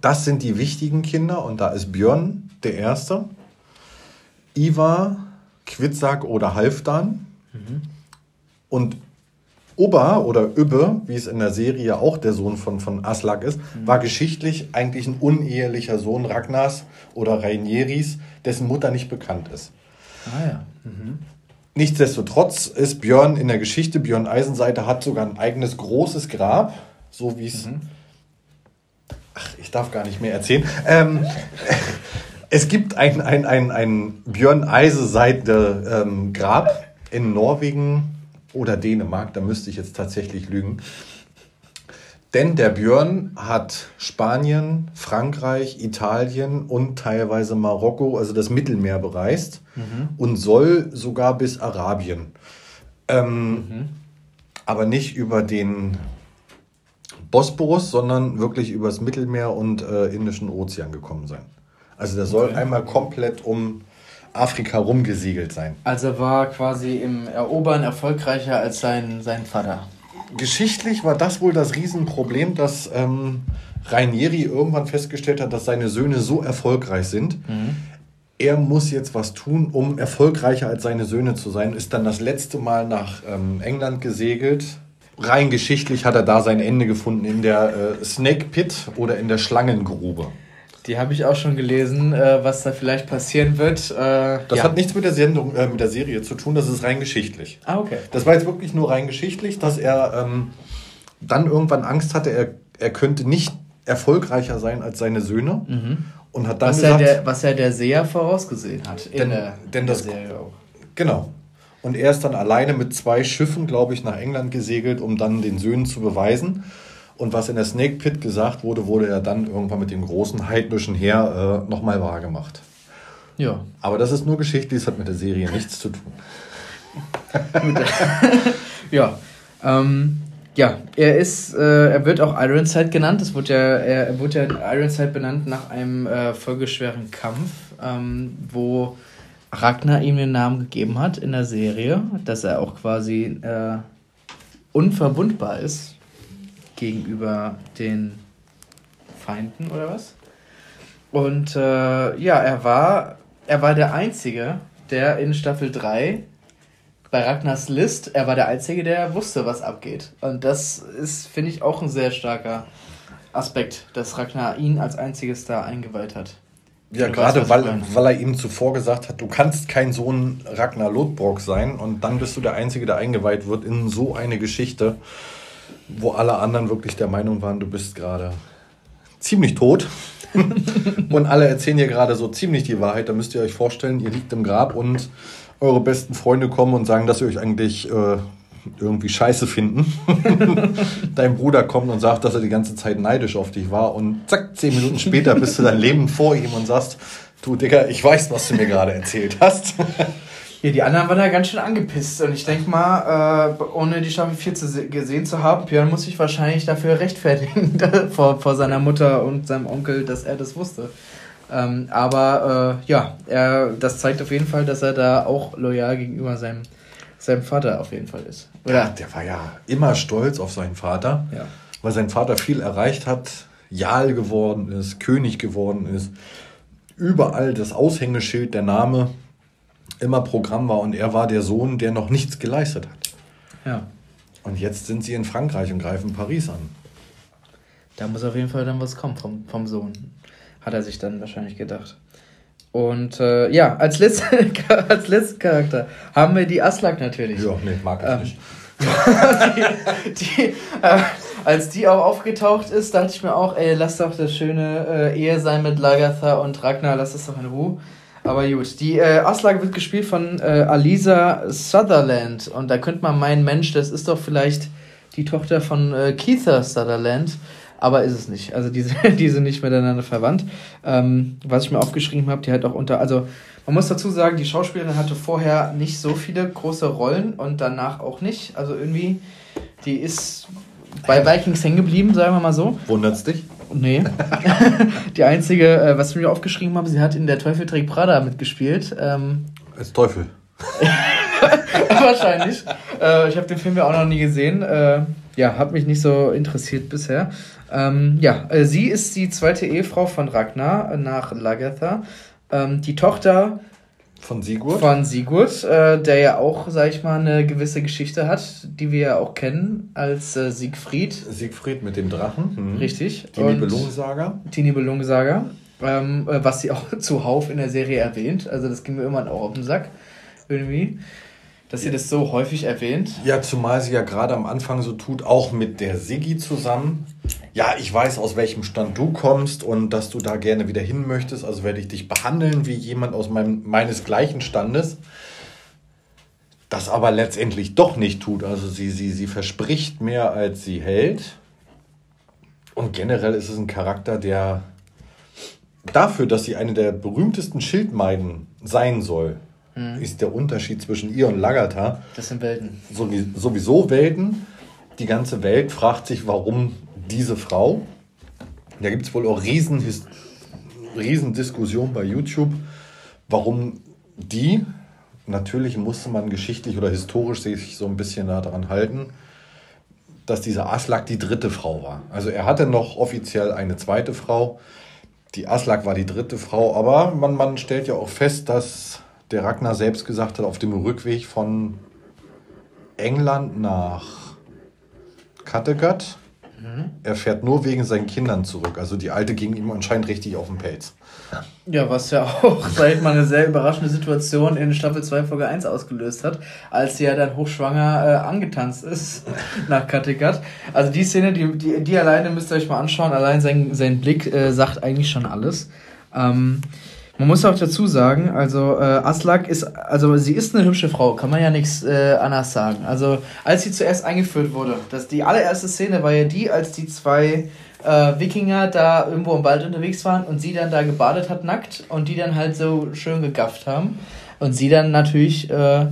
Das sind die wichtigen Kinder und da ist Björn der Erste, Ivar, Quitzak oder Halfdan mhm. und Ubba oder Übbe, wie es in der Serie auch der Sohn von, von Aslak ist, mhm. war geschichtlich eigentlich ein unehelicher Sohn Ragnars oder Rainieris, dessen Mutter nicht bekannt ist. Ah ja. Mhm. Nichtsdestotrotz ist Björn in der Geschichte, Björn Eisenseite hat sogar ein eigenes großes Grab, so wie es. Mhm. Ach, ich darf gar nicht mehr erzählen. Ähm, es gibt ein, ein, ein, ein Björn Eisenseite ähm, Grab in Norwegen oder Dänemark, da müsste ich jetzt tatsächlich lügen. Denn der Björn hat Spanien, Frankreich, Italien und teilweise Marokko, also das Mittelmeer bereist mhm. und soll sogar bis Arabien. Ähm, mhm. Aber nicht über den Bosporus, sondern wirklich übers Mittelmeer und äh, Indischen Ozean gekommen sein. Also der soll okay. einmal komplett um Afrika rumgesiegelt sein. Also war quasi im Erobern erfolgreicher als sein, sein Vater. Geschichtlich war das wohl das Riesenproblem, dass ähm, Rainieri irgendwann festgestellt hat, dass seine Söhne so erfolgreich sind. Mhm. Er muss jetzt was tun, um erfolgreicher als seine Söhne zu sein. Ist dann das letzte Mal nach ähm, England gesegelt. Rein geschichtlich hat er da sein Ende gefunden in der äh, Snake Pit oder in der Schlangengrube. Die habe ich auch schon gelesen, äh, was da vielleicht passieren wird. Äh, das ja. hat nichts mit der Sendung, äh, mit der Serie zu tun, das ist rein geschichtlich. Ah, okay. Das war jetzt wirklich nur rein geschichtlich, dass er ähm, dann irgendwann Angst hatte, er, er könnte nicht erfolgreicher sein als seine Söhne. Mhm. Und hat dann was, gesagt, der, was ja der Seher vorausgesehen hat. Denn, der, denn das, Serie auch. Genau. Und er ist dann alleine mit zwei Schiffen, glaube ich, nach England gesegelt, um dann den Söhnen zu beweisen. Und was in der Snake Pit gesagt wurde, wurde er dann irgendwann mit dem großen heidnischen Heer äh, nochmal wahrgemacht. Ja. Aber das ist nur geschichtlich, das hat mit der Serie nichts zu tun. ja. Ähm, ja, er ist, äh, er wird auch Ironside genannt. Es wurde ja, er, er wurde ja Ironside benannt nach einem äh, folgeschweren Kampf, ähm, wo Ragnar ihm den Namen gegeben hat in der Serie, dass er auch quasi äh, unverwundbar ist gegenüber den Feinden oder was. Und äh, ja, er war, er war der Einzige, der in Staffel 3 bei Ragnars List, er war der Einzige, der wusste, was abgeht. Und das ist, finde ich, auch ein sehr starker Aspekt, dass Ragnar ihn als einziges da eingeweiht hat. Ja, gerade weil, weil er ihm zuvor gesagt hat, du kannst kein Sohn Ragnar Lodbrok sein und dann bist du der Einzige, der eingeweiht wird in so eine Geschichte wo alle anderen wirklich der Meinung waren, du bist gerade ziemlich tot. und alle erzählen hier gerade so ziemlich die Wahrheit. Da müsst ihr euch vorstellen, ihr liegt im Grab und eure besten Freunde kommen und sagen, dass sie euch eigentlich äh, irgendwie scheiße finden. Dein Bruder kommt und sagt, dass er die ganze Zeit neidisch auf dich war und zack, zehn Minuten später bist du dein Leben vor ihm und sagst, du Digga, ich weiß, was du mir gerade erzählt hast. Ja, die anderen waren da ganz schön angepisst. Und ich denke mal, äh, ohne die Staffel 4 zu gesehen zu haben, Björn muss sich wahrscheinlich dafür rechtfertigen vor, vor seiner Mutter und seinem Onkel, dass er das wusste. Ähm, aber äh, ja, er, das zeigt auf jeden Fall, dass er da auch loyal gegenüber seinem, seinem Vater auf jeden Fall ist. Oder? Ja, der war ja immer stolz auf seinen Vater, ja. weil sein Vater viel erreicht hat, Jarl geworden ist, König geworden ist. Überall das Aushängeschild, der Name immer Programm war und er war der Sohn, der noch nichts geleistet hat. Ja. Und jetzt sind sie in Frankreich und greifen Paris an. Da muss auf jeden Fall dann was kommen vom, vom Sohn. Hat er sich dann wahrscheinlich gedacht. Und äh, ja, als, letzte, als letzten Charakter haben wir die Aslak natürlich. Ja, nee, mag ich ähm, nicht. die, die, äh, als die auch aufgetaucht ist, dachte ich mir auch, ey, lass doch das schöne äh, Ehe sein mit Lagatha und Ragnar, lass das doch in Ruhe. Aber gut, die äh, Auslage wird gespielt von äh, Alisa Sutherland. Und da könnte man meinen, Mensch, das ist doch vielleicht die Tochter von äh, Keitha Sutherland. Aber ist es nicht. Also die, die sind nicht miteinander verwandt. Ähm, was ich mir aufgeschrieben habe, die hat auch unter. Also man muss dazu sagen, die Schauspielerin hatte vorher nicht so viele große Rollen und danach auch nicht. Also irgendwie, die ist bei Vikings hängen geblieben, sagen wir mal so. Wundert's dich? Nee. die einzige, äh, was ich mir aufgeschrieben habe, sie hat in Der Teufel trägt Prada mitgespielt. Ähm, Als Teufel. Wahrscheinlich. Äh, ich habe den Film ja auch noch nie gesehen. Äh, ja, hat mich nicht so interessiert bisher. Ähm, ja, äh, sie ist die zweite Ehefrau von Ragnar nach Lagertha. Ähm, die Tochter von Sigurd? Von Sigurd, äh, der ja auch, sag ich mal, eine gewisse Geschichte hat, die wir ja auch kennen als äh, Siegfried. Siegfried mit dem Drachen. Mhm. Richtig. Die Nibelungensaga. Die Nibelungensaga. Ähm, äh, was sie auch zuhauf in der Serie erwähnt. Also das ging mir immer auch auf den Sack. Irgendwie dass sie das so häufig erwähnt. Ja, zumal sie ja gerade am Anfang so tut, auch mit der Siggi zusammen. Ja, ich weiß, aus welchem Stand du kommst und dass du da gerne wieder hin möchtest. Also werde ich dich behandeln wie jemand aus meinem, meines gleichen Standes. Das aber letztendlich doch nicht tut. Also sie, sie, sie verspricht mehr, als sie hält. Und generell ist es ein Charakter, der dafür, dass sie eine der berühmtesten Schildmeiden sein soll, mhm. ist der Unterschied zwischen ihr und Lagertha. Das sind Welten. Sowieso Welten. Die ganze Welt fragt sich, warum diese Frau, da gibt es wohl auch riesen, riesen Diskussionen bei YouTube, warum die, natürlich musste man geschichtlich oder historisch sich so ein bisschen daran halten, dass dieser Aslak die dritte Frau war. Also er hatte noch offiziell eine zweite Frau. Die Aslak war die dritte Frau, aber man, man stellt ja auch fest, dass der Ragnar selbst gesagt hat, auf dem Rückweg von England nach Kattegat, er fährt nur wegen seinen Kindern zurück. Also die Alte ging ihm anscheinend richtig auf den Pelz. Ja, was ja auch, sag ich mal, eine sehr überraschende Situation in Staffel 2, Folge 1 ausgelöst hat, als sie ja dann hochschwanger äh, angetanzt ist nach Kattegat. Also die Szene, die, die, die alleine müsst ihr euch mal anschauen, allein sein, sein Blick äh, sagt eigentlich schon alles. Ähm, man muss auch dazu sagen, also äh, Aslak ist, also sie ist eine hübsche Frau, kann man ja nichts äh, anders sagen. Also als sie zuerst eingeführt wurde, das die allererste Szene war ja die, als die zwei äh, Wikinger da irgendwo im Wald unterwegs waren und sie dann da gebadet hat nackt und die dann halt so schön gegafft haben und sie dann natürlich äh,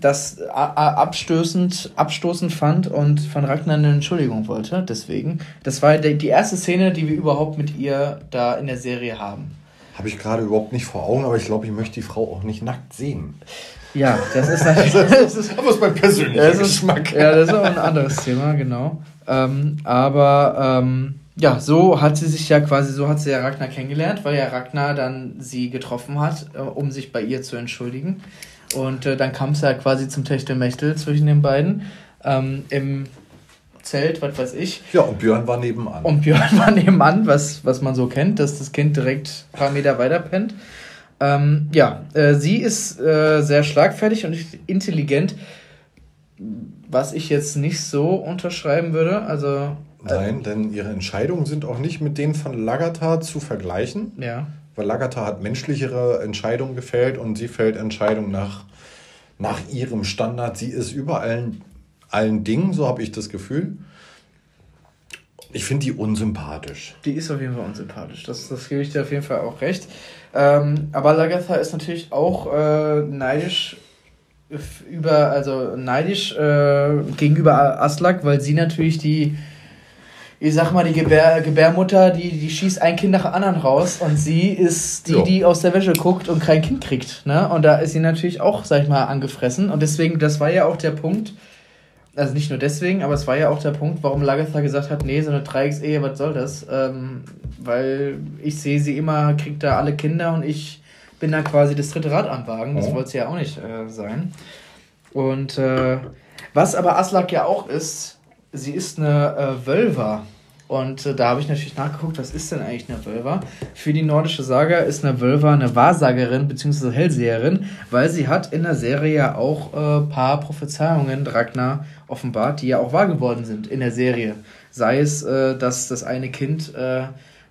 das abstößend, abstoßend fand und von Ragnar eine Entschuldigung wollte. Deswegen, das war die erste Szene, die wir überhaupt mit ihr da in der Serie haben. Habe ich gerade überhaupt nicht vor Augen, aber ich glaube, ich möchte die Frau auch nicht nackt sehen. Ja, das ist natürlich. das ist, aber ist mein persönlicher das ist, Geschmack. Ja, das ist auch ein anderes Thema, genau. Ähm, aber ähm, ja, so hat sie sich ja quasi, so hat sie ja Ragnar kennengelernt, weil ja Ragnar dann sie getroffen hat, äh, um sich bei ihr zu entschuldigen. Und äh, dann kam es ja quasi zum Techtelmechtel zwischen den beiden. Ähm, Im Zelt, was weiß ich. Ja, und Björn war nebenan. Und Björn war nebenan, was, was man so kennt, dass das Kind direkt ein paar Meter weiter pennt. Ähm, ja, äh, sie ist äh, sehr schlagfertig und intelligent, was ich jetzt nicht so unterschreiben würde. Also, äh, Nein, denn ihre Entscheidungen sind auch nicht mit denen von Lagatar zu vergleichen. Ja. Weil Lagatar hat menschlichere Entscheidungen gefällt und sie fällt Entscheidungen nach, nach ihrem Standard. Sie ist überall allen Dingen, so habe ich das Gefühl. Ich finde die unsympathisch. Die ist auf jeden Fall unsympathisch. Das, das gebe ich dir auf jeden Fall auch recht. Ähm, aber Lagatha ist natürlich auch äh, neidisch über, also neidisch äh, gegenüber Aslak, weil sie natürlich die, ich sag mal, die Gebär, Gebärmutter, die, die schießt ein Kind nach dem anderen raus und sie ist die, jo. die aus der Wäsche guckt und kein Kind kriegt. Ne? Und da ist sie natürlich auch, sag ich mal, angefressen. Und deswegen, das war ja auch der Punkt, also nicht nur deswegen, aber es war ja auch der Punkt, warum Lagatha gesagt hat, nee, so eine Dreiecksehe, was soll das? Ähm, weil ich sehe sie immer, kriegt da alle Kinder und ich bin da quasi das dritte Rad am Wagen. Das oh. wollte es ja auch nicht äh, sein. Und äh, was aber Aslak ja auch ist, sie ist eine äh, Wölver. Und äh, da habe ich natürlich nachgeguckt, was ist denn eigentlich eine Wölver? Für die nordische Saga ist eine Wölver eine Wahrsagerin bzw. Hellseherin, weil sie hat in der Serie ja auch ein äh, paar Prophezeiungen Ragnar offenbart, die ja auch wahr geworden sind in der Serie. Sei es, äh, dass das eine Kind äh,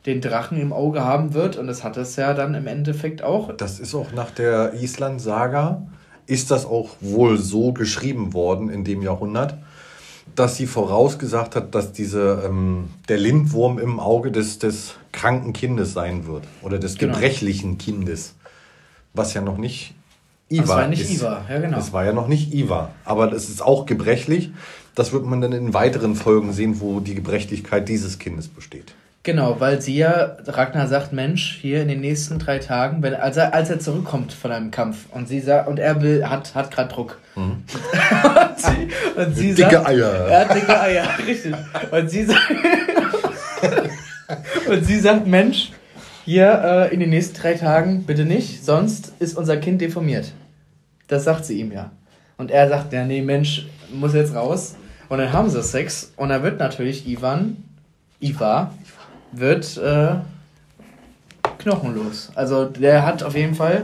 den Drachen im Auge haben wird und das hat es ja dann im Endeffekt auch. Das ist auch nach der Island-Saga, ist das auch wohl so geschrieben worden in dem Jahrhundert dass sie vorausgesagt hat, dass diese, ähm, der Lindwurm im Auge des, des kranken Kindes sein wird. Oder des genau. gebrechlichen Kindes. Was ja noch nicht Iva das war nicht ist. Iva, ja genau. Das war ja noch nicht Iva. Aber das ist auch gebrechlich. Das wird man dann in weiteren Folgen sehen, wo die Gebrechlichkeit dieses Kindes besteht. Genau, weil sie ja, Ragnar sagt, Mensch, hier in den nächsten drei Tagen, wenn, als, er, als er zurückkommt von einem Kampf und sie sagt, und er will, hat, hat gerade Druck. Mhm. und sie, und sie dicke sagt, Eier. Er hat dicke Eier, richtig. Und sie sagt, und sie sagt, Mensch, hier äh, in den nächsten drei Tagen bitte nicht, sonst ist unser Kind deformiert. Das sagt sie ihm ja. Und er sagt, ja, nee, Mensch, muss jetzt raus. Und dann haben sie Sex und er wird natürlich Ivan, Iva, wird äh, knochenlos. Also der hat auf jeden Fall.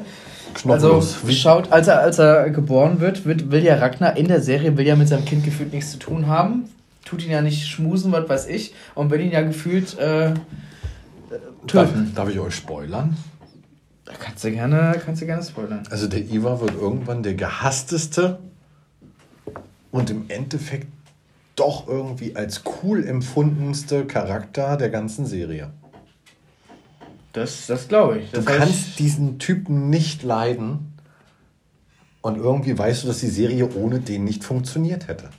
Knochenlos. Also schaut, als er, als er geboren wird, wird, will ja Ragnar in der Serie will ja mit seinem Kind gefühlt nichts zu tun haben. Tut ihn ja nicht schmusen, was weiß ich, und will ihn ja gefühlt äh, töten. Darf, darf ich euch spoilern? Da kannst du gerne, kannst du gerne spoilern. Also der Iva wird irgendwann der gehassteste und im Endeffekt doch irgendwie als cool empfundenste Charakter der ganzen Serie. Das, das glaube ich. Das du kannst diesen Typen nicht leiden und irgendwie weißt du, dass die Serie ohne den nicht funktioniert hätte.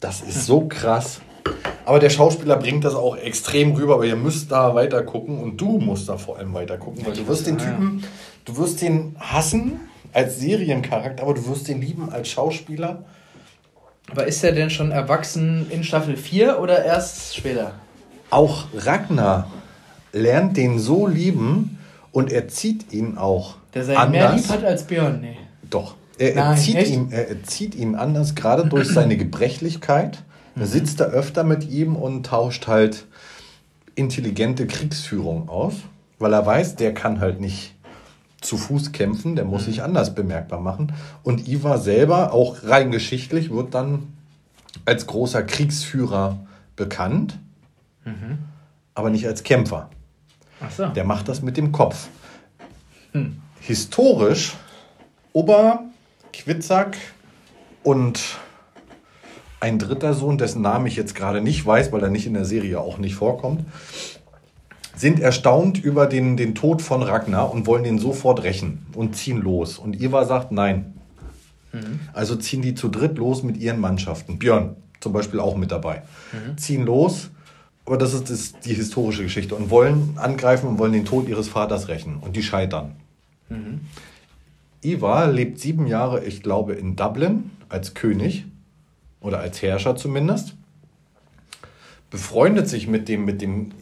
Das ist so krass. Aber der Schauspieler bringt das auch extrem rüber, aber ihr müsst da weiter gucken und du musst da vor allem weiter gucken, weil du wirst den Typen, du wirst den hassen als Seriencharakter, aber du wirst den lieben als Schauspieler. Aber ist er denn schon erwachsen in Staffel 4 oder erst später? Auch Ragnar lernt den so lieben und er zieht ihn auch. Der sein mehr lieb hat als Björn, nee. Doch. Er, er, zieht ihn, er, er zieht ihn anders, gerade durch seine Gebrechlichkeit. Er sitzt da öfter mit ihm und tauscht halt intelligente Kriegsführung aus, weil er weiß, der kann halt nicht zu Fuß kämpfen, der muss sich anders bemerkbar machen. Und Ivar selber, auch rein geschichtlich, wird dann als großer Kriegsführer bekannt, mhm. aber nicht als Kämpfer. Ach so. Der macht das mit dem Kopf. Hm. Historisch, Ober, Quitzak und ein dritter Sohn, dessen Namen ich jetzt gerade nicht weiß, weil er nicht in der Serie auch nicht vorkommt, sind erstaunt über den, den Tod von Ragnar und wollen ihn sofort rächen und ziehen los. Und Ivar sagt nein. Mhm. Also ziehen die zu dritt los mit ihren Mannschaften. Björn zum Beispiel auch mit dabei. Mhm. Ziehen los, aber das ist, das die historische Geschichte und wollen angreifen und wollen den Tod ihres Vaters rächen. Und die scheitern. Mhm. Ivar lebt sieben Jahre, ich glaube, in Dublin als König oder als Herrscher zumindest, befreundet sich mit dem, mit dem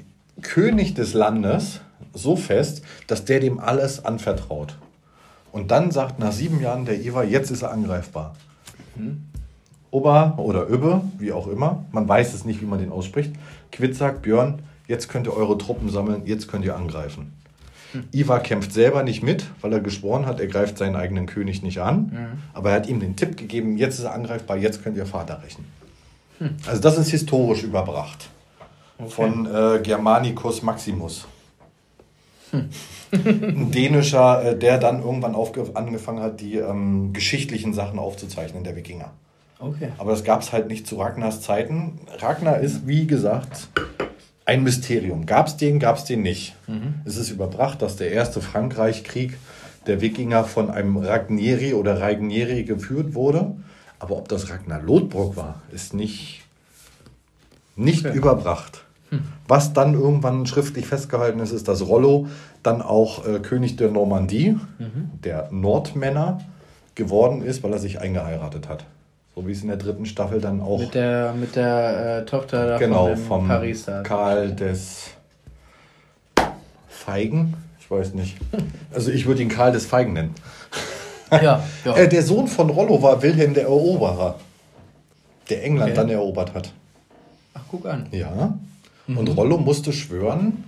König des Landes so fest, dass der dem alles anvertraut. Und dann sagt nach sieben Jahren der Ivar, jetzt ist er angreifbar. Mhm. Ober oder Öbe, wie auch immer, man weiß es nicht, wie man den ausspricht. Quid sagt, Björn, jetzt könnt ihr eure Truppen sammeln, jetzt könnt ihr angreifen. Mhm. Ivar kämpft selber nicht mit, weil er geschworen hat, er greift seinen eigenen König nicht an. Mhm. Aber er hat ihm den Tipp gegeben, jetzt ist er angreifbar, jetzt könnt ihr Vater rächen. Mhm. Also das ist historisch überbracht. Okay. Von äh, Germanicus Maximus. Hm. Ein dänischer, äh, der dann irgendwann angefangen hat, die ähm, geschichtlichen Sachen aufzuzeichnen, der Wikinger. Okay. Aber das gab es halt nicht zu Ragnars Zeiten. Ragnar ist, wie gesagt, ein Mysterium. Gab es den, gab es den nicht. Mhm. Es ist überbracht, dass der erste Frankreich-Krieg der Wikinger von einem Ragnieri oder Ragnieri geführt wurde. Aber ob das Ragnar Lodbrok war, ist nicht, nicht okay. überbracht. Hm. Was dann irgendwann schriftlich festgehalten ist, ist, dass Rollo dann auch äh, König der Normandie, mhm. der Nordmänner, geworden ist, weil er sich eingeheiratet hat. So wie es in der dritten Staffel dann auch. Mit der, mit der äh, Tochter genau, vom Paris da. Karl des Feigen. Ich weiß nicht. Also ich würde ihn Karl des Feigen nennen. Ja, ja. Äh, der Sohn von Rollo war Wilhelm der Eroberer, der England okay. dann erobert hat. Ach, guck an. Ja. Mhm. Und Rollo musste schwören,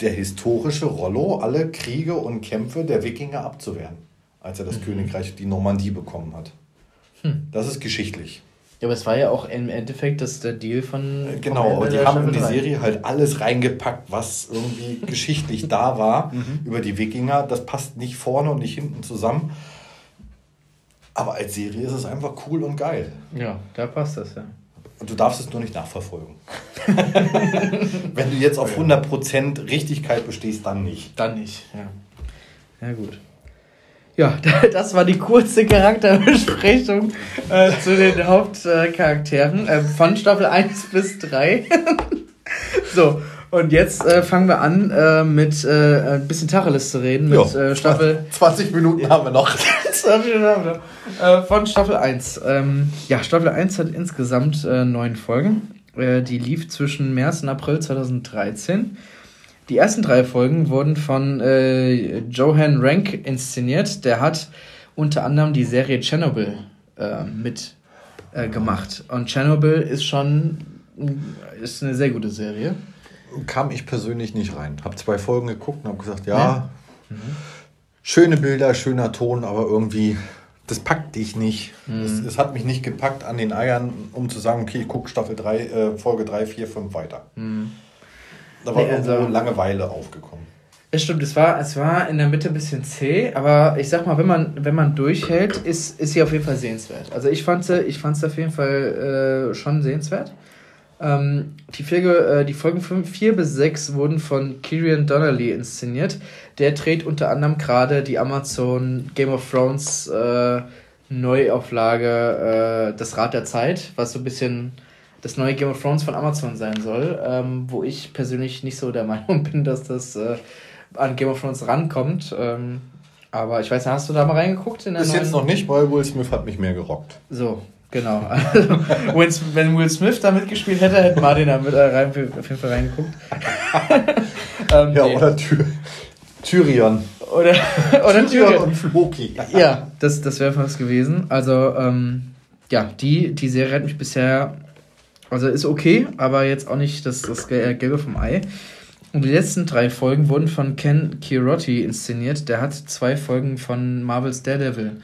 der historische Rollo alle Kriege und Kämpfe der Wikinger abzuwehren, als er das mhm. Königreich, die Normandie bekommen hat. Hm. Das ist geschichtlich. Ja, aber es war ja auch im Endeffekt das der Deal von. Äh, genau, aber die haben in die Serie halt alles reingepackt, was irgendwie geschichtlich da war mhm. über die Wikinger. Das passt nicht vorne und nicht hinten zusammen. Aber als Serie ist es einfach cool und geil. Ja, da passt das ja. Und du darfst es nur nicht nachverfolgen. Wenn du jetzt auf 100% Richtigkeit bestehst, dann nicht. Dann nicht, ja. Ja, gut. Ja, das war die kurze Charakterbesprechung äh, zu den Hauptcharakteren äh, von Staffel 1 bis 3. so, und jetzt äh, fangen wir an, äh, mit äh, ein bisschen Tacheles zu reden. Mit äh, Staffel. 20 Minuten haben wir noch. 20 Minuten haben wir noch. von Staffel 1. Ähm, ja, Staffel 1 hat insgesamt neun Folgen. die lief zwischen März und April 2013. Die ersten drei Folgen wurden von äh, Johan Rank inszeniert. Der hat unter anderem die Serie Chernobyl äh, mit äh, gemacht. Und Chernobyl ist schon ist eine sehr gute Serie. Kam ich persönlich nicht rein. Hab zwei Folgen geguckt und habe gesagt, ja, ja. Mhm. schöne Bilder, schöner Ton, aber irgendwie das packt dich nicht. Mhm. Es, es, hat mich nicht gepackt an den Eiern, um zu sagen, okay, ich gucke Staffel 3, äh, Folge 3, 4, 5 weiter. Mhm. Da war nee, also, Langeweile aufgekommen. Es stimmt, es war, es war in der Mitte ein bisschen zäh, aber ich sag mal, wenn man, wenn man durchhält, ist, ist sie auf jeden Fall sehenswert. Also ich fand sie, ich fand auf jeden Fall äh, schon sehenswert. Ähm, die, Folge, äh, die Folgen 4 bis 6 wurden von Kieran Donnelly inszeniert. Der dreht unter anderem gerade die Amazon Game of Thrones äh, Neuauflage äh, Das Rad der Zeit, was so ein bisschen das neue Game of Thrones von Amazon sein soll, ähm, wo ich persönlich nicht so der Meinung bin, dass das äh, an Game of Thrones rankommt. Ähm, aber ich weiß nicht, hast du da mal reingeguckt? In der Bis jetzt noch nicht, weil Will Smith hat mich mehr gerockt. So, genau. Also, wenn Will Smith da mitgespielt hätte, hätte Martin da mit, äh, rein, auf jeden Fall reingeguckt. ähm, ja, nee. oder Ty Tyrion. Oder, oder Tyrion und Floki. Ja, das, das wäre fast gewesen. Also, ähm, ja, die, die Serie hat mich bisher, also ist okay, aber jetzt auch nicht das, das Gelbe vom Ei. Und die letzten drei Folgen wurden von Ken Kirotti inszeniert. Der hat zwei Folgen von Marvels Daredevil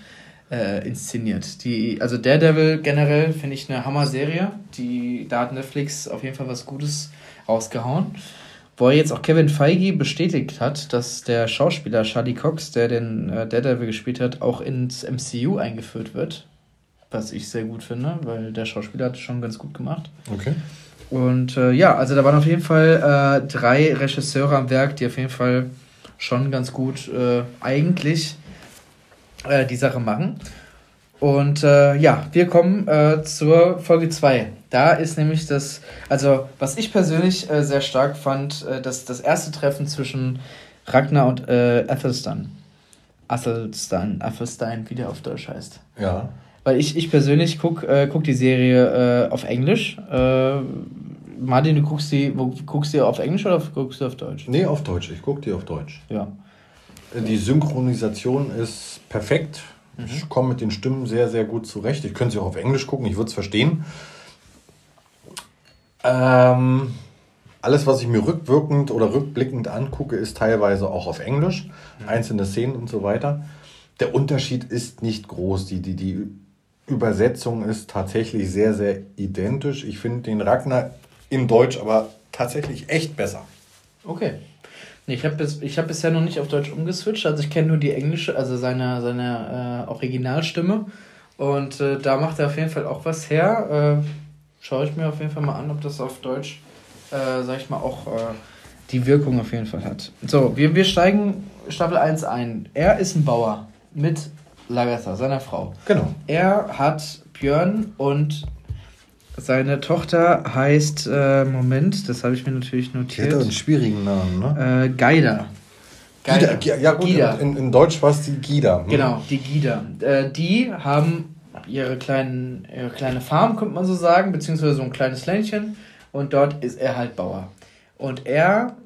äh, inszeniert. Die, also Daredevil generell finde ich eine Hammer-Serie. Die, da hat Netflix auf jeden Fall was Gutes rausgehauen. Wo er jetzt auch Kevin Feige bestätigt hat, dass der Schauspieler Charlie Cox, der den äh, Daredevil gespielt hat, auch ins MCU eingeführt wird. Was ich sehr gut finde, weil der Schauspieler hat es schon ganz gut gemacht. Okay. Und äh, ja, also da waren auf jeden Fall äh, drei Regisseure am Werk, die auf jeden Fall schon ganz gut äh, eigentlich äh, die Sache machen. Und äh, ja, wir kommen äh, zur Folge 2. Da ist nämlich das, also was ich persönlich sehr stark fand, dass das erste Treffen zwischen Ragnar und äh, Athelstan. Athelstan, Athelstan, wie der auf Deutsch heißt. Ja. Weil ich, ich persönlich gucke äh, guck die Serie äh, auf Englisch. Äh, Martin, du guckst die, wo, guckst die auf Englisch oder guckst du auf Deutsch? Nee, auf Deutsch. Ich gucke die auf Deutsch. Ja. Die Synchronisation ist perfekt. Mhm. Ich komme mit den Stimmen sehr, sehr gut zurecht. Ich könnte sie auch auf Englisch gucken, ich würde es verstehen. Ähm, alles, was ich mir rückwirkend oder rückblickend angucke, ist teilweise auch auf Englisch. Mhm. Einzelne Szenen und so weiter. Der Unterschied ist nicht groß. Die, die, die Übersetzung ist tatsächlich sehr, sehr identisch. Ich finde den Ragnar in Deutsch aber tatsächlich echt besser. Okay. Ich habe bis, hab bisher noch nicht auf Deutsch umgeswitcht. Also ich kenne nur die englische, also seine, seine äh, Originalstimme. Und äh, da macht er auf jeden Fall auch was her. Äh, Schaue ich mir auf jeden Fall mal an, ob das auf Deutsch, äh, sag ich mal, auch äh, die Wirkung auf jeden Fall hat. So, wir, wir steigen Staffel 1 ein. Er ist ein Bauer mit Lagatha, seiner Frau. Genau. Er hat Björn und seine Tochter heißt, äh, Moment, das habe ich mir natürlich notiert. Die hat einen schwierigen Namen, ne? Äh, Geida. Geida. Gida, ja gut, Gida. In, in Deutsch war es die Gida. Hm. Genau, die Gida. Äh, die haben ihre, kleinen, ihre kleine Farm, könnte man so sagen, beziehungsweise so ein kleines Ländchen und dort ist er halt Bauer. Und er,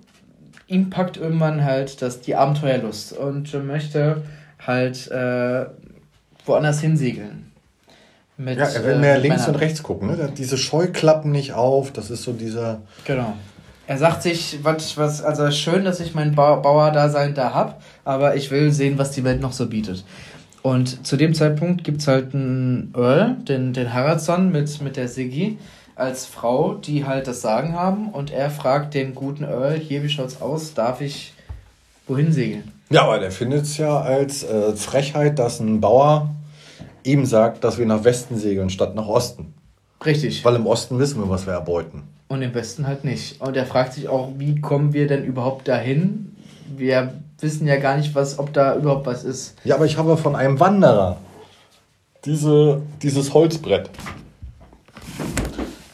ihm packt irgendwann halt das, die Abenteuerlust und möchte halt äh, woanders hinsegeln. Mit, ja, er will mehr äh, links und rechts gucken. Ne? Diese Scheuklappen nicht auf, das ist so dieser. Genau. Er sagt sich, was, was, also schön, dass ich mein Bauerdasein da hab, aber ich will sehen, was die Welt noch so bietet. Und zu dem Zeitpunkt gibt es halt einen Earl, den, den Haraldsson mit, mit der Siggi als Frau, die halt das Sagen haben und er fragt den guten Earl, hier, wie schaut's aus, darf ich wohin segeln? Ja, aber der findet es ja als äh, Frechheit, dass ein Bauer ihm sagt, dass wir nach Westen segeln statt nach Osten. Richtig. Weil im Osten wissen wir, was wir erbeuten. Und im Westen halt nicht. Und er fragt sich auch, wie kommen wir denn überhaupt dahin? Wir wissen ja gar nicht, was, ob da überhaupt was ist. Ja, aber ich habe von einem Wanderer diese, dieses Holzbrett.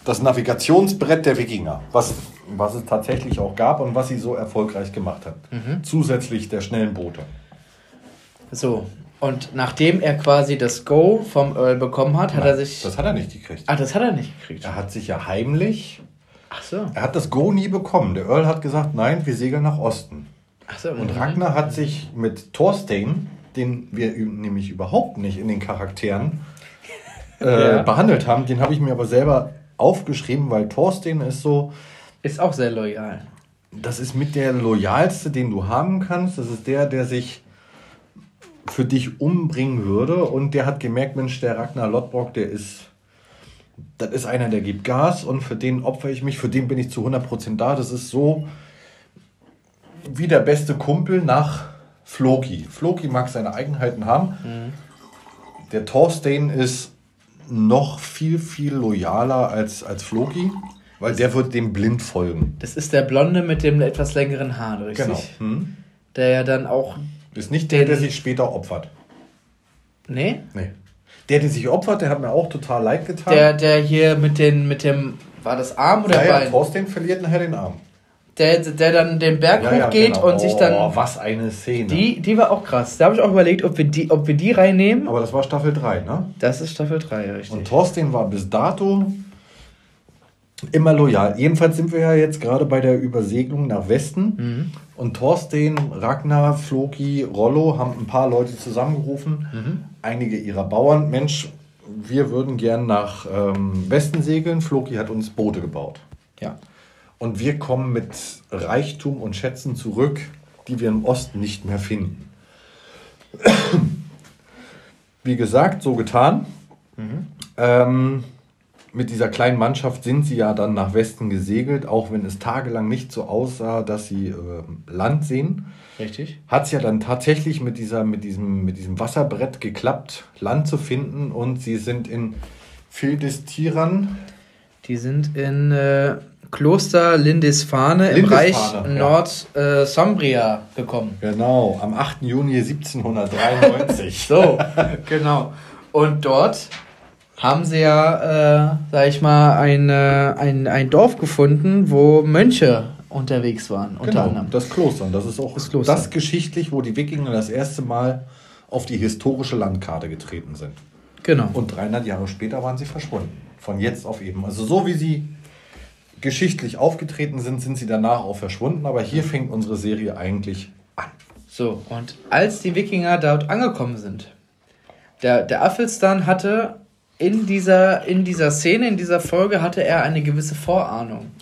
Das Navigationsbrett der Wikinger, was, was es tatsächlich auch gab und was sie so erfolgreich gemacht hat. Mhm. Zusätzlich der schnellen Boote. So, und nachdem er quasi das Go vom Earl bekommen hat, hat Nein, er sich. Das hat er nicht gekriegt. Ah, das hat er nicht gekriegt. Er hat sich ja heimlich. Ach so. Er hat das Go nie bekommen. Der Earl hat gesagt, nein, wir segeln nach Osten. Ach so. Und mhm. Ragnar hat sich mit Thorstein, den wir nämlich überhaupt nicht in den Charakteren äh, ja. behandelt haben, den habe ich mir aber selber aufgeschrieben, weil Thorstein ist so. Ist auch sehr loyal. Das ist mit der loyalste, den du haben kannst. Das ist der, der sich für dich umbringen würde. Und der hat gemerkt, Mensch, der Ragnar Lodbrok, der ist, das ist einer, der gibt Gas und für den opfere ich mich, für den bin ich zu 100% da. Das ist so wie der beste Kumpel nach Floki. Floki mag seine Eigenheiten haben. Mhm. Der Thorstein ist noch viel, viel loyaler als, als Floki, weil der wird dem blind folgen. Das ist der Blonde mit dem etwas längeren Haar, richtig? Genau. Hm? Der ja dann auch ist nicht der, der sich später opfert. Nee? Nee. Der, der sich opfert, der hat mir auch total leid getan. Der, der hier mit, den, mit dem, war das Arm oder ja, Bein? ja, Thorsten verliert nachher den Arm. Der, der dann den Berg Ja, ja, hochgeht genau. und sich dann. Oh, was eine Szene. Die, die war auch krass. Da habe ich auch überlegt, ob wir die, ob wir die reinnehmen. Aber das war Staffel 3, ne? Das ist Staffel 3, richtig. Und Thorsten war bis dato immer loyal. Jedenfalls sind wir ja jetzt gerade bei der Übersegelung nach Westen. Mhm. Und Thorsten, Ragnar, Floki, Rollo haben ein paar Leute zusammengerufen. Mhm. Einige ihrer Bauern. Mensch, wir würden gern nach ähm, Westen segeln. Floki hat uns Boote gebaut. ja. Und wir kommen mit Reichtum und Schätzen zurück, die wir im Osten nicht mehr finden. Wie gesagt, so getan. Ähm, mit dieser kleinen Mannschaft sind sie ja dann nach Westen gesegelt, auch wenn es tagelang nicht so aussah, dass sie ähm, Land sehen. Richtig. Hat es ja dann tatsächlich mit, dieser, mit, diesem, mit diesem Wasserbrett geklappt, Land zu finden. Und sie sind in Fildistiran, Die sind in äh, Kloster Lindisfarne im Reich Lindisfarne, ja. Nord-Sombria gekommen. genau, am 8. Juni 1793. So, genau. Und dort haben sie ja, äh, sag ich mal, ein, äh, ein, ein Dorf gefunden, wo Mönche unterwegs waren, unter Genau, anderem. das Kloster. Das ist auch Das das, Kloster. geschichtlich, wo die Wikinger das erste Mal auf die historische Landkarte getreten sind. Genau. Und 300 Jahre später waren sie verschwunden. Von jetzt auf eben. Also so wie sie geschichtlich aufgetreten sind, sind sie danach auch verschwunden. Aber hier fängt unsere Serie eigentlich an. So, und als die Wikinger dort angekommen sind, der, der Affelstan hatte in dieser, in dieser Szene, in dieser Folge, hatte er eine gewisse Vorahnung.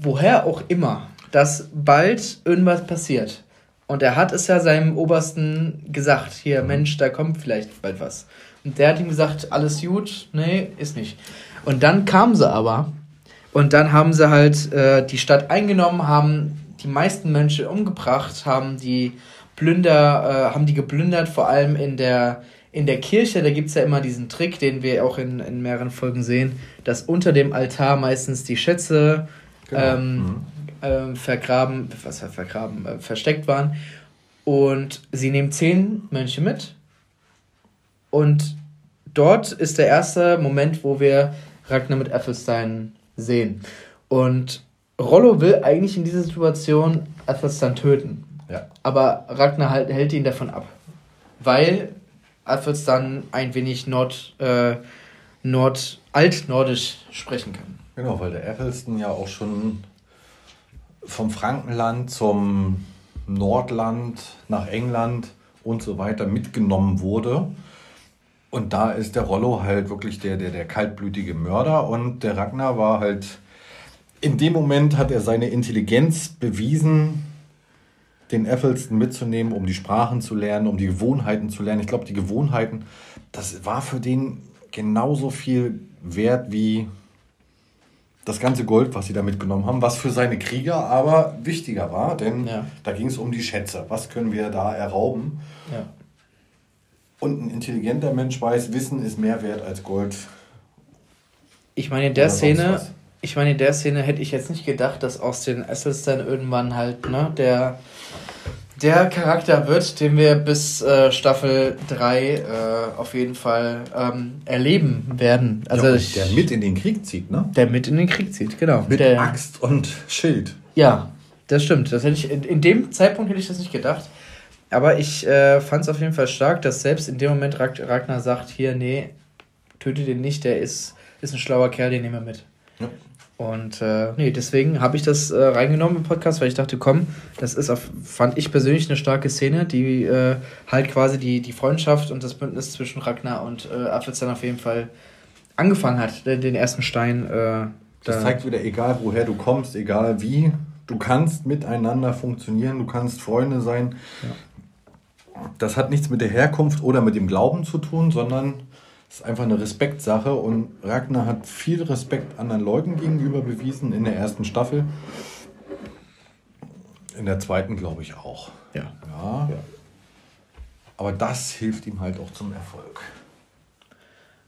Woher auch immer, dass bald irgendwas passiert. Und er hat es ja seinem Obersten gesagt, hier, Mensch, da kommt vielleicht bald was. Und der hat ihm gesagt, alles gut, nee, ist nicht. Und dann kamen sie aber und dann haben sie halt äh, die Stadt eingenommen, haben die meisten Mönche umgebracht, haben die Plünder, äh, haben die geplündert, vor allem in der, in der Kirche, da gibt es ja immer diesen Trick, den wir auch in, in mehreren Folgen sehen, dass unter dem Altar meistens die Schätze Genau. ähm, ähm, vergraben, was vergraben, äh, versteckt waren. Und sie nehmen zehn Mönche mit. Und dort ist der erste Moment, wo wir Ragnar mit Athelstan sehen. Und Rollo will eigentlich in dieser Situation Athelstan töten. Ja. Aber Ragnar halt, hält ihn davon ab. Weil Athelstan ein wenig Nord, äh, Nord, altnordisch sprechen kann. Genau, weil der Athelstan ja auch schon vom Frankenland zum Nordland nach England und so weiter mitgenommen wurde. Und da ist der Rollo halt wirklich der, der, der kaltblütige Mörder und der Ragnar war halt, in dem Moment hat er seine Intelligenz bewiesen, den Athelstan mitzunehmen, um die Sprachen zu lernen, um die Gewohnheiten zu lernen. Ich glaube, die Gewohnheiten, das war für den genauso viel wert wie das ganze Gold, was sie da mitgenommen haben, was für seine Krieger aber wichtiger war, denn Ja. da ging es um die Schätze. Was können wir da errauben? Ja. Und ein intelligenter Mensch weiß, Wissen ist mehr wert als Gold. Ich meine, in der Szene, was. Ich meine, in der Szene hätte ich jetzt nicht gedacht, dass aus den Athelstan irgendwann halt, ne, der, der Charakter wird, den wir bis äh, Staffel 3 äh, auf jeden Fall ähm, erleben werden. Also Ja, ich, der mit in den Krieg zieht, ne? der mit in den Krieg zieht, genau. Mit der, Axt und Schild. Ja, das stimmt. Das hätte ich, in, in dem Zeitpunkt hätte ich das nicht gedacht. Aber ich äh, fand es auf jeden Fall stark, dass selbst in dem Moment Rag Ragnar sagt, hier, nee, töte den nicht, der ist, ist ein schlauer Kerl, den nehmen wir mit. Ja. Und äh, nee, deswegen habe ich das äh, reingenommen im Podcast, weil ich dachte, komm, das ist auf, fand ich persönlich eine starke Szene, die äh, halt quasi die, die Freundschaft und das Bündnis zwischen Ragnar und äh, Athelstan auf jeden Fall angefangen hat, den, den ersten Stein. Äh, Das da- zeigt wieder, egal woher du kommst, egal wie, du kannst miteinander funktionieren, du kannst Freunde sein. Das hat nichts mit der Herkunft oder mit dem Glauben zu tun, sondern es ist einfach eine Respektsache. Und Ragnar hat viel Respekt anderen Leuten gegenüber bewiesen in der ersten Staffel. In der zweiten glaube ich auch. ja. Ja. Aber das hilft ihm halt auch zum Erfolg.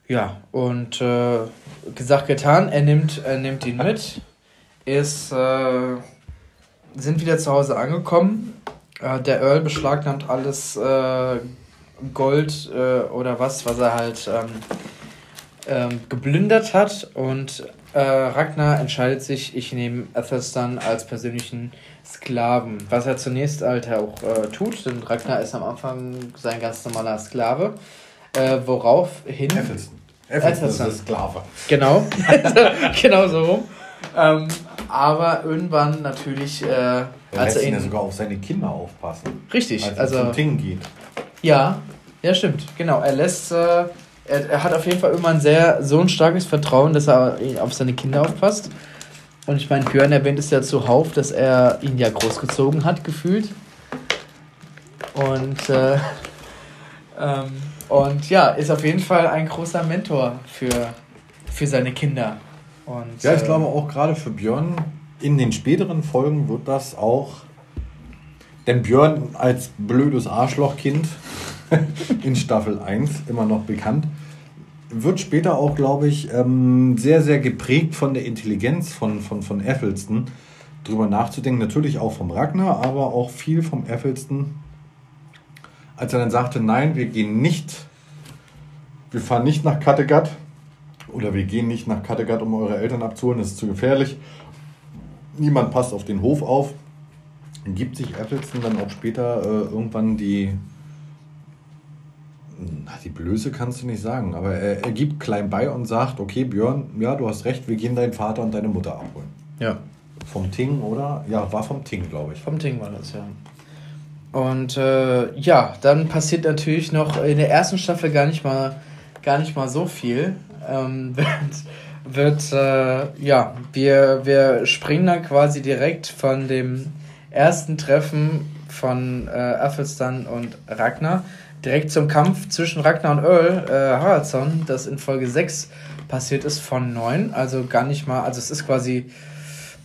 Ja, und äh, gesagt, getan, er nimmt, er nimmt ihn mit, ist, äh, sind wieder zu Hause angekommen. Äh, der Earl beschlagnahmt alles, äh, Gold äh, oder was, was er halt ähm, ähm, geplündert hat. Und äh, Ragnar entscheidet sich, ich nehme Athelstan als persönlichen Sklaven. Was er zunächst halt auch äh, tut, denn Ragnar ist am Anfang sein ganz normaler Sklave. Äh, woraufhin. Athelstan. Athelstan ist Sklave. Genau. genau so rum. Ähm, aber irgendwann natürlich. Äh, er lässt ihn ja sogar auf seine Kinder aufpassen. Richtig, als er also. Zum Ting geht. Ja, ja, stimmt. Genau. Er lässt. Äh, er, er, hat auf jeden Fall immer ein sehr so ein starkes Vertrauen, dass er auf seine Kinder aufpasst. Und ich meine, Björn erwähnt es ja zuhauf, dass er ihn ja großgezogen hat, gefühlt. Und, äh, ähm, und ja, ist auf jeden Fall ein großer Mentor für, für seine Kinder. Und, ja, ich äh, glaube auch gerade für Björn in den späteren Folgen wird das auch. Denn Björn als blödes Arschlochkind in Staffel 1 immer noch bekannt, wird später auch, glaube ich, ähm, sehr, sehr geprägt von der Intelligenz von, von, von Effelston, drüber nachzudenken. Natürlich auch vom Ragnar, aber auch viel vom Effelston. Als er dann sagte, nein, wir gehen nicht, wir fahren nicht nach Kattegat oder wir gehen nicht nach Kattegat, um eure Eltern abzuholen, das ist zu gefährlich. Niemand passt auf den Hof auf. Gibt sich Effelston dann auch später äh, irgendwann die na, die Blöße kannst du nicht sagen, aber er, er gibt klein bei und sagt, okay Björn, ja, du hast recht, wir gehen deinen Vater und deine Mutter abholen. Ja. Vom Ting, oder? Ja, war vom Ting, glaube ich. Vom Ting war das, ja. Und äh, ja, dann passiert natürlich noch in der ersten Staffel gar nicht mal, gar nicht mal so viel. Ähm, wird, wird äh, ja, wir, wir springen dann quasi direkt von dem ersten Treffen von äh, Athelstan und Ragnar direkt zum Kampf zwischen Ragnar und Earl äh, Haraldsson, das in Folge 6 passiert ist von 9. Also gar nicht mal, also es ist quasi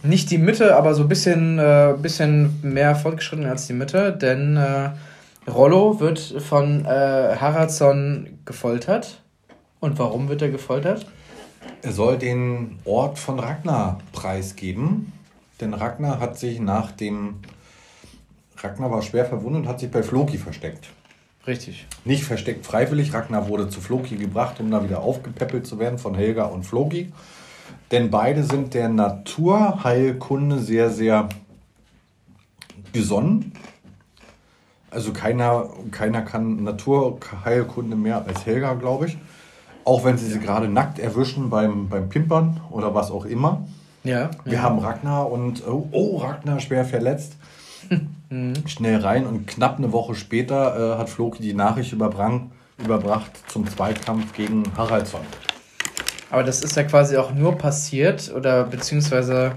nicht die Mitte, aber so ein bisschen, äh, bisschen mehr fortgeschritten als die Mitte, denn äh, Rollo wird von äh, Haraldsson gefoltert. Und warum wird er gefoltert? Er soll den Ort von Ragnar preisgeben, denn Ragnar hat sich nach dem Ragnar war schwer verwundet und hat sich bei Floki versteckt. Richtig. Nicht versteckt freiwillig. Ragnar wurde zu Floki gebracht, um da wieder aufgepäppelt zu werden von Helga und Floki. Denn beide sind der Naturheilkunde sehr, sehr gesonnen. Also keiner, keiner kann Naturheilkunde mehr als Helga, glaube ich. Auch wenn sie sie gerade nackt erwischen beim, beim Pimpern oder was auch immer. Ja. Wir ja. haben Ragnar und oh, oh, Ragnar schwer verletzt. Mhm. Schnell rein und knapp eine Woche später äh, hat Floki die Nachricht überbracht zum Zweikampf gegen Haraldsson. Aber das ist ja quasi auch nur passiert oder beziehungsweise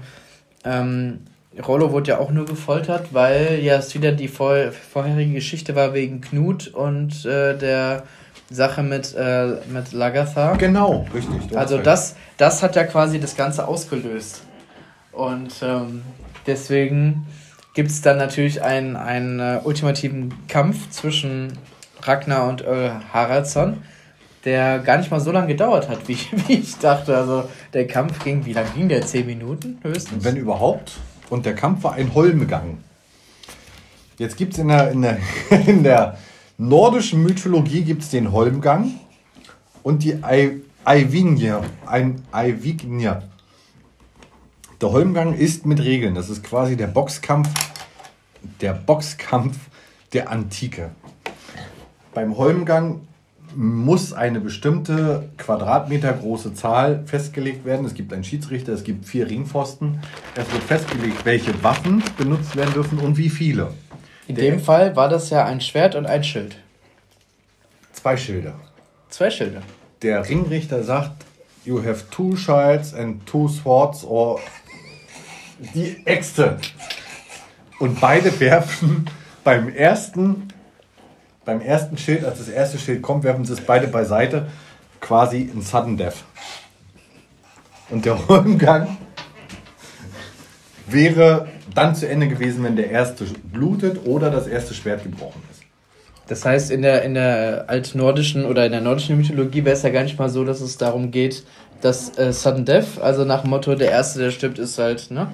ähm, Rollo wurde ja auch nur gefoltert, weil ja es wieder die vor, vorherige Geschichte war wegen Knut und äh, der Sache mit, äh, mit Lagatha. Genau, richtig. Also das, das hat ja quasi das Ganze ausgelöst. Und ähm, deswegen gibt es dann natürlich einen, einen uh, ultimativen Kampf zwischen Ragnar und Earl Haraldsson, der gar nicht mal so lange gedauert hat, wie, wie ich dachte. Also der Kampf ging, wie lange ging der? Zehn Minuten höchstens? Wenn überhaupt. Und der Kampf war ein Holmgang. Jetzt gibt es in der, in, der, in der nordischen Mythologie gibt's den Holmgang und die Eivinje. Ein. Der Holmgang ist mit Regeln. Das ist quasi der Boxkampf, der Boxkampf der Antike. Beim Holmgang muss eine bestimmte Quadratmeter große Zahl festgelegt werden. Es gibt einen Schiedsrichter, es gibt vier Ringpfosten. Es wird festgelegt, welche Waffen benutzt werden dürfen und wie viele. In dem Fall war das ja ein Schwert und ein Schild. Zwei Schilde. Zwei Schilde. Der Ringrichter sagt, you have two shields and two swords or die Äxte. Und beide werfen beim ersten, beim ersten Schild, als das erste Schild kommt, werfen sie es beide beiseite. Quasi ein Sudden Death. Und der Umgang wäre dann zu Ende gewesen, wenn der erste blutet oder das erste Schwert gebrochen ist. Das heißt, in der, in der altnordischen oder in der nordischen Mythologie wäre es ja gar nicht mal so, dass es darum geht, dass äh, Sudden Death, also nach dem Motto, der Erste, der stirbt, ist halt, ne?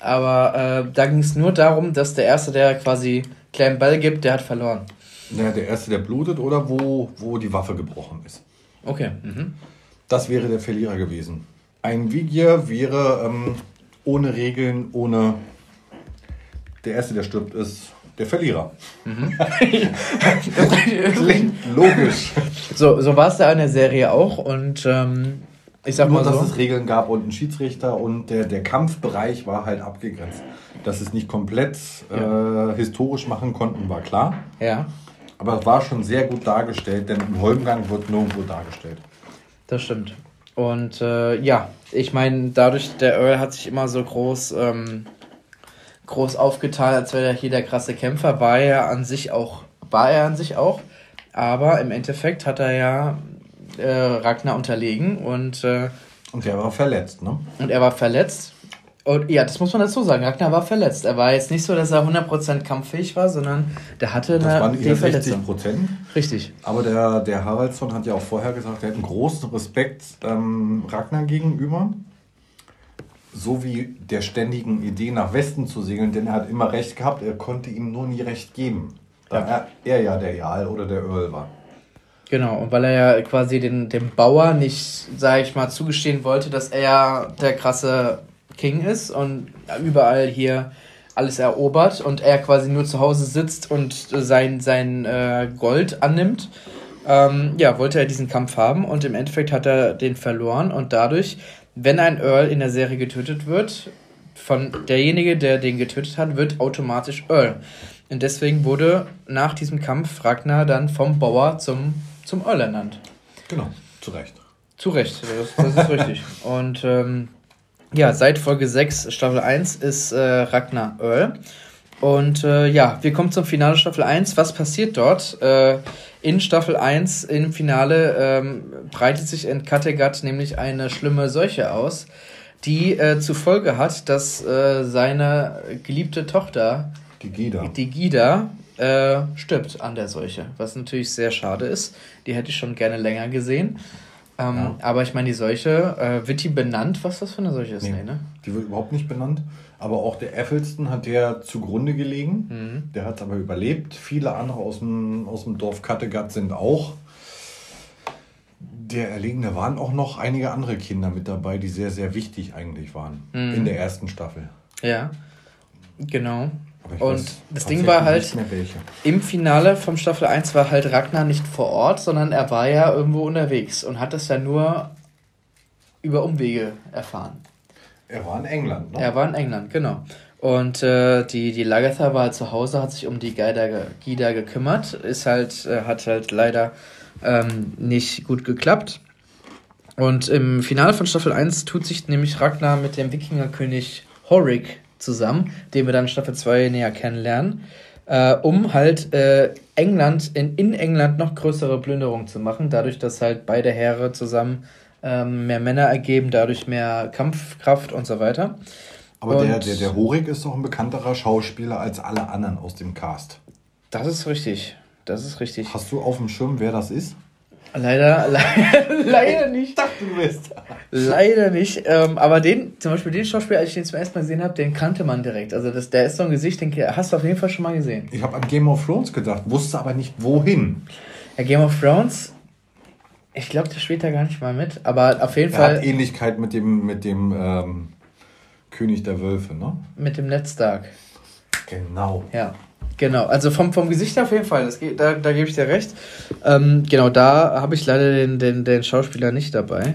Aber äh, da ging es nur darum, dass der Erste, der quasi kleinen Ball gibt, der hat verloren. Naja, der erste, der blutet oder wo, wo die Waffe gebrochen ist. Okay. Mhm. Das wäre der Verlierer gewesen. Ein Vigier wäre ähm, ohne Regeln, ohne. Der erste, der stirbt, ist der Verlierer. Klingt logisch. So, so war es da in der Serie auch und ähm, ich sag Nur, mal so. dass es Regeln gab und einen Schiedsrichter und der, der Kampfbereich war halt abgegrenzt. Dass es nicht komplett äh, historisch machen konnten, war klar. Ja. Aber es war schon sehr gut dargestellt, denn im Holmgang wird nirgendwo dargestellt. Das stimmt. Und äh, ja, ich meine, dadurch, der Earl hat sich immer so groß, ähm, groß aufgetan, als wäre er hier der krasse Kämpfer, war er an sich auch, war er an sich auch. Aber im Endeffekt hat er ja äh, Ragnar unterlegen und, äh, Und der war verletzt, ne? und er war verletzt. Und ja, das muss man dazu sagen. Ragnar war verletzt. Er war jetzt nicht so, dass er 100% kampffähig war, sondern der hatte Das eine waren eher 60 Verletzung. Prozent. Richtig. Aber der, der Haraldsson hat ja auch vorher gesagt, er hat einen großen Respekt ähm, Ragnar gegenüber. So wie der ständigen Idee nach Westen zu segeln, denn er hat immer recht gehabt, er konnte ihm nur nie recht geben. Da er, er ja der Jarl oder der Earl war. Genau, und weil er ja quasi den, dem Bauer nicht, sag ich mal, zugestehen wollte, dass er der krasse King ist und überall hier alles erobert und er quasi nur zu Hause sitzt und sein, sein äh, Gold annimmt, ähm, ja, wollte er diesen Kampf haben und im Endeffekt hat er den verloren und dadurch, wenn ein Earl in der Serie getötet wird, von derjenige, der den getötet hat, wird automatisch Earl. Und deswegen wurde nach diesem Kampf Ragnar dann vom Bauer zum, zum Earl ernannt. Genau, zu Recht. Zu Recht, das, das ist richtig. Und ähm, ja, seit Folge 6, Staffel 1, ist äh, Ragnar Earl. Und äh, ja, wir kommen zum Finale Staffel 1. Was passiert dort? Äh, in Staffel 1, im Finale, ähm, breitet sich in Kattegat nämlich eine schlimme Seuche aus, die äh, zur Folge hat, dass äh, seine geliebte Tochter, Die Gida. die Gida, äh, stirbt an der Seuche. Was natürlich sehr schade ist. Die hätte ich schon gerne länger gesehen. Ähm, Ja. Aber ich meine, die Seuche, äh, wird die benannt, was das für eine Seuche ist? Nee, Nee, ne? Die wird überhaupt nicht benannt. Aber auch der Effelston hat der zugrunde gelegen. Mhm. Der hat aber überlebt. Viele andere aus dem, aus dem Dorf Kattegat sind auch. Der Erlegene waren auch noch einige andere Kinder mit dabei, die sehr, sehr wichtig eigentlich waren. Mhm. In der ersten Staffel. Ja, genau. Und weiß das Ding war halt, im Finale vom Staffel 1 war halt Ragnar nicht vor Ort, sondern er war ja irgendwo unterwegs und hat das ja nur über Umwege erfahren. Er war in England, ne? Er war in England, genau. Und äh, die, die Lagatha war zu Hause, hat sich um die Gida, ge- Gida gekümmert, ist halt, äh, hat halt leider ähm, nicht gut geklappt. Und im Finale von Staffel 1 tut sich nämlich Ragnar mit dem Wikingerkönig Horik zusammen, den wir dann Staffel 2 näher kennenlernen, äh, um halt äh, England, in, in England noch größere Plünderungen zu machen, dadurch, dass halt beide Heere zusammen ähm, mehr Männer ergeben, dadurch mehr Kampfkraft und so weiter. Aber der, Und- der, der Horik ist doch ein bekannterer Schauspieler als alle anderen aus dem Cast. Das ist richtig. Das ist richtig. Hast du auf dem Schirm, wer das ist? Leider, leider, leider nicht. Ich dachte, du bist. Leider nicht. Ähm, aber den, zum Beispiel den Schauspieler, als ich den zum ersten Mal gesehen habe, den kannte man direkt. Also das, der ist so ein Gesicht, den hast du auf jeden Fall schon mal gesehen. Ich habe an Game of Thrones gedacht, wusste aber nicht wohin. Ja, Game of Thrones, ich glaube, der spielt da gar nicht mal mit. Aber auf jeden Er Fall hat Ähnlichkeit mit dem, mit dem ähm, König der Wölfe, ne? mit dem Ned Stark. Genau. Ja, genau. Also vom, vom Gesicht auf jeden Fall, das da, da gebe ich dir recht. Ähm, genau, da habe ich leider den, den, den Schauspieler nicht dabei.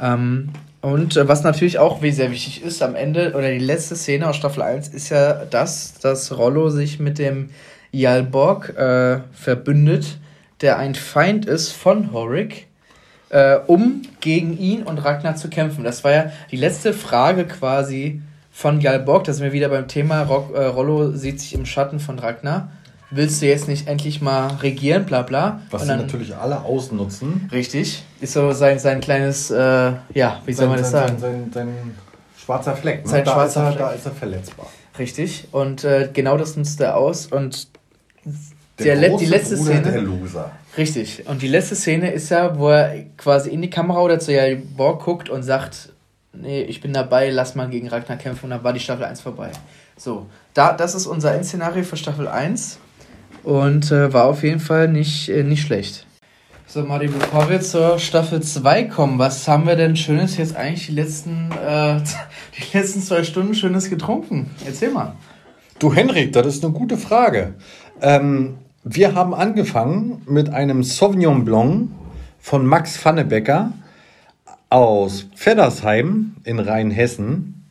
Ähm, und äh, was natürlich auch sehr wichtig ist, am Ende, oder die letzte Szene aus Staffel 1 ist ja das, dass Rollo sich mit dem Jalborg äh, verbündet, der ein Feind ist von Horik, äh, um gegen ihn und Ragnar zu kämpfen. Das war ja die letzte Frage quasi von Jalborg, da sind wir wieder beim Thema, Rock, äh, Rollo sieht sich im Schatten von Ragnar. Willst du jetzt nicht endlich mal regieren, bla bla. Was Und sie dann- natürlich alle ausnutzen. Richtig. Ist so sein, sein kleines, äh, ja, wie soll man das sein, sagen? Sein, sein, sein schwarzer Fleck. Ne? Sein da, schwarzer ist er, da Fleck. ist er verletzbar. Richtig. Und äh, genau das nutzt er aus. Und Der der, le- die letzte Bruder Szene. Der Loser. Richtig. Und die letzte Szene ist ja, wo er quasi in die Kamera oder zu Borg guckt und sagt, nee, ich bin dabei, lass mal gegen Ragnar kämpfen. Und dann war die Staffel 1 vorbei. So, da, das ist unser Endszenario für Staffel 1. und äh, war auf jeden Fall nicht, äh, nicht schlecht. So, Martin, bevor wir zur Staffel 2 kommen, was haben wir denn Schönes jetzt eigentlich die letzten, äh, die letzten zwei Stunden Schönes getrunken? Erzähl mal. Du, Henrik, das ist eine gute Frage. Ähm, wir haben angefangen mit einem Sauvignon Blanc von Max Pfannebecker aus Feddersheim in Rheinhessen.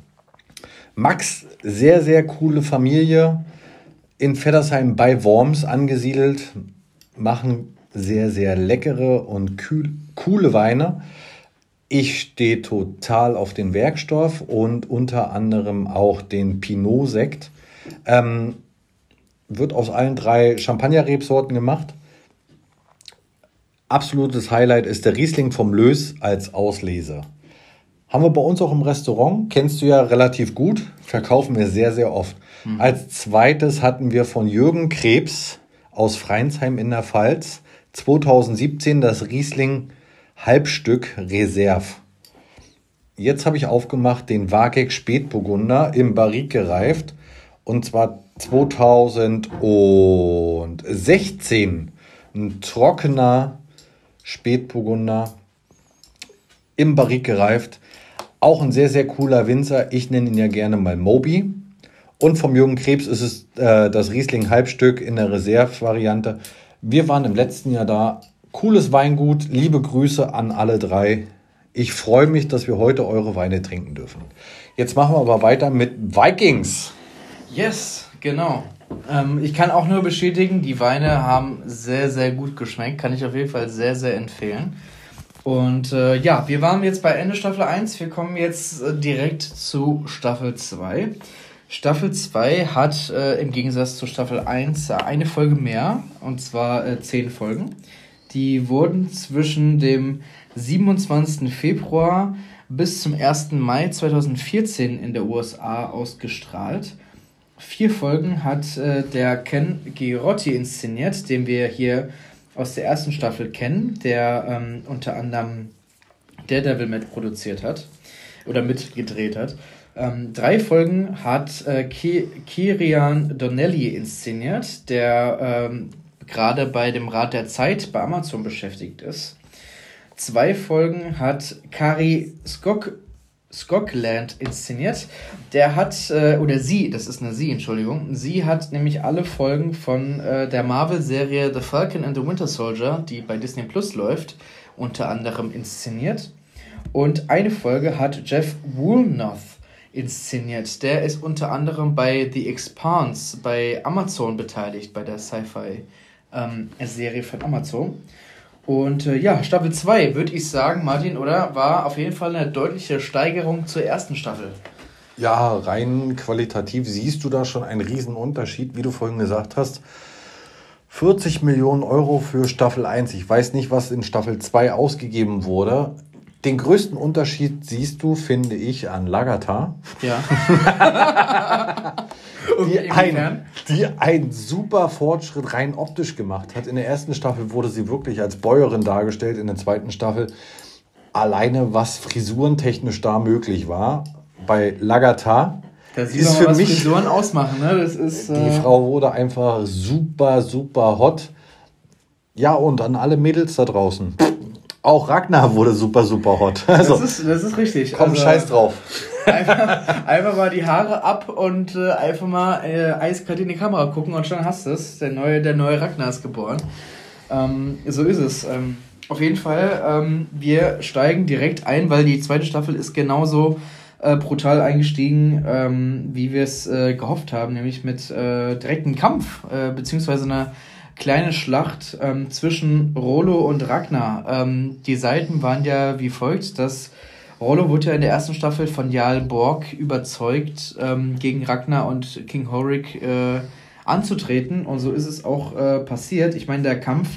Max, sehr, sehr coole Familie, in Feddersheim bei Worms angesiedelt, machen sehr, sehr leckere und kühl, coole Weine. Ich stehe total auf den Werkstoff und unter anderem auch den Pinot-Sekt. Ähm, wird aus allen drei Champagner-Rebsorten gemacht. Absolutes Highlight ist der Riesling vom Lös als Auslese. Haben wir bei uns auch im Restaurant, kennst du ja relativ gut, verkaufen wir sehr, sehr oft. Mhm. Als zweites hatten wir von Jürgen Krebs aus Freinsheim in der Pfalz 2017 das Riesling Halbstück Reserve. Jetzt habe ich aufgemacht den Wageck Spätburgunder im Barrique gereift und zwar 2016 ein trockener Spätburgunder im Barrique gereift. Auch ein sehr, sehr cooler Winzer. Ich nenne ihn ja gerne mal Moby. Und vom Jürgen Krebs ist es äh, das Riesling Halbstück in der Reserve-Variante. Wir waren im letzten Jahr da. Cooles Weingut. Liebe Grüße an alle drei. Ich freue mich, dass wir heute eure Weine trinken dürfen. Jetzt machen wir aber weiter mit Vikings. Yes, genau. Ähm, ich kann auch nur bestätigen, die Weine haben sehr, sehr gut geschmeckt. Kann ich auf jeden Fall sehr, sehr empfehlen. Und äh, ja, wir waren jetzt bei Ende Staffel 1. Wir kommen jetzt äh, direkt zu Staffel 2. Staffel 2 hat äh, im Gegensatz zu Staffel 1 äh, eine Folge mehr, und zwar äh, zehn Folgen. Die wurden zwischen dem 27. Februar bis zum 1. Mai 2014 in der USA ausgestrahlt. Vier Folgen hat äh, der Ken Girotti inszeniert, den wir hier aus der ersten Staffel kennen, der ähm, unter anderem Daredevil mitproduziert hat oder mitgedreht hat. Ähm, drei Folgen hat äh, Ki Kirian Donnelly inszeniert, der ähm, gerade bei dem Rat der Zeit bei Amazon beschäftigt ist. Zwei Folgen hat Kari Skok Skokland inszeniert. Der hat, äh, oder sie, das ist eine sie, Entschuldigung, sie hat nämlich alle Folgen von äh, der Marvel-Serie The Falcon and the Winter Soldier, die bei Disney Plus läuft, unter anderem inszeniert. Und eine Folge hat Jeff Woolnoth inszeniert. Der ist unter anderem bei The Expanse bei Amazon beteiligt, bei der Sci-Fi-Serie ähm, von Amazon. Und äh, ja, Staffel 2, würde ich sagen, Martin, oder? War auf jeden Fall eine deutliche Steigerung zur ersten Staffel. Ja, rein qualitativ siehst du da schon einen riesen Unterschied, wie du vorhin gesagt hast. 40 Millionen Euro für Staffel 1. Ich weiß nicht, was in Staffel 2 ausgegeben wurde. Den größten Unterschied siehst du, finde ich, an Lagata. Ja. die, ein, die einen super Fortschritt rein optisch gemacht hat. In der ersten Staffel wurde sie wirklich als Bäuerin dargestellt, in der zweiten Staffel alleine, was frisurentechnisch da möglich war. Bei Lagata ist für was mich, Frisuren ausmachen. Ne? Das ist, äh die Frau wurde einfach super, super hot. Ja, und an alle Mädels da draußen. Auch Ragnar wurde super, super hot. Also, das, ist, das ist richtig. Komm, also, scheiß drauf. Einfach, einfach mal die Haare ab und äh, einfach mal äh, eiskalt in die Kamera gucken und schon hast du es. Der neue, der neue Ragnar ist geboren. Ähm, so ist es. Ähm, auf jeden Fall, ähm, wir steigen direkt ein, weil die zweite Staffel ist genauso äh, brutal eingestiegen, ähm, wie wir es äh, gehofft haben, nämlich mit äh, direktem Kampf, äh, beziehungsweise einer kleine Schlacht ähm, zwischen Rollo und Ragnar. Ähm, die Seiten waren ja wie folgt, dass Rollo wurde ja in der ersten Staffel von Jarl Borg überzeugt, ähm, gegen Ragnar und King Horik äh, anzutreten. Und so ist es auch äh, passiert. Ich meine, der Kampf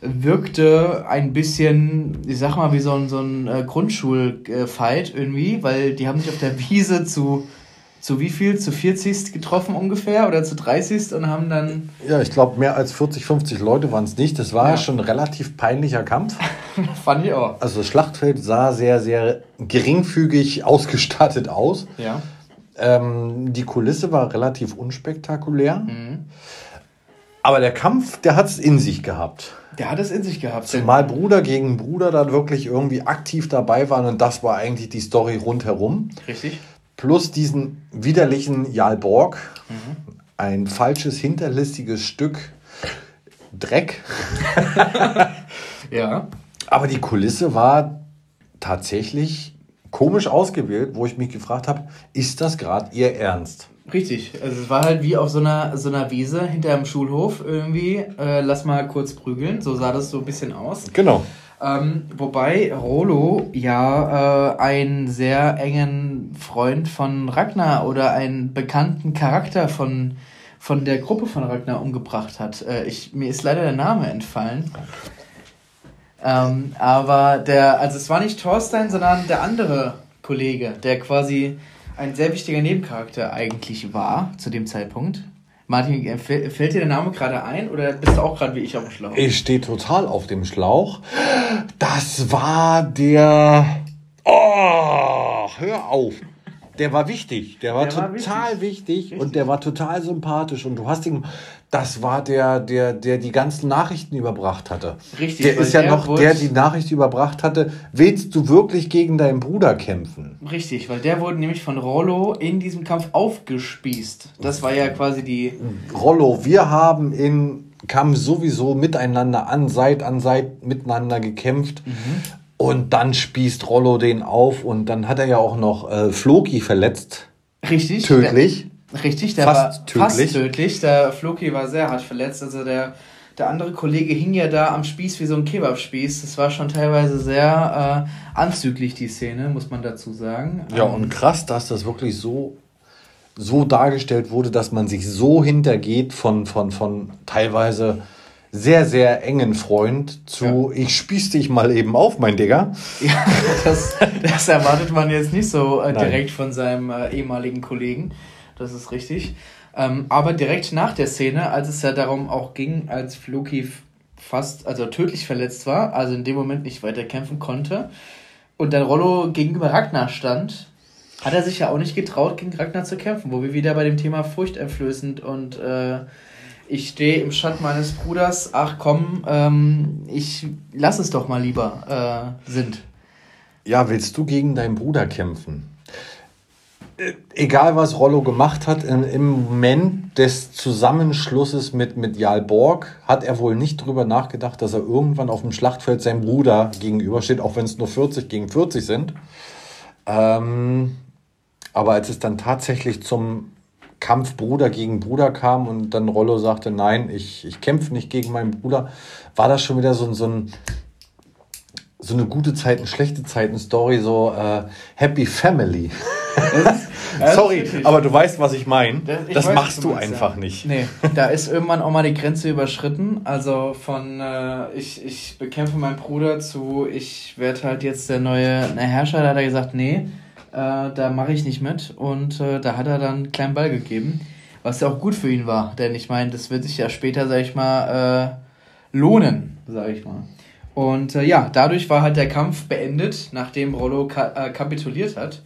wirkte ein bisschen, ich sag mal, wie so ein, so ein äh, Grundschulfight irgendwie, weil die haben sich auf der Wiese zu zu wie viel? Zu 40 getroffen ungefähr oder zu 30 und haben dann. Ja, ich glaube, mehr als 40, 50 Leute waren es nicht. Das war ja. schon ein relativ peinlicher Kampf. Fand ich auch. Also das Schlachtfeld sah sehr, sehr geringfügig ausgestattet aus. Ja. Ähm, die Kulisse war relativ unspektakulär. Mhm. Aber der Kampf, der hat es in sich gehabt. Der hat es in sich gehabt. Zumal Bruder gegen Bruder da wirklich irgendwie aktiv dabei waren und das war eigentlich die Story rundherum. Richtig. Plus diesen widerlichen Jarl Borg. Mhm. Ein falsches, hinterlistiges Stück Dreck. ja. Aber die Kulisse war tatsächlich komisch ausgewählt, wo ich mich gefragt habe, ist das gerade ihr Ernst? Richtig, also es war halt wie auf so einer, so einer Wiese hinter dem Schulhof irgendwie, äh, lass mal kurz prügeln, so sah das so ein bisschen aus. Genau. Ähm, wobei Rolo ja äh, einen sehr engen Freund von Ragnar oder einen bekannten Charakter von, von der Gruppe von Ragnar umgebracht hat. Äh, ich, mir ist leider der Name entfallen. Ähm, aber der, also es war nicht Thorstein, sondern der andere Kollege, der quasi ein sehr wichtiger Nebencharakter eigentlich war zu dem Zeitpunkt. Martin, äh, fällt dir der Name gerade ein oder bist du auch gerade wie ich auf dem Schlauch? Ich stehe total auf dem Schlauch. Das war der. Oh, hör auf der war wichtig. Der war der total war wichtig, wichtig und der war total sympathisch. Und du hast ihn, das war der, der, der die ganzen Nachrichten überbracht hatte. Richtig. Der ist ja der noch der, die Nachricht überbracht hatte. Willst du wirklich gegen deinen Bruder kämpfen? Richtig, weil der wurde nämlich von Rollo in diesem Kampf aufgespießt. Das war ja quasi die. Rollo, wir haben in Kampf sowieso miteinander an Seit an Seit miteinander gekämpft. Mhm. Und dann spießt Rollo den auf und dann hat er ja auch noch äh, Floki verletzt. Richtig. Tödlich. Der, richtig, der fast war tödlich. fast tödlich. Der Floki war sehr hart verletzt. Also der, der andere Kollege hing ja da am Spieß wie so ein Kebabspieß. Das war schon teilweise sehr äh, anzüglich, die Szene, muss man dazu sagen. Ja, ähm, und krass, dass das wirklich so so dargestellt wurde, dass man sich so hintergeht von, von, von teilweise sehr, sehr engen Freund zu ja. ich spieß dich mal eben auf, mein Digger. Ja, das, das erwartet man jetzt nicht so äh, direkt von seinem äh, ehemaligen Kollegen. Das ist richtig. Ähm, aber direkt nach der Szene, als es ja darum auch ging, als Floki fast, also tödlich verletzt war, also in dem Moment nicht weiter kämpfen konnte und dann Rollo gegenüber Ragnar stand, hat er sich ja auch nicht getraut, gegen Ragnar zu kämpfen, wo wir wieder bei dem Thema furchteinflößend und äh, ich stehe im Schatten meines Bruders, ach komm, ähm, ich lass es doch mal lieber äh, sind. Ja, willst du gegen deinen Bruder kämpfen? Äh, egal was Rollo gemacht hat, im Moment des Zusammenschlusses mit, mit Jarl Borg hat er wohl nicht drüber nachgedacht, dass er irgendwann auf dem Schlachtfeld seinem Bruder gegenübersteht, auch wenn es nur 40 gegen 40 sind. Ähm, aber als es dann tatsächlich zum Kampf Bruder gegen Bruder kam und dann Rollo sagte, nein, ich, ich kämpfe nicht gegen meinen Bruder, war das schon wieder so, so, ein, so eine gute Zeiten, schlechte Zeiten Story, so äh, Happy Family. Sorry, aber du weißt, was ich meine. Das weiß, machst du, einfach ja. nicht. Nee, da ist irgendwann auch mal die Grenze überschritten. Also von äh, ich, ich bekämpfe meinen Bruder zu ich werde halt jetzt der neue Herrscher, da hat er gesagt, nee, äh, da mache ich nicht mit. Und äh, da hat er dann einen kleinen Ball gegeben, was ja auch gut für ihn war. Denn ich meine, das wird sich ja später, sag ich mal, äh, lohnen, sag ich mal. Und äh, ja, dadurch war halt der Kampf beendet, nachdem Rollo ka äh, kapituliert hat.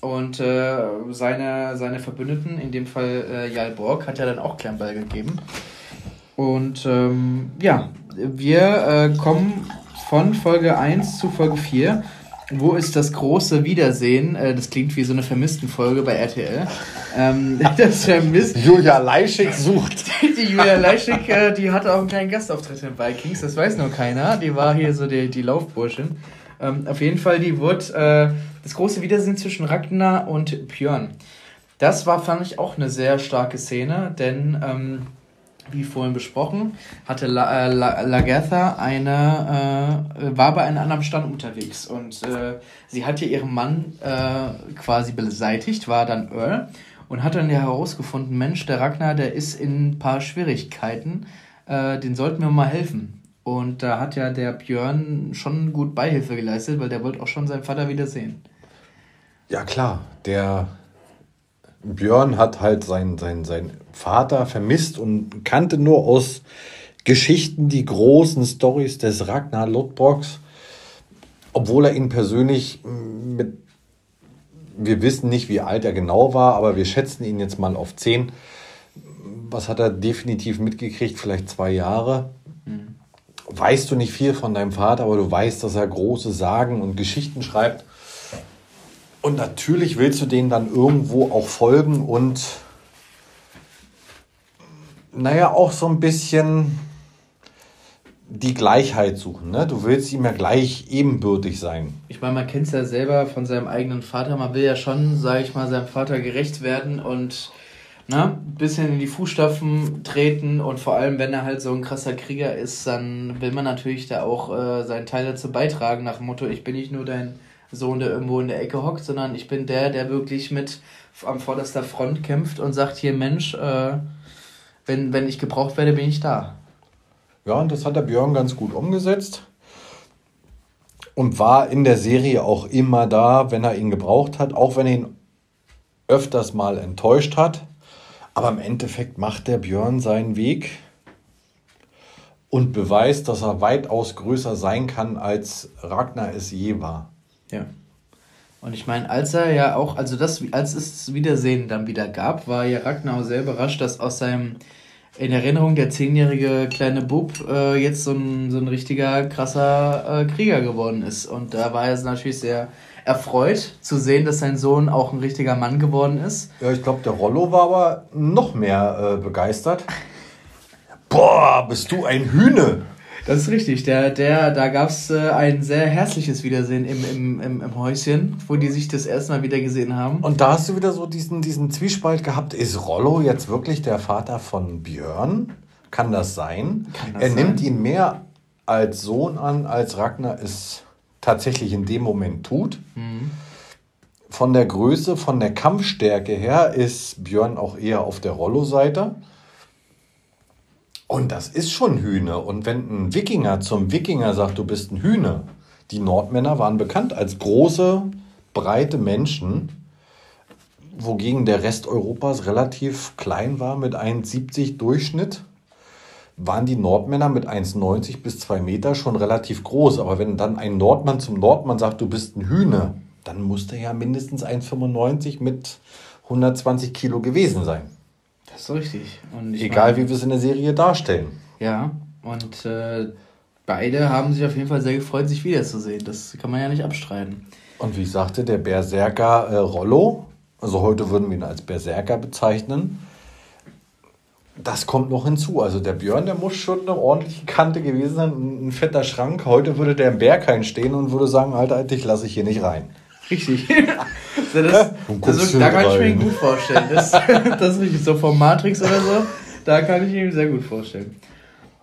Und äh, seine, seine Verbündeten, in dem Fall äh, Jal Borg, hat ja dann auch kleinen Ball gegeben. Und ähm, ja, wir kommen von Folge 1 zu Folge 4. Wo ist das große Wiedersehen? Äh, das klingt wie so eine Vermissten-Folge bei RTL. Ähm, das Vermisst Julia Leischig sucht. Die Julia Leischig, äh, die hatte auch einen kleinen Gastauftritt in Vikings, das weiß nur keiner. Die war hier so die, die Laufburschin. Ähm, auf jeden Fall, die wurde äh, das große Wiedersehen zwischen Ragnar und Björn. Das war, fand ich, auch eine sehr starke Szene, denn ähm, wie vorhin besprochen, hatte La, äh, La, Lagertha eine, äh, war bei einem anderen Stand unterwegs und äh, sie hatte ihren Mann äh, quasi beseitigt, war dann Earl und hat dann herausgefunden, Mensch, der Ragnar, der ist in ein paar Schwierigkeiten, äh, den sollten wir mal helfen. Und da hat ja der Björn schon gut Beihilfe geleistet, weil der wollte auch schon seinen Vater wiedersehen. Ja klar, der Björn hat halt seinen, seinen, seinen Vater vermisst und kannte nur aus Geschichten die großen Stories des Ragnar Lodbroks, obwohl er ihn persönlich mm, mit, wir wissen nicht, wie alt er genau war, aber wir schätzen ihn jetzt mal auf 10, was hat er definitiv mitgekriegt? Vielleicht zwei Jahre. Mhm. Weißt du nicht viel von deinem Vater, aber du weißt, dass er große Sagen und Geschichten schreibt. Und natürlich willst du denen dann irgendwo auch folgen und naja, auch so ein bisschen die Gleichheit suchen. Ne? Du willst ihm ja gleich ebenbürtig sein. Ich meine, man kennt es ja selber von seinem eigenen Vater. Man will ja schon, sage ich mal, seinem Vater gerecht werden und ne, ein bisschen in die Fußstapfen treten. Und vor allem, wenn er halt so ein krasser Krieger ist, dann will man natürlich da auch äh, seinen Teil dazu beitragen, nach dem Motto, ich bin nicht nur dein Sohn, der irgendwo in der Ecke hockt, sondern ich bin der, der wirklich mit am vorderster Front kämpft und sagt, hier Mensch, äh, wenn, wenn ich gebraucht werde, bin ich da. Ja, und das hat der Björn ganz gut umgesetzt. Und war in der Serie auch immer da, wenn er ihn gebraucht hat, auch wenn er ihn öfters mal enttäuscht hat. Aber im Endeffekt macht der Björn seinen Weg und beweist, dass er weitaus größer sein kann, als Ragnar es je war. Ja. Und ich meine, als er ja auch, also das, als es Wiedersehen dann wieder gab, war ja Ragnar sehr überrascht, dass aus seinem in Erinnerung der zehnjährige kleine Bub äh, jetzt so ein, so ein richtiger krasser äh, Krieger geworden ist. Und da war er natürlich sehr erfreut zu sehen, dass sein Sohn auch ein richtiger Mann geworden ist. Ja, ich glaube, der Rollo war aber noch mehr äh, begeistert. Boah, bist du ein Hühne! Das ist richtig. Der, der, da gab es äh, ein sehr herzliches Wiedersehen im, im, im, im Häuschen, wo die sich das erste Mal wieder gesehen haben. Und da hast du wieder so diesen, diesen Zwiespalt gehabt. Ist Rollo jetzt wirklich der Vater von Björn? Kann das sein? Kann das er sein? nimmt ihn mehr als Sohn an, als Ragnar es tatsächlich in dem Moment tut. Mhm. Von der Größe, von der Kampfstärke her ist Björn auch eher auf der Rollo-Seite. Und das ist schon Hühne. Und wenn ein Wikinger zum Wikinger sagt, du bist ein Hühne, die Nordmänner waren bekannt als große, breite Menschen, wogegen der Rest Europas relativ klein war mit 1,70 Durchschnitt, waren die Nordmänner mit 1,90 bis 2 Meter schon relativ groß. Aber wenn dann ein Nordmann zum Nordmann sagt, du bist ein Hühne, dann muss der ja mindestens 1,95 mit 120 Kilo gewesen sein. Das ist richtig. Und Egal, meine, wie wir es in der Serie darstellen. Ja, und äh, beide haben sich auf jeden Fall sehr gefreut, sich wiederzusehen. Das kann man ja nicht abstreiten. Und wie ich sagte, der Berserker äh, Rollo, also heute würden wir ihn als Berserker bezeichnen, das kommt noch hinzu. Also der Björn, der muss schon eine ordentliche Kante gewesen sein, ein fetter Schrank. Heute würde der im Berg stehen und würde sagen, Alter, dich lasse ich hier nicht rein. Richtig. das, das, das, da kann ich mir gut vorstellen. Das, das ist richtig so vom Matrix oder so. Da kann ich ihn sehr gut vorstellen.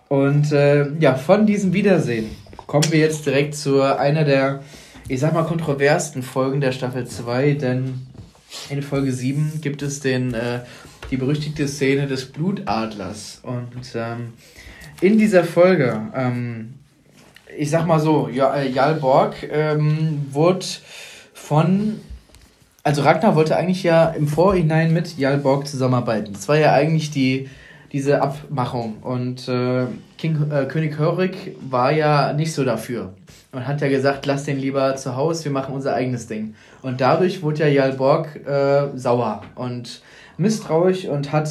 Und äh, ja, von diesem Wiedersehen kommen wir jetzt direkt zu einer der, ich sag mal, kontroversten Folgen der Staffel 2, denn in Folge 7 gibt es den, äh, die berüchtigte Szene des Blutadlers. Und ähm, in dieser Folge, ähm, ich sag mal so, ja, Jal Borg ähm, wurde von. Also Ragnar wollte eigentlich ja im Vorhinein mit Jalborg zusammenarbeiten. Das war ja eigentlich die, diese Abmachung. Und äh, King, äh, König Hörig war ja nicht so dafür. Und hat ja gesagt, lass den lieber zu Hause, wir machen unser eigenes Ding. Und dadurch wurde ja Jalborg äh, sauer und misstrauisch und hat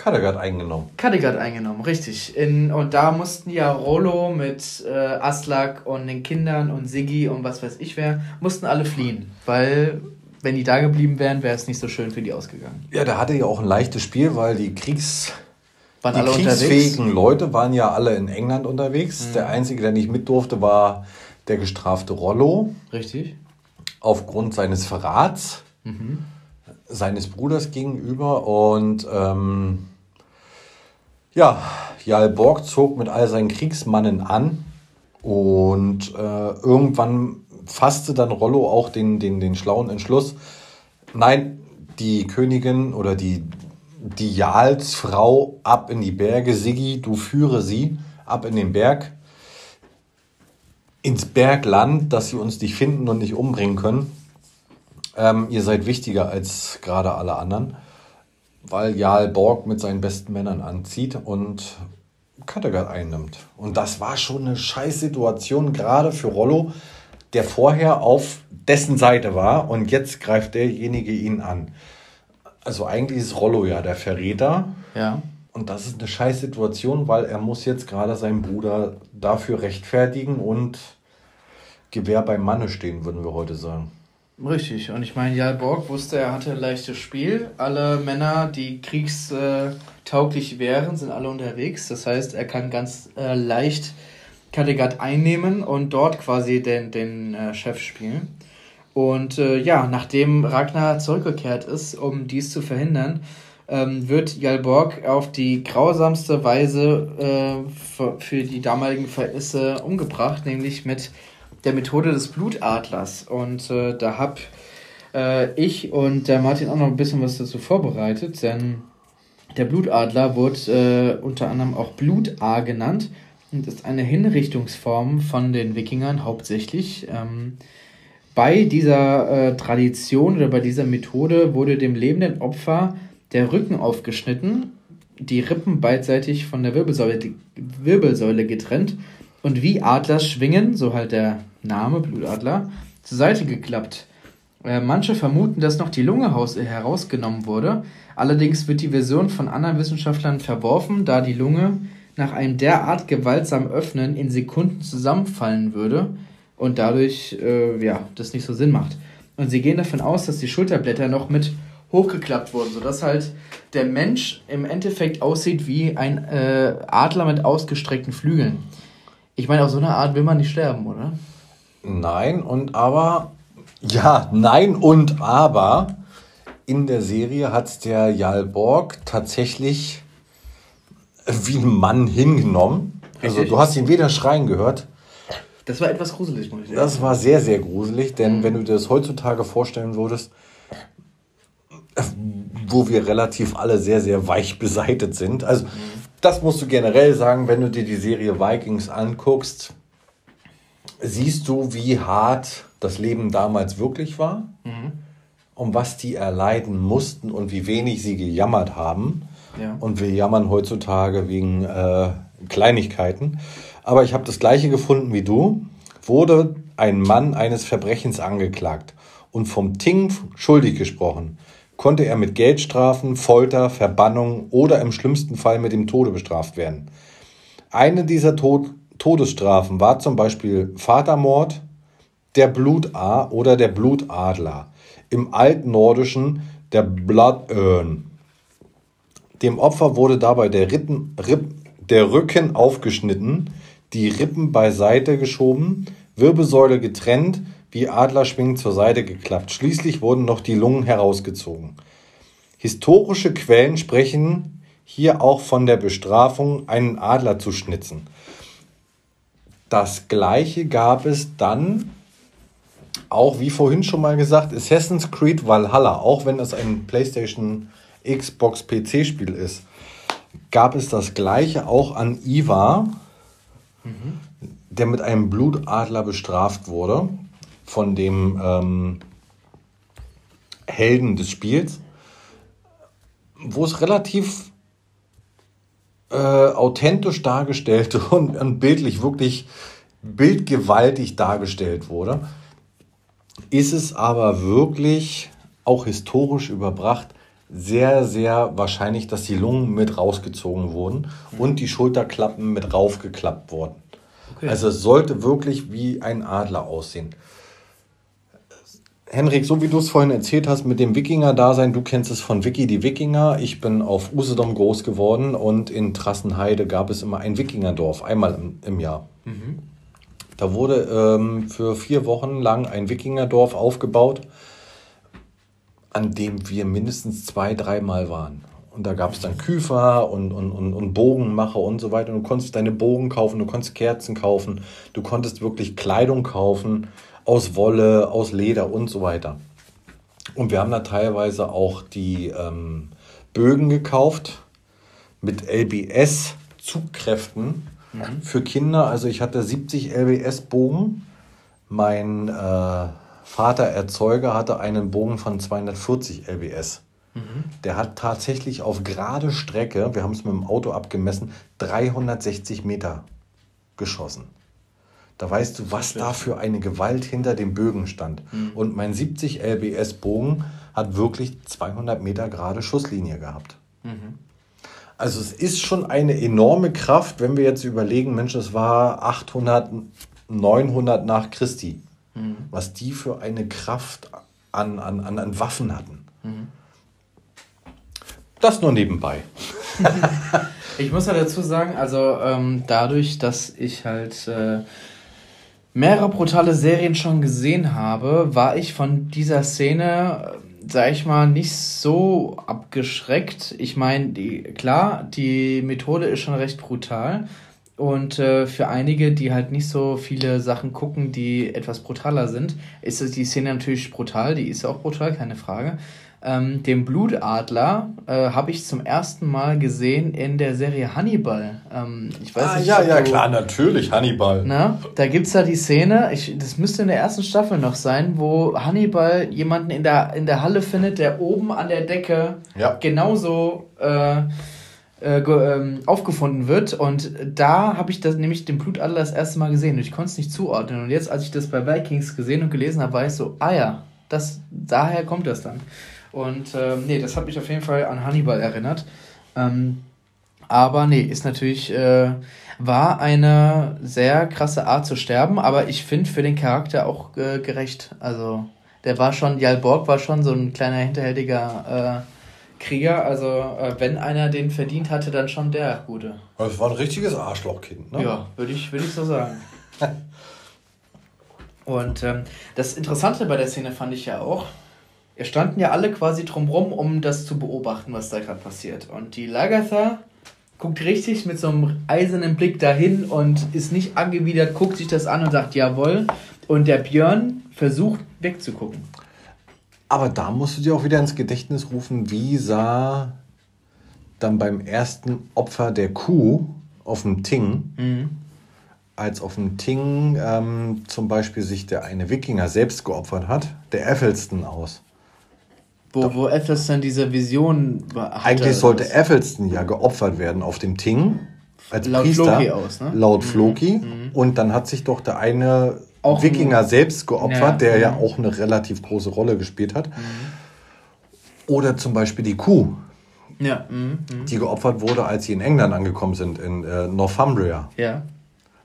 Kattegat eingenommen. Kattegat eingenommen, richtig. In, und da mussten ja Rollo mit äh, Aslak und den Kindern und Siggi und was weiß ich wer, mussten alle fliehen. Weil, wenn die da geblieben wären, wäre es nicht so schön für die ausgegangen. Ja, da hatte ja auch ein leichtes Spiel, weil die Kriegs... Waren die alle kriegsfähigen unterwegs? Leute waren ja alle in England unterwegs. Mhm. Der Einzige, der nicht mit durfte, war der gestrafte Rollo. Richtig. Aufgrund seines Verrats. Mhm seines Bruders gegenüber und ähm, ja, Jarl Borg zog mit all seinen Kriegsmannen an und äh, irgendwann fasste dann Rollo auch den, den, den schlauen Entschluss, nein, die Königin oder die, die Jarlsfrau ab in die Berge, Siggi, du führe sie ab in den Berg, ins Bergland, dass sie uns nicht finden und nicht umbringen können. Ähm, ihr seid wichtiger als gerade alle anderen weil Jarl Borg mit seinen besten Männern anzieht und Kattegat einnimmt. Und das war schon eine Scheißsituation, gerade für Rollo, der vorher auf dessen Seite war und jetzt greift derjenige ihn an. Also eigentlich ist Rollo ja der Verräter. Ja. Und das ist eine scheiß Situation, weil er muss jetzt gerade seinen Bruder dafür rechtfertigen und Gewehr beim Manne stehen, würden wir heute sagen. Richtig. Und ich meine, Jarl Borg wusste, er hatte ein leichtes Spiel. Alle Männer, die kriegstauglich wären, sind alle unterwegs. Das heißt, er kann ganz äh, leicht Kattegat einnehmen und dort quasi den, den äh, Chef spielen. Und äh, ja, nachdem Ragnar zurückgekehrt ist, um dies zu verhindern, ähm, wird Jalborg auf die grausamste Weise äh, für, für, die damaligen Verhältnisse umgebracht, nämlich mit der Methode des Blutadlers. Und äh, da habe äh, ich und der Martin auch noch ein bisschen was dazu vorbereitet, denn der Blutadler wurde äh, unter anderem auch Blutar genannt und ist eine Hinrichtungsform von den Wikingern hauptsächlich. Ähm, bei dieser äh, Tradition oder bei dieser Methode wurde dem lebenden Opfer der Rücken aufgeschnitten, die Rippen beidseitig von der Wirbelsäule, Wirbelsäule getrennt und wie Adlers schwingen, so halt der Name Blutadler, zur Seite geklappt. Äh, manche vermuten, dass noch die Lunge herausgenommen wurde. Allerdings wird die Version von anderen Wissenschaftlern verworfen, da die Lunge nach einem derart gewaltsamen Öffnen in Sekunden zusammenfallen würde und dadurch äh, ja, das nicht so Sinn macht. Und sie gehen davon aus, dass die Schulterblätter noch mit hochgeklappt wurden, sodass halt der Mensch im Endeffekt aussieht wie ein äh, Adler mit ausgestreckten Flügeln. Ich meine, auf so eine Art will man nicht sterben, oder? Nein, und aber, ja, nein und aber, in der Serie hat es der Jarl Borg tatsächlich wie ein Mann hingenommen. Also du hast ihn weder schreien gehört. Das war etwas gruselig, muss ich sagen. Das war sehr, sehr gruselig, denn mhm. wenn du dir das heutzutage vorstellen würdest, wo wir relativ alle sehr, sehr weich beseitet sind. Also, mhm. das musst du generell sagen, wenn du dir die Serie Vikings anguckst, siehst du, wie hart das Leben damals wirklich war, mhm. um was die erleiden mussten und wie wenig sie gejammert haben. Ja. Und wir jammern heutzutage wegen äh, Kleinigkeiten. Aber ich habe das gleiche gefunden wie du. Wurde ein Mann eines Verbrechens angeklagt und vom Ting schuldig gesprochen, konnte er mit Geldstrafen, Folter, Verbannung oder im schlimmsten Fall mit dem Tode bestraft werden. Eine dieser Tod Todesstrafen war zum Beispiel Vatermord, der Blutar oder der Blutadler. Im Altnordischen der Blood Urn. Dem Opfer wurde dabei der, Rippen, Ripp, der Rücken aufgeschnitten, die Rippen beiseite geschoben, Wirbelsäule getrennt, wie Adlerschwingen zur Seite geklappt. Schließlich wurden noch die Lungen herausgezogen. Historische Quellen sprechen hier auch von der Bestrafung, einen Adler zu schnitzen. Das gleiche gab es dann auch, wie vorhin schon mal gesagt, Assassin's Creed Valhalla, auch wenn es ein PlayStation Xbox PC-Spiel ist, gab es das gleiche auch an Ivar, mhm. der mit einem Blutadler bestraft wurde von dem ähm, Helden des Spiels, wo es relativ äh, authentisch dargestellt und, und bildlich wirklich bildgewaltig dargestellt wurde, ist es aber wirklich auch historisch überbracht sehr, sehr wahrscheinlich, dass die Lungen mit rausgezogen wurden und die Schulterklappen mit raufgeklappt wurden. Okay. Also es sollte wirklich wie ein Adler aussehen. Henrik, so wie du es vorhin erzählt hast mit dem Wikinger-Dasein, du kennst es von Wiki die Wikinger. Ich bin auf Usedom groß geworden und in Trassenheide gab es immer ein Wikingerdorf, einmal im, im Jahr. Mhm. Da wurde ähm, für vier Wochen lang ein Wikingerdorf aufgebaut, an dem wir mindestens zwei, dreimal waren. Und da gab es dann Küfer und, und, und, und Bogenmacher und so weiter. Und du konntest deine Bogen kaufen, du konntest Kerzen kaufen, du konntest wirklich Kleidung kaufen aus Wolle, aus Leder und so weiter. Und wir haben da teilweise auch die ähm, Bögen gekauft mit LBS-Zugkräften mhm. für Kinder. Also ich hatte 70 LBS-Bogen. Mein äh, Vater Erzeuger hatte einen Bogen von 240 LBS. Mhm. Der hat tatsächlich auf gerade Strecke, wir haben es mit dem Auto abgemessen, 360 Meter geschossen. Da weißt du, was da für eine Gewalt hinter dem Bögen stand. Mhm. Und mein 70 LBS Bogen hat wirklich 200 Meter gerade Schusslinie gehabt. Mhm. Also es ist schon eine enorme Kraft, wenn wir jetzt überlegen, Mensch, es war 800, 900 nach Christi, mhm. was die für eine Kraft an, an, an, an Waffen hatten. Mhm. Das nur nebenbei. ich muss ja dazu sagen, also ähm, dadurch, dass ich halt äh, mehrere brutale Serien schon gesehen habe, war ich von dieser Szene, sag ich mal, nicht so abgeschreckt. Ich meine, die, klar, die Methode ist schon recht brutal. Und äh, für einige, die halt nicht so viele Sachen gucken, die etwas brutaler sind, ist die Szene natürlich brutal. Die ist auch brutal, keine Frage. Ähm, den Blutadler äh, habe ich zum ersten Mal gesehen in der Serie Hannibal. Ähm, ich weiß ah, nicht, ja, ja, du, klar, natürlich, Hannibal. Na, da gibt es ja die Szene, ich, das müsste in der ersten Staffel noch sein, wo Hannibal jemanden in der, in der Halle findet, der oben an der Decke ja. genauso äh, äh, ähm, aufgefunden wird. Und da habe ich das nämlich den Blutadler das erste Mal gesehen. Und ich konnte es nicht zuordnen. Und jetzt, als ich das bei Vikings gesehen und gelesen habe, war ich so, ah ja, das, daher kommt das dann. Und ähm, nee, das hat mich auf jeden Fall an Hannibal erinnert. Ähm, aber nee, ist natürlich, äh, war eine sehr krasse Art zu sterben, aber ich finde für den Charakter auch äh, gerecht. Also, der war schon, Jal Borg war schon so ein kleiner hinterhältiger äh, Krieger. Also, äh, wenn einer den verdient hatte, dann schon der Gute. Das war ein richtiges Arschlochkind, ne? Ja, würde ich, würd ich so sagen. Und ähm, das Interessante bei der Szene fand ich ja auch, standen ja alle quasi drumrum, um das zu beobachten, was da gerade passiert. Und die Lagatha guckt richtig mit so einem eisernen Blick dahin und ist nicht angewidert, guckt sich das an und sagt jawohl. Und der Björn versucht wegzugucken. Aber da musst du dir auch wieder ins Gedächtnis rufen, wie sah dann beim ersten Opfer der Kuh auf dem Ting, mhm. als auf dem Ting ähm, zum Beispiel sich der eine Wikinger selbst geopfert hat, der Effelston aus. Wo, wo Ethelston diese Vision hatte. Eigentlich sollte Ethelston ja geopfert werden auf dem Ting. Als laut Priester, Floki aus, ne? Laut mhm. Floki. Mhm. Und dann hat sich doch der eine auch Wikinger selbst geopfert, ja, der ja. ja auch eine relativ große Rolle gespielt hat. Mhm. Oder zum Beispiel die Kuh. Ja. Mhm. mhm. Die geopfert wurde, als sie in England angekommen sind, in äh, Northumbria. Ja.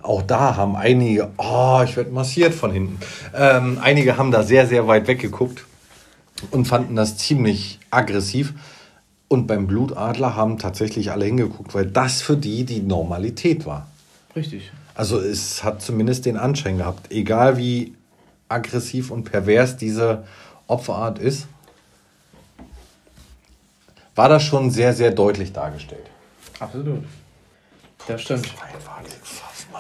Auch da haben einige, oh, ich werde massiert von hinten. Ähm, einige haben da sehr, sehr weit weggeguckt und fanden das ziemlich aggressiv. Und beim Blutadler haben tatsächlich alle hingeguckt, weil das für die die Normalität war. Richtig. Also es hat zumindest den Anschein gehabt, egal wie aggressiv und pervers diese Opferart ist, war das schon sehr, sehr deutlich dargestellt. Absolut. Das stimmt.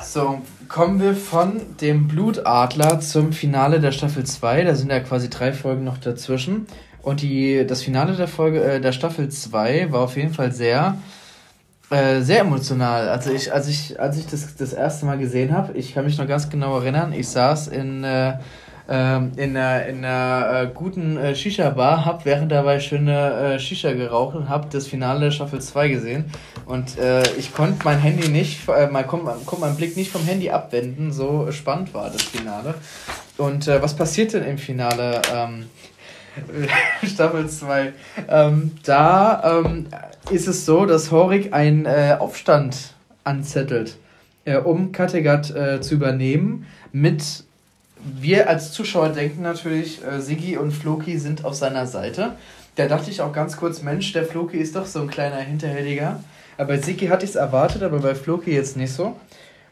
So, kommen wir von dem Blutadler zum Finale der Staffel 2. Da sind ja quasi drei Folgen noch dazwischen. Und die, das Finale der Folge äh, der Staffel 2 war auf jeden Fall sehr, äh, sehr emotional. Also ich, als ich, als ich das das erste Mal gesehen habe, ich kann mich noch ganz genau erinnern, ich saß in äh, ähm, in einer, in einer äh, guten äh, Shisha-Bar, hab während dabei schöne äh, Shisha geraucht und hab das Finale Staffel 2 gesehen. Und äh, ich konnte mein Handy nicht, äh, mein, konnte konnt meinen Blick nicht vom Handy abwenden, so spannend war das Finale. Und äh, was passiert denn im Finale? Ähm, Staffel 2. Ähm, da ähm, ist es so, dass Horik einen äh, Aufstand anzettelt, um Kattegat zu übernehmen mit wir als Zuschauer denken natürlich, äh, Siggi und Floki sind auf seiner Seite. Da dachte ich auch ganz kurz, Mensch, der Floki ist doch so ein kleiner Hinterhältiger. Aber bei Siggi hatte ich es erwartet, aber bei Floki jetzt nicht so.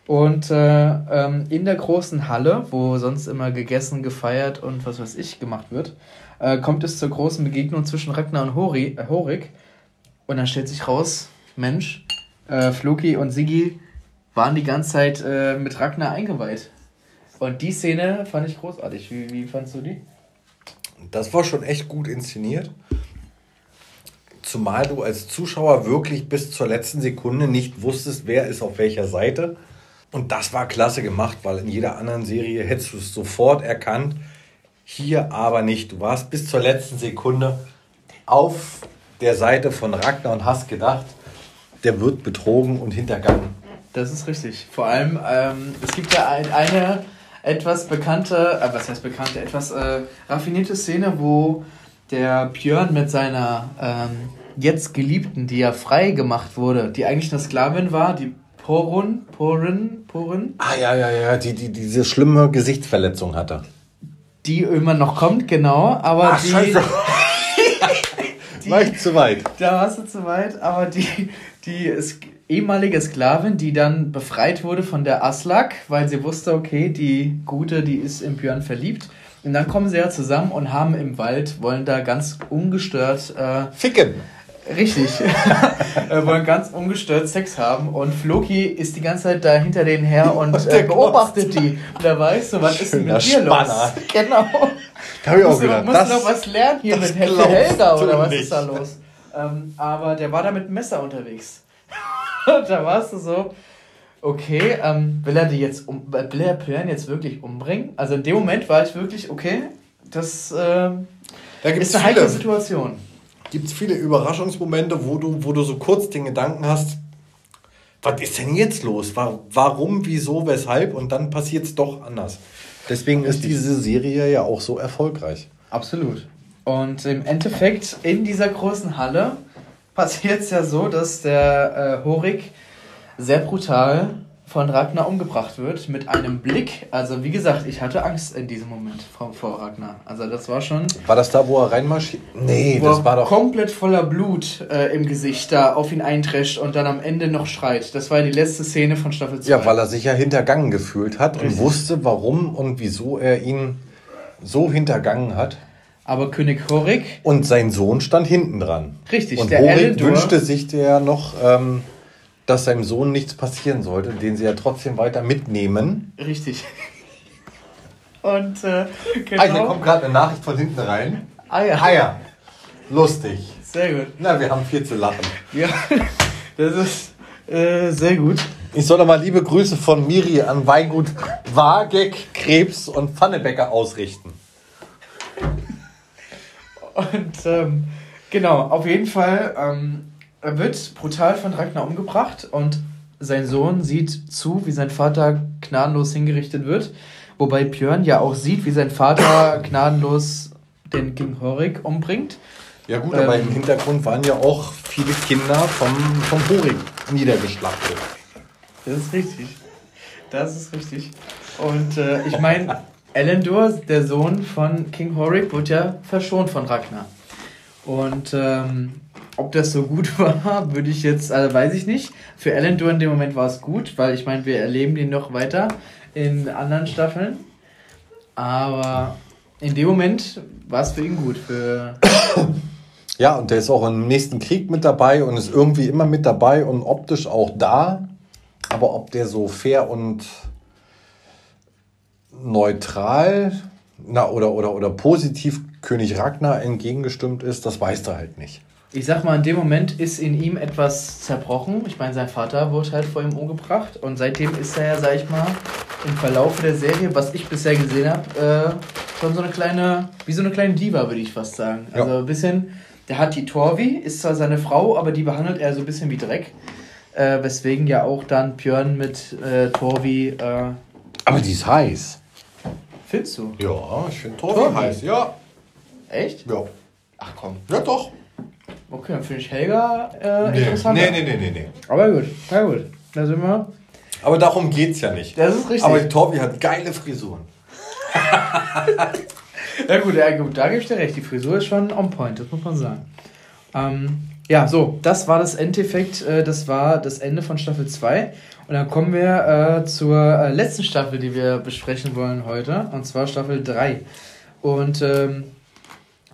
Und äh, ähm, in der großen Halle, wo sonst immer gegessen, gefeiert und was weiß ich gemacht wird, äh, kommt es zur großen Begegnung zwischen Ragnar und Hori, äh, Horik. Und dann stellt sich raus, Mensch, äh, Floki und Siggi waren die ganze Zeit äh, mit Ragnar eingeweiht. Und die Szene fand ich großartig. Wie, wie fandst du die? Das war schon echt gut inszeniert. Zumal du als Zuschauer wirklich bis zur letzten Sekunde nicht wusstest, wer ist auf welcher Seite. Und das war klasse gemacht, weil in jeder anderen Serie hättest du es sofort erkannt. Hier aber nicht. Du warst bis zur letzten Sekunde auf der Seite von Ragnar und hast gedacht, der wird betrogen und hintergangen. Das ist richtig. Vor allem, ähm, es gibt ja ein, eine etwas bekannte, äh, was heißt bekannte, etwas äh, raffinierte Szene, wo der Björn mit seiner ähm, jetzt Geliebten, die ja frei gemacht wurde, die eigentlich eine Sklavin war, die Porun, Porun, Porun. Ah ja, ja, ja, die, die diese schlimme Gesichtsverletzung hatte. Die irgendwann noch kommt, genau, aber Ach, die. Scheiße. die war ich zu weit. Da warst du zu weit, aber die, die ist ehemalige Sklavin, die dann befreit wurde von der Aslak, weil sie wusste, okay, die Gute, die ist in Björn verliebt. Und dann kommen sie ja zusammen und haben im Wald, wollen da ganz ungestört äh, ficken. Richtig. äh, wollen ganz ungestört Sex haben und Floki ist die ganze Zeit da hinter denen her und, und äh, beobachtet die. Und da weißt du, was ist denn mit dir los? Genau. Hab ich auch gedacht. Musst du noch was lernen hier mit Helga oder was nicht. ist da los? Ähm, aber der war da mit dem Messer unterwegs. da warst du so, okay, ähm, will er die jetzt um, will er Björn jetzt wirklich umbringen? Also in dem Moment war ich wirklich, okay, das äh, da ist eine heikle Situation. Gibt es viele Überraschungsmomente, wo du, wo du so kurz den Gedanken hast, was ist denn jetzt los? Warum, wieso, weshalb? Und dann passiert es doch anders. Deswegen ist diese Serie ja auch so erfolgreich. Absolut. Und im Endeffekt in dieser großen Halle passiert es ja so, dass der äh, Horik sehr brutal von Ragnar umgebracht wird mit einem Blick. Also wie gesagt, ich hatte Angst in diesem Moment vor, vor Ragnar. Also das war schon. War das da, wo er reinmarschiert? Nee, das war doch. komplett voller Blut äh, im Gesicht da auf ihn eintrescht und dann am Ende noch schreit. Das war die letzte Szene von Staffel 2. Ja, weil er sich ja hintergangen gefühlt hat Richtig. und wusste, warum und wieso er ihn so hintergangen hat. Aber König Horik. Und sein Sohn stand hinten dran. Richtig, und der Horik Elendor, wünschte sich ja noch, ähm, dass seinem Sohn nichts passieren sollte, den sie ja trotzdem weiter mitnehmen. Richtig. Und äh, genau. Ah, hier kommt gerade eine Nachricht von hinten rein. Eier. Eier. Lustig. Sehr gut. Na, wir haben viel zu lachen. Ja, das ist äh, sehr gut. Ich soll nochmal liebe Grüße von Miri an Weingut Wageck, Krebs und Pfannebecker ausrichten. Und ähm, genau, auf jeden Fall ähm, er wird brutal von Ragnar umgebracht und sein Sohn sieht zu, wie sein Vater gnadenlos hingerichtet wird. Wobei Björn ja auch sieht, wie sein Vater gnadenlos den King Horik umbringt. Ja gut, aber ähm, im Hintergrund waren ja auch viele Kinder vom, vom Horik niedergeschlachtet. Das ist richtig. Das ist richtig. Und äh, ich meine, Elendor, der Sohn von King Horik, wird ja verschont von Ragnar. Und ähm, ob das so gut war, würde ich jetzt, also weiß ich nicht. Für Elendor in dem Moment war es gut, weil ich meine, wir erleben den noch weiter in anderen Staffeln. Aber in dem Moment war es für ihn gut. Für ja, und der ist auch im nächsten Krieg mit dabei und ist irgendwie immer mit dabei und optisch auch da. Aber ob der so fair und neutral na, oder, oder, oder positiv König Ragnar entgegengestimmt ist, das weiß er halt nicht. Ich sag mal, in dem Moment ist in ihm etwas zerbrochen. Ich meine, sein Vater wurde halt vor ihm umgebracht und seitdem ist er ja, sag ich mal, im Verlauf der Serie, was ich bisher gesehen habe, äh, schon so eine kleine, wie so eine kleine Diva, würde ich fast sagen. Also ja. ein bisschen, der hat die Torvi, ist zwar seine Frau, aber die behandelt er so ein bisschen wie Dreck. Äh, weswegen ja auch dann Björn mit äh, Torvi. Äh, aber die ist heiß. Findest du? Ja, ich finde Torvi heiß, ja. Echt? Ja. Ach komm. Ja, doch. Okay, dann finde ich Helga äh, nee. interessanter. Nee, nee, nee, nee, nee. Aber gut, na gut. Da sind wir. Aber darum geht es ja nicht. Das ist richtig. Aber die Torbi hat geile Frisuren. ja gut, ja, gut, da gebe ich dir recht. Die Frisur ist schon on point, das muss man sagen. Ähm, ja, so, das war das Endeffekt, äh, das war das Ende von Staffel 2. Und dann kommen wir äh, zur äh, letzten Staffel, die wir besprechen wollen heute, und zwar Staffel 3. Und ähm,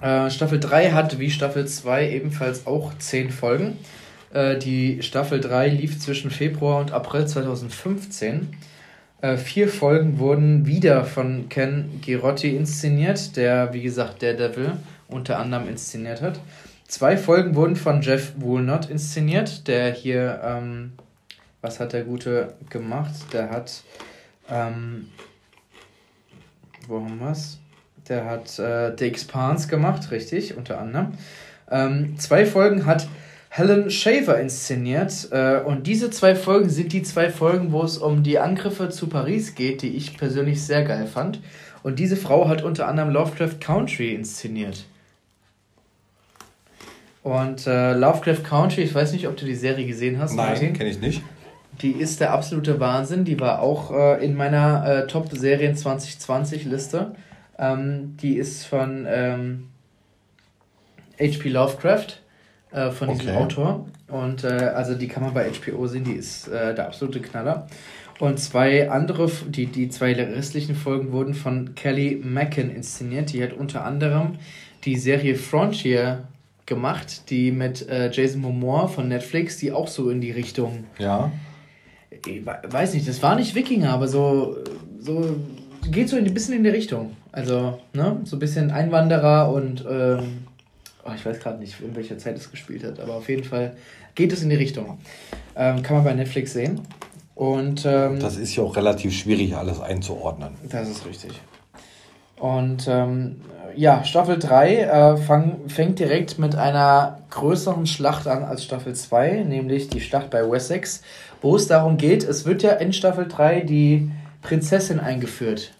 äh, Staffel 3 hat wie Staffel 2 ebenfalls auch 10 Folgen. Die Staffel 3 lief zwischen Februar und April 2015. Äh, vier Folgen wurden wieder von Ken Girotti inszeniert, der, wie gesagt, Daredevil unter anderem inszeniert hat. Zwei Folgen wurden von Jeff Woolnott inszeniert, der hier, ähm, was hat der Gute gemacht? Der hat, ähm, wo haben wir es? Der hat äh, The Expanse gemacht, richtig, unter anderem. Ähm, zwei Folgen hat Helen Shaver inszeniert. Äh, und diese zwei Folgen sind die zwei Folgen, wo es um die Angriffe zu Paris geht, die ich persönlich sehr geil fand. Und diese Frau hat unter anderem Lovecraft Country inszeniert. Und äh, Lovecraft Country, ich weiß nicht, ob du die Serie gesehen hast. Nein, kenne ich nicht. Die ist der absolute Wahnsinn. Die war auch äh, in meiner äh, Top-Serien 2020-Liste. Ähm, die ist von ähm, H.P. Lovecraft, äh, von diesem Okay. Autor. Und äh, also die kann man bei HBO sehen, die ist äh, der absolute Knaller. Und zwei andere, die, die zwei restlichen Folgen wurden von Kelly Macken inszeniert. Die hat unter anderem die Serie Frontier gemacht, die mit äh, Jason Momoa von Netflix, die auch so in die Richtung Ja. ich we- weiß nicht, das war nicht Wikinger, aber so, so geht so ein bisschen in die Richtung. Also, ne, so ein bisschen Einwanderer und ähm, oh, ich weiß gerade nicht, in welcher Zeit es gespielt hat, aber auf jeden Fall geht es in die Richtung. Ähm, kann man bei Netflix sehen. Und ähm, Das ist ja auch relativ schwierig, alles einzuordnen. das ist richtig. Und ähm, ja, Staffel 3 äh, fang, fängt direkt mit einer größeren Schlacht an als Staffel 2, nämlich die Schlacht bei Wessex, wo es darum geht, es wird ja in Staffel 3 die Prinzessin eingeführt.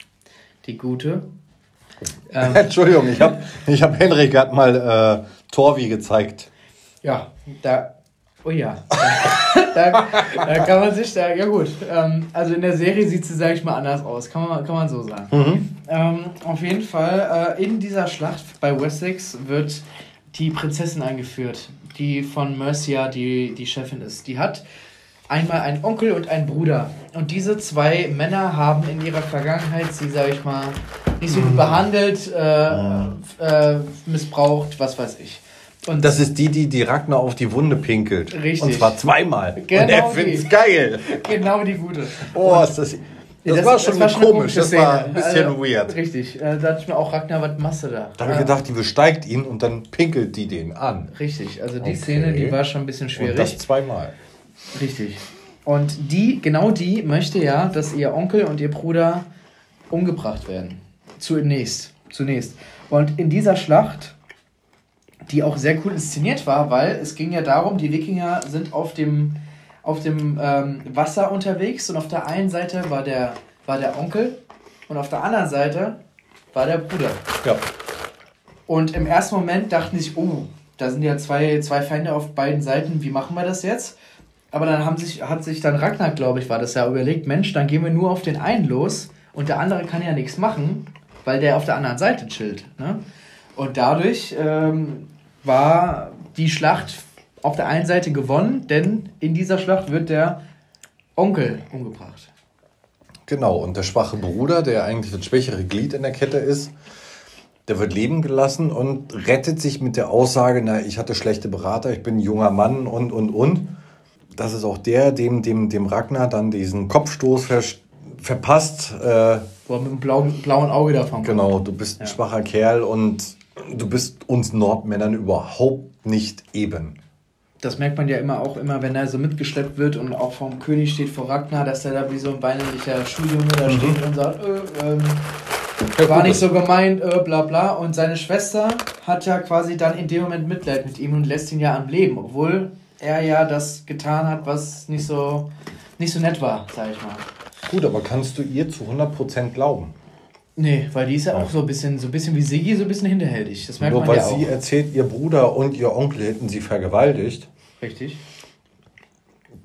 Die gute. Ähm, Entschuldigung, ich habe ich hab Henrik hat mal äh, Torvi gezeigt. Ja, da. Oh ja. da, da kann man sich da. Ja, gut. Ähm, also in der Serie sieht sie, sag ich mal, anders aus. Kann man, kann man so sagen. Ähm, auf jeden Fall, äh, in dieser Schlacht bei Wessex wird die Prinzessin eingeführt, die von Mercia die, die Chefin ist. Die hat einmal einen Onkel und einen Bruder. Und diese zwei Männer haben in ihrer Vergangenheit sie, sag ich mal, nicht so gut behandelt, äh, äh, missbraucht, was weiß ich. Und Das ist die, die die Ragnar auf die Wunde pinkelt. Richtig. Und zwar zweimal. Genau Und er die. find's geil. Genau die gute. Oh, ist das. Das, war schon eine komisch. komische Das war ein bisschen Also, weird. Richtig. Äh, da dachte ich mir auch, Ragnar, was machst du da? Da habe ich gedacht, die besteigt ihn und dann pinkelt die den an. Richtig. Also die Okay. Szene, die war schon ein bisschen Und schwierig. das zweimal. Richtig. Und die, genau die möchte ja, dass ihr Onkel und ihr Bruder umgebracht werden. Zunächst. Zunächst. Und in dieser Schlacht, die auch sehr cool inszeniert war, weil es ging ja darum, die Wikinger sind auf dem, auf dem ähm, Wasser unterwegs und auf der einen Seite war der, war der Onkel und auf der anderen Seite war der Bruder. Ja. Und im ersten Moment dachten sich, oh, da sind ja zwei, zwei Feinde auf beiden Seiten, wie machen wir das jetzt? Aber dann haben sich, hat sich dann Ragnar, glaube ich, war das ja überlegt, Mensch, dann gehen wir nur auf den einen los und der andere kann ja nichts machen, weil der auf der anderen Seite chillt. Ne? Und dadurch ähm, war die Schlacht auf der einen Seite gewonnen, denn in dieser Schlacht wird der Onkel umgebracht. Genau, und der schwache Bruder, der eigentlich das schwächere Glied in der Kette ist, der wird leben gelassen und rettet sich mit der Aussage, na, ich hatte schlechte Berater, ich bin ein junger Mann und, und, und. Das ist auch der, dem, dem, dem Ragnar dann diesen Kopfstoß ver verpasst. Äh, Wo er mit dem blauen, blauen Auge davon kommt. genau, du bist ein schwacher Kerl und du bist uns Nordmännern überhaupt nicht eben. Das merkt man ja immer auch immer, wenn er so mitgeschleppt wird und auch vom König steht vor Ragnar, dass er da wie so ein weinerlicher Schuljunge da steht und sagt, äh, ähm, war nicht so gemeint, äh, bla bla. Und seine Schwester hat ja quasi dann in dem Moment Mitleid mit ihm und lässt ihn ja am Leben, obwohl er ja das getan hat, was nicht so, nicht so nett war, sag ich mal. Gut, aber kannst du ihr zu 100% glauben? Nee, weil die ist ja auch so ein bisschen, so ein bisschen wie Siggi, so ein bisschen hinterhältig. Das merkt Nur man weil ja auch. sie erzählt, ihr Bruder und ihr Onkel hätten sie vergewaltigt. Richtig.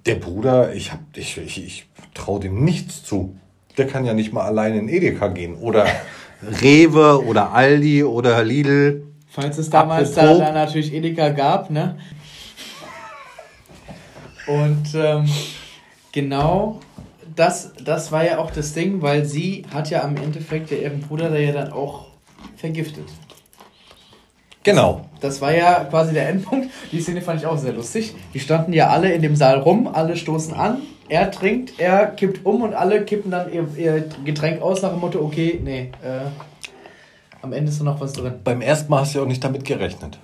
Der Bruder, ich, hab, ich, ich, ich traue dem nichts zu. Der kann ja nicht mal alleine in Edeka gehen. Oder Rewe oder Aldi oder Lidl. Falls es damals da, da natürlich Edeka gab, ne? Und ähm, genau das, das war ja auch das Ding, weil sie hat ja am Endeffekt ja ihren Bruder da ja dann auch vergiftet. Genau. Das war ja quasi der Endpunkt. Die Szene fand ich auch sehr lustig. Die standen ja alle in dem Saal rum, alle stoßen an. Er trinkt, er kippt um und alle kippen dann ihr, ihr Getränk aus nach dem Motto, okay, nee, äh, am Ende ist noch was drin. Beim ersten Mal hast du ja auch nicht damit gerechnet.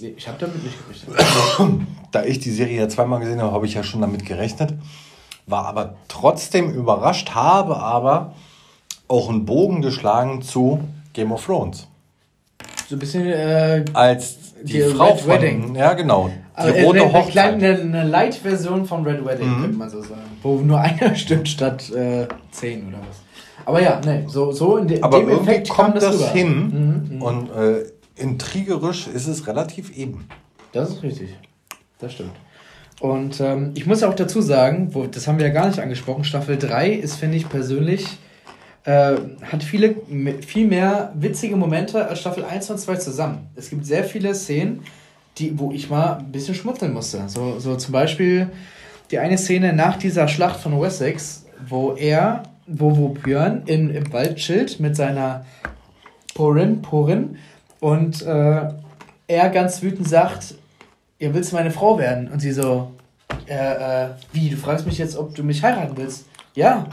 Nee, ich habe damit nicht gerechnet. Da ich die Serie ja zweimal gesehen habe, habe ich ja schon damit gerechnet. War aber trotzdem überrascht, habe aber auch einen Bogen geschlagen zu Game of Thrones. So ein bisschen äh, Als die, Die Frau Red von, Wedding. Ja, genau. Die Also rote eine, eine, Hochzeit. kleine, eine Light-Version von Red Wedding, könnte man so sagen. Wo nur einer stimmt statt äh, zehn oder was. Aber ja, ne, so, so in de, Aber dem irgendwie Effekt kommt das, rüber. hin Mhm, mhm. und äh, intrigerisch ist es relativ eben. Das ist richtig. Das stimmt. Und ähm, ich muss auch dazu sagen, wo, das haben wir ja gar nicht angesprochen, Staffel 3 ist, finde ich persönlich, äh, hat viele, viel mehr witzige Momente als Staffel 1 und 2 zusammen. Es gibt sehr viele Szenen, die, wo ich mal ein bisschen schmunzeln musste. So, so zum Beispiel die eine Szene nach dieser Schlacht von Wessex, wo er, wo, wo Björn in, im Wald chillt mit seiner Porin, Porin und äh, er ganz wütend sagt, ja, willst du meine Frau werden? Und sie so, äh, äh, wie, du fragst mich jetzt, ob du mich heiraten willst? Ja.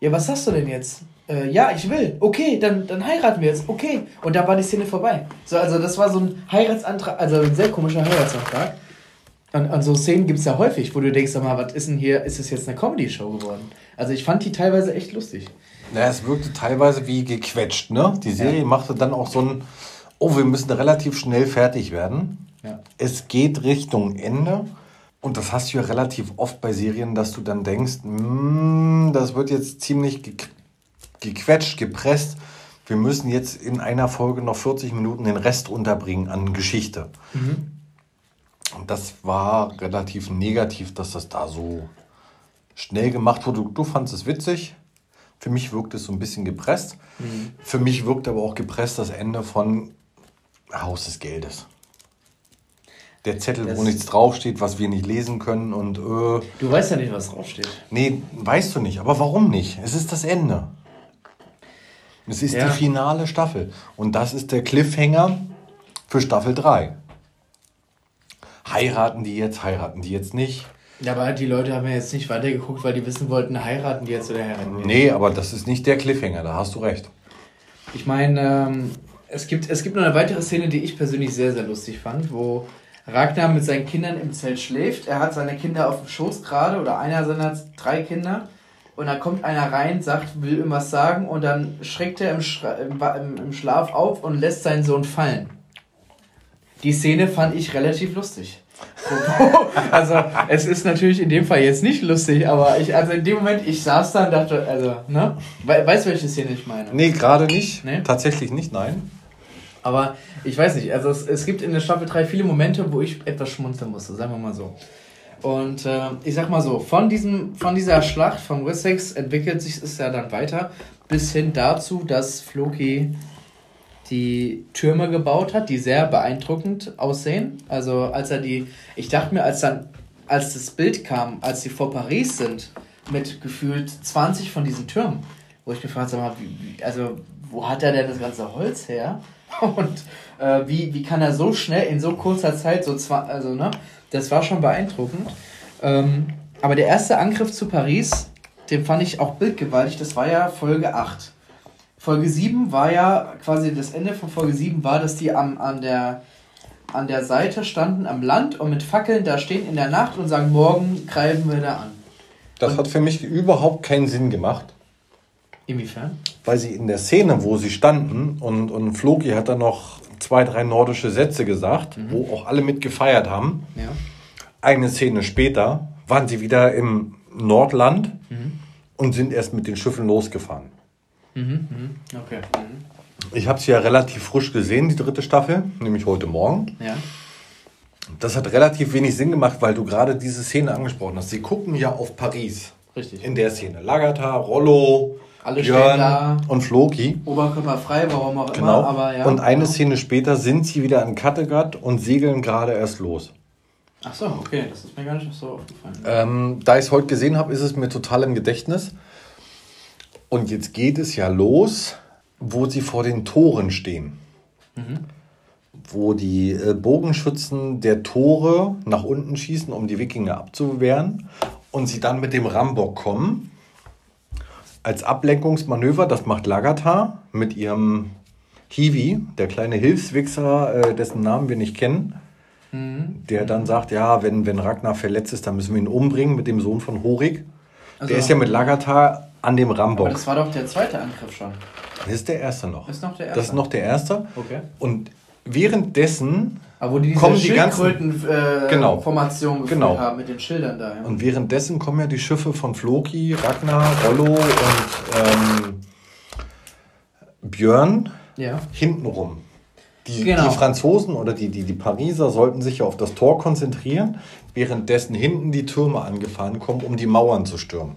Ja, was sagst du denn jetzt? Äh, ja, ich will. Okay, dann, dann heiraten wir jetzt. Okay. Und dann war die Szene vorbei. So, also das war so ein Heiratsantrag, also ein sehr komischer Heiratsantrag. Und, und so Szenen gibt es ja häufig, wo du denkst, sag mal, was ist denn hier, ist es jetzt eine Comedy-Show geworden? Also ich fand die teilweise echt lustig. Naja, es wirkte teilweise wie gequetscht, ne? Die Serie ja. machte dann auch so ein, oh, wir müssen relativ schnell fertig werden. Ja. Es geht Richtung Ende. Und das hast du ja relativ oft bei Serien, dass du dann denkst, mm, das wird jetzt ziemlich gequetscht, gepresst. Wir müssen jetzt in einer Folge noch 40 Minuten den Rest unterbringen an Geschichte. Mhm. Und das war relativ negativ, dass das da so schnell gemacht wurde. Du fandest es witzig. Für mich wirkt es so ein bisschen gepresst. Mhm. Für mich wirkt aber auch gepresst das Ende von Haus des Geldes. Der Zettel, das wo nichts draufsteht, was wir nicht lesen können und. Äh, du weißt ja nicht, was draufsteht. Nee, weißt du nicht. Aber warum nicht? Es ist das Ende. Es ist ja. die finale Staffel. Und das ist der Cliffhanger für Staffel 3. Heiraten die jetzt, heiraten die jetzt nicht? Ja, aber die Leute haben ja jetzt nicht weitergeguckt, weil die wissen wollten, heiraten die jetzt oder heiraten die Nee, aber das ist nicht der Cliffhanger, da hast du recht. Ich meine, ähm, es, gibt, es gibt noch eine weitere Szene, die ich persönlich sehr, sehr lustig fand, wo Ragnar mit seinen Kindern im Zelt schläft. Er hat seine Kinder auf dem Schoß gerade oder einer seiner drei Kinder und dann kommt einer rein, sagt, will irgendwas sagen und dann schreckt er im, im, im Schlaf auf und lässt seinen Sohn fallen. Die Szene fand ich relativ lustig. also es ist natürlich in dem Fall jetzt nicht lustig, aber ich, also in dem Moment, ich saß da und dachte, also, ne? Weißt du, welche Szene ich meine? Nee, gerade nicht. Nee? Tatsächlich nicht, nein. Aber ich weiß nicht, also es, es gibt in der Staffel 3 viele Momente, wo ich etwas schmunzeln musste, sagen wir mal so. Und äh, ich sag mal so, von, diesem, von dieser Schlacht von Wessex entwickelt sich es ja dann weiter bis hin dazu, dass Floki die Türme gebaut hat, die sehr beeindruckend aussehen. Also als er die, ich dachte mir, als dann, als das Bild kam, als sie vor Paris sind, mit gefühlt 20 von diesen Türmen, wo ich mal, wie, also wo hat er denn das ganze Holz her? Und äh, wie, wie kann er so schnell in so kurzer Zeit so zwei, also ne, das war schon beeindruckend. Ähm, aber der erste Angriff zu Paris, den fand ich auch bildgewaltig, das war ja Folge 8. Folge 7 war ja quasi das Ende von Folge 7 war, dass die am, an, der, an der Seite standen am Land und mit Fackeln da stehen in der Nacht und sagen, morgen greifen wir da an. Das und hat für mich überhaupt keinen Sinn gemacht. Inwiefern? Weil sie in der Szene, wo sie standen und, und Floki hat dann noch zwei, drei nordische Sätze gesagt, mhm. wo auch alle mit gefeiert haben. Ja. Eine Szene später waren sie wieder im Nordland mhm. und sind erst mit den Schiffen losgefahren. Mhm. mhm. Okay. Mhm. Ich habe sie ja relativ frisch gesehen, die dritte Staffel, nämlich heute Morgen. Ja. Das hat relativ wenig Sinn gemacht, weil du gerade diese Szene angesprochen hast. Sie gucken ja auf Paris. Richtig. In der Szene. Lagata, Rollo, alle Björn da. und Floki. Oberkörper frei, warum auch genau. immer. Aber ja, und eine genau. Szene später sind sie wieder in Kattegat und segeln gerade erst los. Ach so, okay, das ist mir gar nicht so aufgefallen. Ähm, da ich es heute gesehen habe, ist es mir total im Gedächtnis. Und jetzt geht es ja los, wo sie vor den Toren stehen. Mhm. Wo die äh, Bogenschützen der Tore nach unten schießen, um die Wikinger abzuwehren. Und sie dann mit dem Rambock kommen als Ablenkungsmanöver, das macht Lagatar mit ihrem Hiwi, der kleine Hilfswichser, äh, dessen Namen wir nicht kennen, mhm. der dann sagt, ja, wenn, wenn Ragnar verletzt ist, dann müssen wir ihn umbringen mit dem Sohn von Horik. Also, der ist ja mit Lagatar an dem Rambock. Das war doch der zweite Angriff schon. Das ist der erste noch. Das ist noch der erste. Das ist noch der erste. Okay. Und währenddessen aber wo die diese kommen die ganzen äh, genau, Formation genau. haben mit den Schildern da. Ja. Und währenddessen kommen ja die Schiffe von Floki, Ragnar, Rollo und ähm, Björn ja. hintenrum. Die, genau. die Franzosen oder die, die, die Pariser sollten sich ja auf das Tor konzentrieren, währenddessen hinten die Türme angefahren kommen, um die Mauern zu stürmen.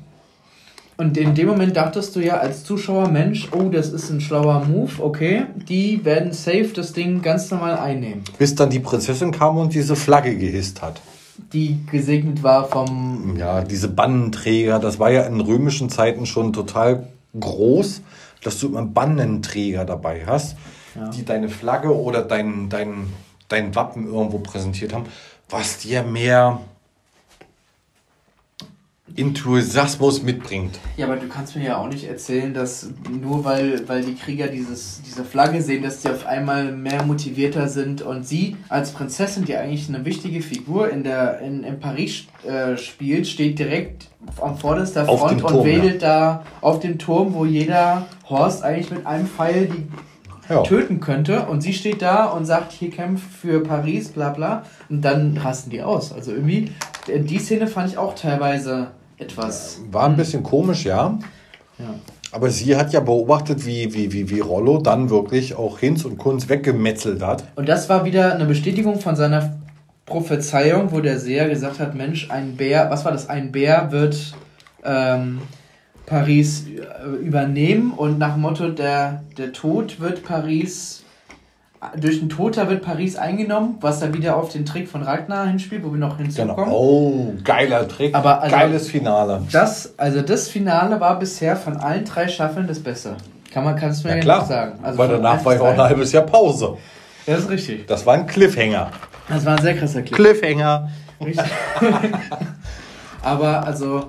Und in dem Moment dachtest du ja als Zuschauer, Mensch, oh, das ist ein schlauer Move, okay, die werden safe das Ding ganz normal einnehmen. Bis dann die Prinzessin kam und diese Flagge gehisst hat. Die gesegnet war vom. Ja, diese Bannenträger, das war ja in römischen Zeiten schon total groß, dass du immer Bannenträger dabei hast, ja. die deine Flagge oder dein, dein, dein Wappen irgendwo präsentiert haben, was dir mehr Enthusiasmus mitbringt. Ja, aber du kannst mir ja auch nicht erzählen, dass nur weil, weil die Krieger dieses, diese Flagge sehen, dass die auf einmal mehr motivierter sind und sie als Prinzessin, die eigentlich eine wichtige Figur in, der, in, in Paris äh, spielt, steht direkt am vorderster Front Turm, und wedelt ja. da auf dem Turm, wo jeder Horst eigentlich mit einem Pfeil die ja. töten könnte und sie steht da und sagt, hier kämpft für Paris, bla bla und dann rasten die aus. Also irgendwie, die Szene fand ich auch teilweise etwas. War ein bisschen komisch, ja. ja. Aber sie hat ja beobachtet, wie, wie, wie, wie Rollo dann wirklich auch Hinz und Kunz weggemetzelt hat. Und das war wieder eine Bestätigung von seiner Prophezeiung, wo der Seher gesagt hat, Mensch, ein Bär, was war das? Ein Bär wird ähm, Paris äh, übernehmen und nach Motto, der, der Tod wird Paris durch den Toter wird Paris eingenommen, was dann wieder auf den Trick von Ragnar hinspielt, wo wir noch hinzukommen. Genau. Oh, geiler Trick. Aber also, Geiles Finale. Das, also das Finale war bisher von allen drei Staffeln das Beste. Kann man, kannst du mir ja, klar. sagen. Also Weil danach war ja auch ein halbes Jahr Pause. Das ist richtig. Das war ein Cliffhanger. Das war ein sehr krasser Cliffhanger. Cliffhanger. Richtig. Aber also,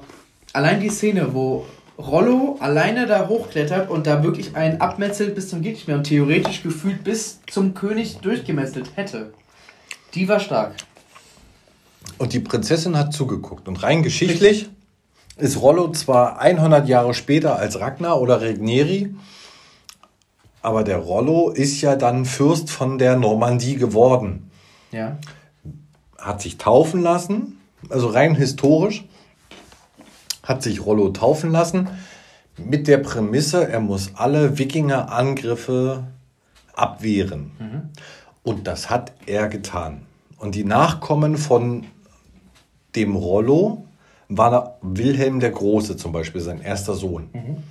allein die Szene, wo Rollo alleine da hochklettert und da wirklich einen abmetzelt bis zum geht nicht mehr und theoretisch gefühlt bis zum König durchgemetzelt hätte. Die war stark. Und die Prinzessin hat zugeguckt. Und rein geschichtlich ist Rollo zwar 100 Jahre später als Ragnar oder Regneri, aber der Rollo ist ja dann Fürst von der Normandie geworden. Ja. Hat sich taufen lassen, also rein historisch hat sich Rollo taufen lassen mit der Prämisse, er muss alle Wikinger-Angriffe abwehren. Mhm. Und das hat er getan. Und die Nachkommen von dem Rollo war Wilhelm der Große zum Beispiel, sein erster Sohn. Mhm.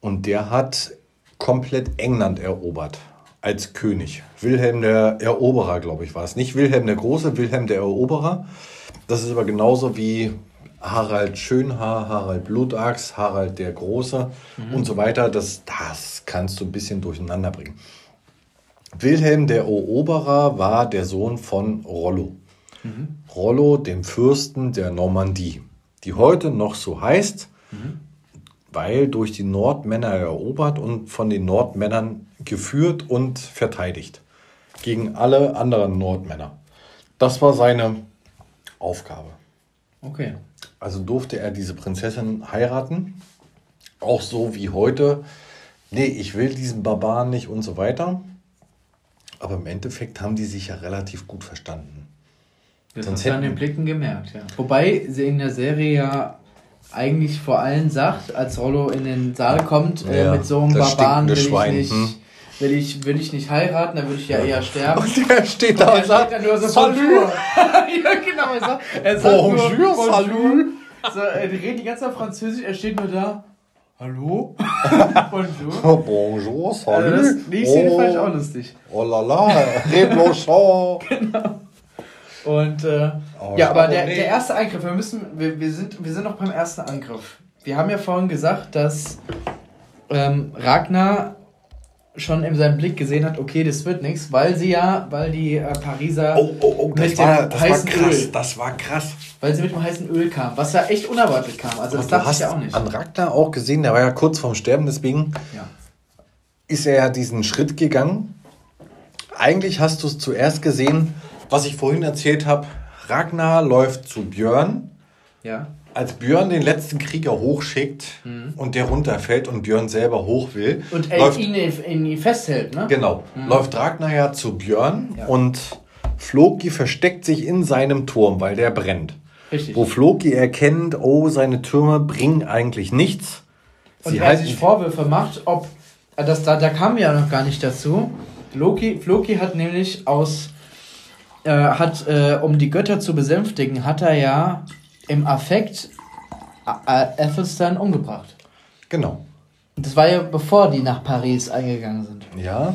Und der hat komplett England erobert als König. Wilhelm der Eroberer, glaube ich, war es. Nicht Wilhelm der Große, Wilhelm der Eroberer. Das ist aber genauso wie Harald Schönhaar, Harald Blutachs, Harald der Große mhm. und so weiter. Das, das kannst du ein bisschen durcheinander bringen. Wilhelm der Eroberer war der Sohn von Rollo. Mhm. Rollo, dem Fürsten der Normandie, die heute noch so heißt, mhm. weil durch die Nordmänner erobert und von den Nordmännern geführt und verteidigt. Gegen alle anderen Nordmänner. Das war seine Aufgabe. Okay. Also durfte er diese Prinzessin heiraten. Auch so wie heute. Nee, ich will diesen Barbaren nicht und so weiter. Aber im Endeffekt haben die sich ja relativ gut verstanden. Das Sonst hast du an den Blicken gemerkt, ja. Wobei sie in der Serie ja eigentlich vor allem sagt, als Rollo in den Saal kommt, äh, ja, äh, mit so einem Barbaren will ich nicht. Hm? Will ich, will ich nicht heiraten, dann würde ich ja eher sterben. Und der steht da und, und sagt, dann nur so Salut. ja, genau. Er sagt, er sagt Bonjour, nur, Bonjour. Salut. So, er redet die ganze Zeit Französisch, er steht nur da. Hallo? Bonjour. Bonjour, salut. Also das, die Szene oh, fand ich auch lustig. Oh la la, Reblochon. genau. Und äh, oh, ja, aber der, der erste Angriff, wir müssen, wir, wir, sind, wir sind noch beim ersten Angriff. Wir haben ja vorhin gesagt, dass ähm, Ragnar schon in seinem Blick gesehen hat, okay, das wird nichts, weil sie ja, weil die äh, Pariser oh, oh, oh, mit dem war, heißen war krass, Öl, das war krass, weil sie mit dem heißen Öl kam, was ja echt unerwartet kam. Also das dachte ich ja auch nicht. An Ragnar auch gesehen, der war ja kurz vorm Sterben, deswegen ja. ist er ja diesen Schritt gegangen. Eigentlich hast du es zuerst gesehen, was ich vorhin erzählt habe. Ragnar läuft zu Björn. Ja als Björn den letzten Krieger hochschickt mhm. und der runterfällt und Björn selber hoch will. Und er läuft, ihn, ihn festhält, ne? Genau. Mhm. Läuft Ragnar ja zu Björn ja. und Floki versteckt sich in seinem Turm, weil der brennt. Richtig. Wo Floki erkennt, oh, seine Türme bringen eigentlich nichts. Sie und er sich Vorwürfe macht, ob, das, da, da kam ja noch gar nicht dazu, Loki, Floki hat nämlich aus, äh, hat, äh, um die Götter zu besänftigen, hat er ja im Affekt Athelstan umgebracht. Genau. Das war ja bevor die nach Paris eingegangen sind. Ja.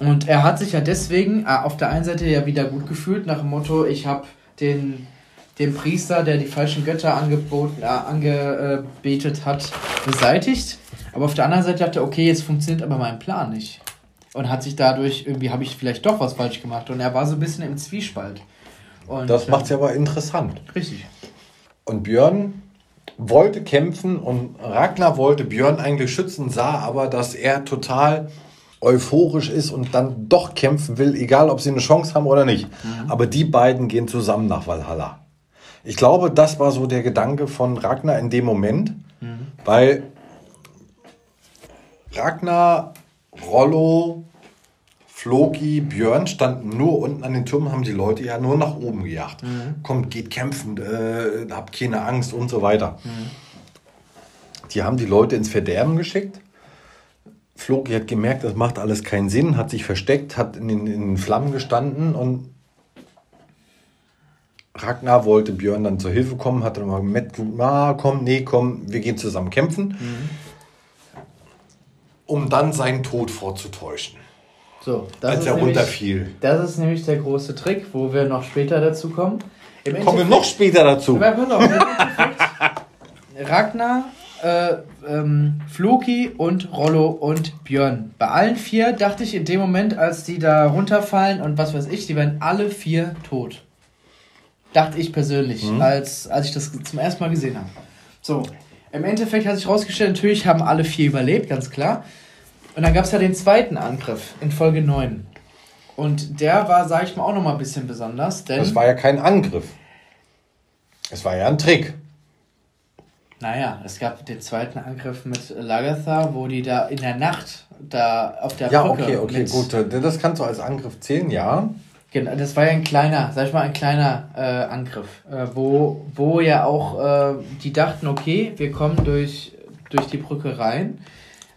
Und er hat sich ja deswegen äh, auf der einen Seite ja wieder gut gefühlt, nach dem Motto, ich habe den, den Priester, der die falschen Götter angeboten, äh, angebetet hat, beseitigt. Aber auf der anderen Seite dachte er, okay, jetzt funktioniert aber mein Plan nicht. Und hat sich dadurch, irgendwie habe ich vielleicht doch was falsch gemacht. Und er war so ein bisschen im Zwiespalt. Und, das macht es ja aber interessant. Richtig. Und Björn wollte kämpfen und Ragnar wollte Björn eigentlich schützen, sah aber, dass er total euphorisch ist und dann doch kämpfen will, egal ob sie eine Chance haben oder nicht. Mhm. Aber die beiden gehen zusammen nach Valhalla. Ich glaube, das war so der Gedanke von Ragnar in dem Moment, mhm. weil Ragnar, Rollo, Floki, Björn standen nur unten an den Türmen, haben die Leute ja nur nach oben gejagt. Mhm. Kommt, geht kämpfen, äh, habt keine Angst und so weiter. Mhm. Die haben die Leute ins Verderben geschickt. Floki hat gemerkt, das macht alles keinen Sinn, hat sich versteckt, hat in den, in den Flammen gestanden und Ragnar wollte Björn dann zur Hilfe kommen, hat dann mal mit, ah, komm, nee, komm, wir gehen zusammen kämpfen, mhm. um dann seinen Tod vorzutäuschen. So, als er nämlich, runterfiel. Das ist nämlich der große Trick, wo wir noch später dazu kommen. Im kommen wir noch später dazu. Ragnar, äh, ähm, Floki und Rollo und Björn. Bei allen vier dachte ich in dem Moment, als die da runterfallen und was weiß ich, die werden alle vier tot. Dachte ich persönlich, mhm. als, als ich das zum ersten Mal gesehen habe. So, im Endeffekt hat sich herausgestellt, natürlich haben alle vier überlebt, ganz klar. Und dann gab es ja den zweiten Angriff in Folge 9. Und der war, sag ich mal, auch nochmal ein bisschen besonders. Denn das war ja kein Angriff. Es war ja ein Trick. Naja, es gab den zweiten Angriff mit Lagatha, wo die da in der Nacht da auf der ja, Brücke... Ja, okay, okay, gut. Das kannst du als Angriff zählen, ja. Genau, das war ja ein kleiner, sag ich mal, ein kleiner äh, Angriff, äh, wo, wo ja auch äh, die dachten, okay, wir kommen durch, durch die Brücke rein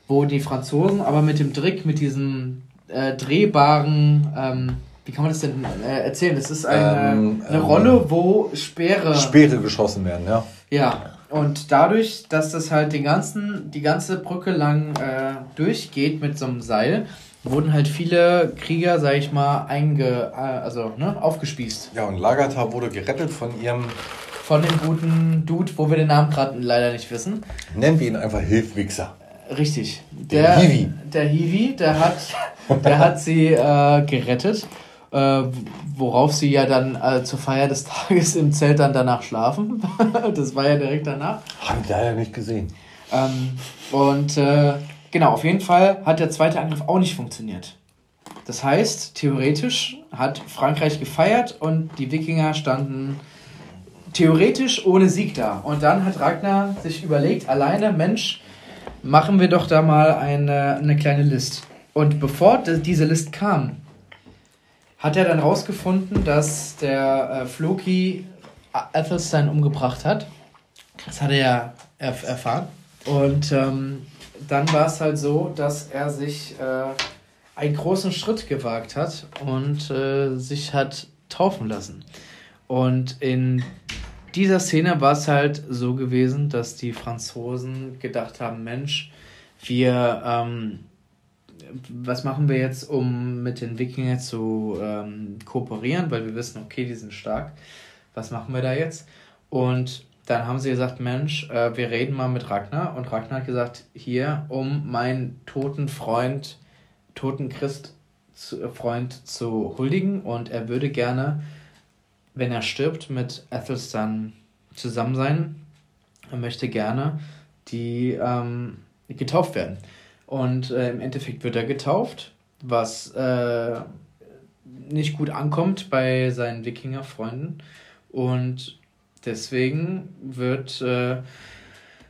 wo die Franzosen aber mit dem Trick, mit diesem äh, drehbaren, ähm, wie kann man das denn äh, erzählen? Das ist eine, ähm, eine ähm, Rolle, wo Speere. Speere geschossen werden, ja. Ja, und dadurch, dass das halt den ganzen, die ganze Brücke lang äh, durchgeht mit so einem Seil, wurden halt viele Krieger, sag ich mal, einge, äh, also, ne, aufgespießt. Ja, und Lagertha wurde gerettet von ihrem. Von dem guten Dude, wo wir den Namen gerade leider nicht wissen. Nennen wir ihn einfach Hilfwichser. Richtig. Der, der Hiwi. Der Hiwi, der hat, der hat sie äh, gerettet. Äh, worauf sie ja dann äh, zur Feier des Tages im Zelt dann danach schlafen. das war ja direkt danach. Habe ich leider nicht gesehen. Ähm, und äh, genau, auf jeden Fall hat der zweite Angriff auch nicht funktioniert. Das heißt, theoretisch hat Frankreich gefeiert und die Wikinger standen theoretisch ohne Sieg da. Und dann hat Ragnar sich überlegt, alleine, Mensch, machen wir doch da mal eine, eine kleine List. Und bevor diese List kam, hat er dann rausgefunden, dass der äh, Floki Athelstan umgebracht hat. Das hat er ja erf erfahren. Und ähm, dann war es halt so, dass er sich äh, einen großen Schritt gewagt hat und äh, sich hat taufen lassen. Und in dieser Szene war es halt so gewesen, dass die Franzosen gedacht haben, Mensch, wir, ähm, was machen wir jetzt, um mit den Wikingern zu ähm, kooperieren, weil wir wissen, okay, die sind stark. Was machen wir da jetzt? Und dann haben sie gesagt, Mensch, äh, wir reden mal mit Ragnar. Und Ragnar hat gesagt, hier, um meinen toten Freund, toten Christ, zu, Freund zu huldigen. Und er würde gerne wenn er stirbt, mit Athelstan zusammen sein. Er möchte gerne die ähm, getauft werden. Und äh, im Endeffekt wird er getauft, was äh, nicht gut ankommt bei seinen Wikinger-Freunden. Und deswegen wird, äh,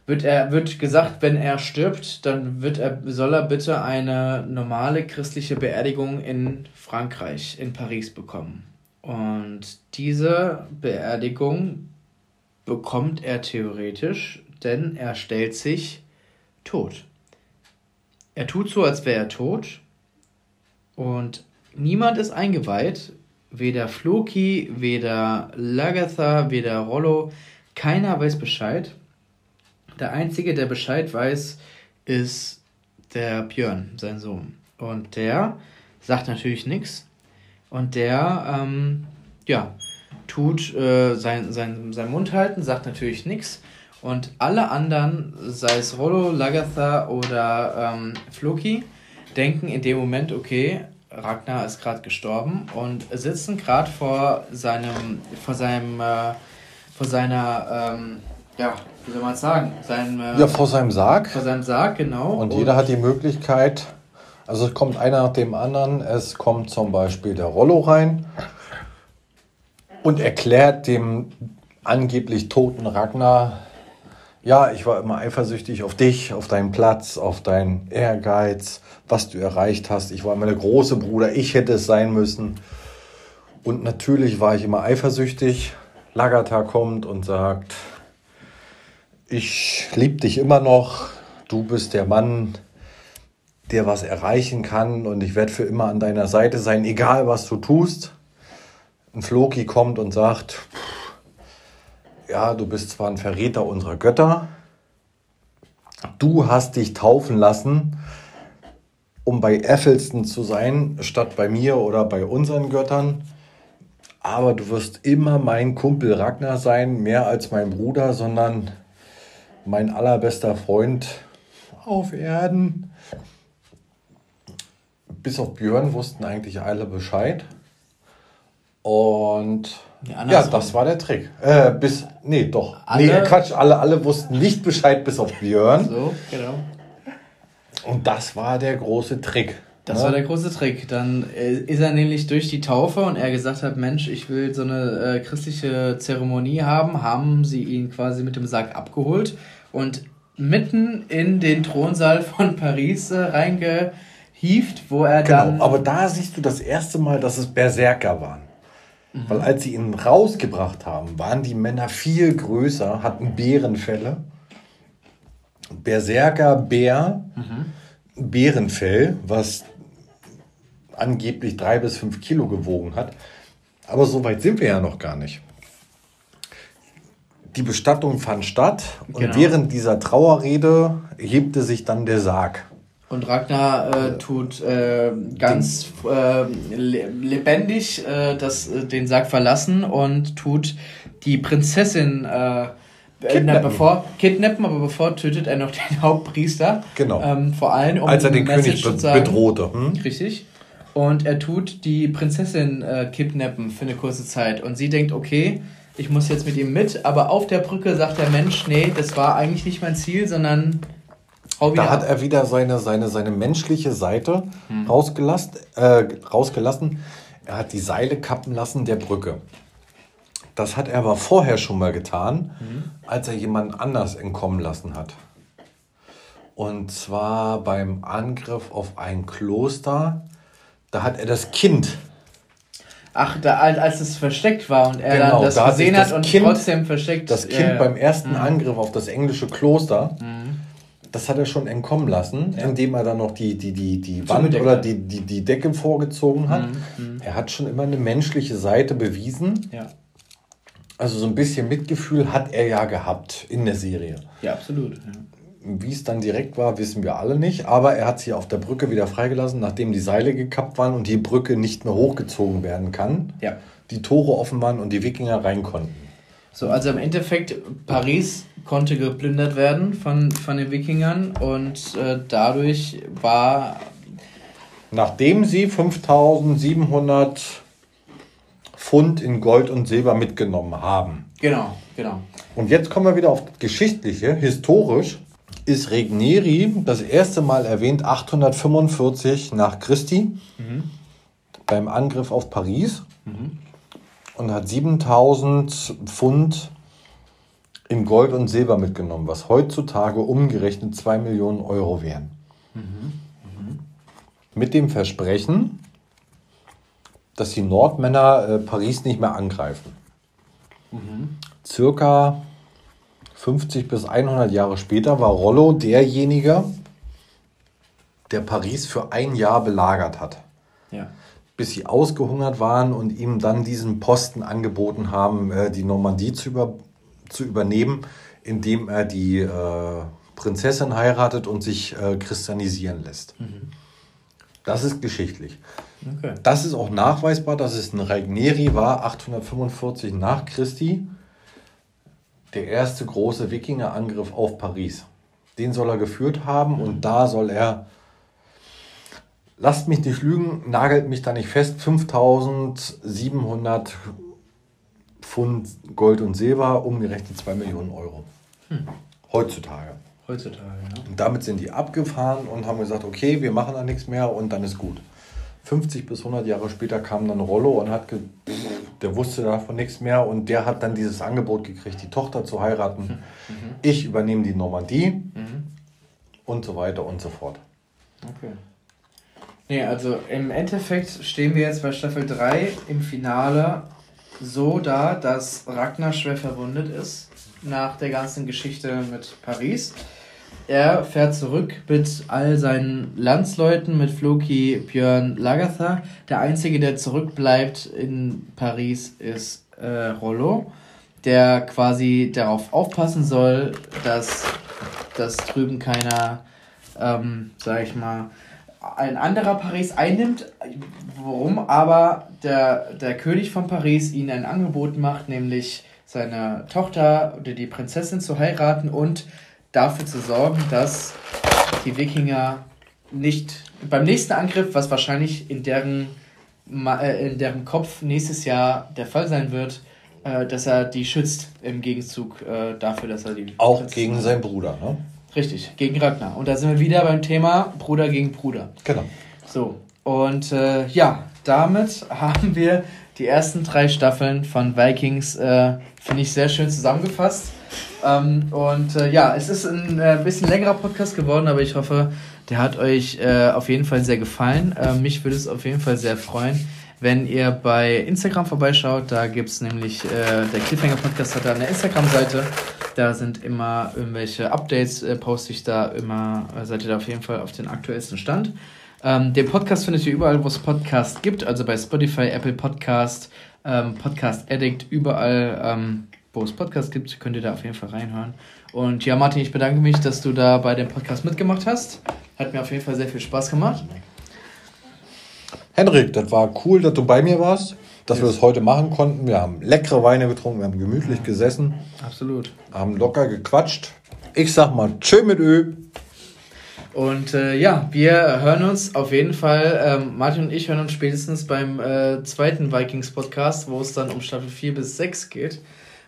wird, er, wird gesagt, wenn er stirbt, dann wird er, soll er bitte eine normale christliche Beerdigung in Frankreich, in Paris bekommen. Und diese Beerdigung bekommt er theoretisch, denn er stellt sich tot. Er tut so, als wäre er tot, Und niemand ist eingeweiht, weder Floki, weder Lagatha, weder Rollo, keiner weiß Bescheid. Der Einzige, der Bescheid weiß, ist der Björn, sein Sohn. Und der sagt natürlich nichts. Und der, ähm, ja, tut äh, sein, sein, sein Mund halten, sagt natürlich nichts. Und alle anderen, sei es Rollo, Lagatha oder ähm, Floki, denken in dem Moment, okay, Ragnar ist gerade gestorben und sitzen gerade vor seinem, vor seinem, äh, vor seiner, ähm, ja, wie soll man es sagen? Sein, äh, ja, vor seinem Sarg. Vor seinem Sarg, genau. Und, und jeder hat die Möglichkeit, also es kommt einer nach dem anderen, es kommt zum Beispiel der Rollo rein und erklärt dem angeblich toten Ragnar, ja, ich war immer eifersüchtig auf dich, auf deinen Platz, auf deinen Ehrgeiz, was du erreicht hast. Ich war immer der große Bruder, ich hätte es sein müssen. Und natürlich war ich immer eifersüchtig. Lagata kommt und sagt, ich liebe dich immer noch, du bist der Mann, der was erreichen kann und ich werde für immer an deiner Seite sein, egal was du tust. Ein Floki kommt und sagt, ja, du bist zwar ein Verräter unserer Götter, du hast dich taufen lassen, um bei Effelston zu sein, statt bei mir oder bei unseren Göttern. Aber du wirst immer mein Kumpel Ragnar sein, mehr als mein Bruder, sondern mein allerbester Freund auf Erden. Bis auf Björn wussten eigentlich alle Bescheid. Und ja, ja das war der Trick. Äh, bis, nee, doch. Alle? Nee, Quatsch, alle, alle wussten nicht Bescheid, bis auf Björn. So, genau. Und das war der große Trick. Das ne? war der große Trick. Dann äh, ist er nämlich durch die Taufe und er gesagt hat, Mensch, ich will so eine äh, christliche Zeremonie haben, haben sie ihn quasi mit dem Sarg abgeholt und mitten in den Thronsaal von Paris äh, reingehieft, wo er genau, dann... aber da siehst du das erste Mal, dass es Berserker waren. Mhm. Weil als sie ihn rausgebracht haben, waren die Männer viel größer, hatten Bärenfälle. Berserker Bär, mhm. Bärenfell, was angeblich drei bis fünf Kilo gewogen hat. Aber so weit sind wir ja noch gar nicht. Die Bestattung fand statt und genau. während dieser Trauerrede hebte sich dann der Sarg. Und Ragnar äh, tut äh, ganz äh, lebendig äh, das, äh, den Sarg verlassen und tut die Prinzessin äh, Kidnappen. bevor kidnappen, aber bevor tötet er noch den Hauptpriester. Genau. Ähm, vor allem um als er den König be bedrohte. Hm? Richtig. Und er tut die Prinzessin kidnappen für eine kurze Zeit und sie denkt, okay, ich muss jetzt mit ihm mit, aber auf der Brücke sagt der Mensch, nee, das war eigentlich nicht mein Ziel, sondern da hat er wieder seine, seine, seine menschliche Seite hm. rausgelassen, äh, rausgelassen. Er hat die Seile kappen lassen der Brücke. Das hat er aber vorher schon mal getan, mhm. als er jemanden anders entkommen lassen hat. Und zwar beim Angriff auf ein Kloster. Da hat er das Kind. Ach, da, als es versteckt war und er genau, dann das da gesehen hat, das und kind, trotzdem versteckt. Das Kind äh, beim ersten mh. Angriff auf das englische Kloster. Mhm das hat er schon entkommen lassen, ja. indem er dann noch die, die, die, die Wand oder die, die, die Decke vorgezogen hat. Mhm. mhm. Er hat schon immer eine menschliche Seite bewiesen. Ja. Also so ein bisschen Mitgefühl hat er ja gehabt in der Serie. Ja, absolut. Ja. Wie es dann direkt war, wissen wir alle nicht. Aber er hat sie auf der Brücke wieder freigelassen, nachdem die Seile gekappt waren und die Brücke nicht mehr hochgezogen werden kann. Ja. Die Tore offen waren und die Wikinger rein konnten. So, also im Endeffekt, Paris konnte geplündert werden von, von den Wikingern und äh, dadurch war. Nachdem sie 5700 Pfund in Gold und Silber mitgenommen haben. Genau, genau. Und jetzt kommen wir wieder auf das Geschichtliche. Historisch ist Regneri das erste Mal erwähnt 845 nach Christi mhm. beim Angriff auf Paris. Mhm und hat 7000 Pfund in Gold und Silber mitgenommen, was heutzutage umgerechnet 2 Millionen Euro wären. Mhm. Mhm. Mit dem Versprechen, dass die Nordmänner äh, Paris nicht mehr angreifen. Mhm. Circa 50 bis 100 Jahre später war Rollo derjenige, der Paris für ein Jahr belagert hat. Ja. Bis sie ausgehungert waren und ihm dann diesen Posten angeboten haben, äh, die Normandie zu, über, zu übernehmen, indem er die äh, Prinzessin heiratet und sich äh, christianisieren lässt. Das ist geschichtlich. Okay. Das ist auch nachweisbar, dass es ein Regneri war, 845 nach Christi, der erste große Wikingerangriff auf Paris. Den soll er geführt haben und da soll er, lasst mich nicht lügen, nagelt mich da nicht fest, 5700 Pfund Gold und Silber, umgerechnet 2 Millionen Euro. Heutzutage. Heutzutage, ja. Und damit sind die abgefahren und haben gesagt, okay, wir machen da nichts mehr und dann ist gut. 50 bis 100 Jahre später kam dann Rollo und hat, der wusste davon nichts mehr und der hat dann dieses Angebot gekriegt, die Tochter zu heiraten. Ich übernehme die Normandie und so weiter und so fort. Okay. Nee, also im Endeffekt stehen wir jetzt bei Staffel 3 im Finale so da, dass Ragnar schwer verwundet ist nach der ganzen Geschichte mit Paris. Er fährt zurück mit all seinen Landsleuten, mit Floki, Björn, Lagatha. Der einzige, der zurückbleibt in Paris, ist äh, Rollo, der quasi darauf aufpassen soll, dass, dass drüben keiner, ähm, sag ich mal, ein anderer Paris einnimmt, worum aber der, der König von Paris ihnen ein Angebot macht, nämlich seine Tochter oder die Prinzessin zu heiraten und dafür zu sorgen, dass die Wikinger nicht beim nächsten Angriff, was wahrscheinlich in deren, äh, in deren Kopf nächstes Jahr der Fall sein wird, äh, dass er die schützt im Gegenzug äh, dafür, dass er die Auch Prinzessin- gegen seinen Bruder, ne? Richtig, gegen Ragnar. Und da sind wir wieder beim Thema Bruder gegen Bruder. Genau. So, und äh, ja, damit haben wir die ersten drei Staffeln von Vikings, äh, finde ich, sehr schön zusammengefasst. Ähm, und äh, ja, es ist ein äh, bisschen längerer Podcast geworden, aber ich hoffe, der hat euch äh, auf jeden Fall sehr gefallen. Äh, mich würde es auf jeden Fall sehr freuen, wenn ihr bei Instagram vorbeischaut. Da gibt es nämlich, äh, der Cliffhanger Podcast hat da eine Instagram-Seite. Da sind immer irgendwelche Updates, äh, poste ich da immer, äh, seid ihr da auf jeden Fall auf den aktuellsten Stand. Ähm, den Podcast findet ihr überall, wo es Podcasts gibt, also bei Spotify, Apple Podcast, ähm, Podcast Addict, überall, ähm, wo es Podcasts gibt, könnt ihr da auf jeden Fall reinhören. Und ja, Martin, ich bedanke mich, dass du da bei dem Podcast mitgemacht hast. Hat mir auf jeden Fall sehr viel Spaß gemacht. Henrik, das war cool, dass du bei mir warst, dass wir das heute machen konnten. Wir haben leckere Weine getrunken, wir haben gemütlich gesessen, Absolut. haben locker gequatscht. Ich sag mal, tschö mit Ö. Und äh, ja, wir hören uns auf jeden Fall, ähm, Martin und ich hören uns spätestens beim äh, zweiten Vikings-Podcast, wo es dann um Staffel 4 bis 6 geht,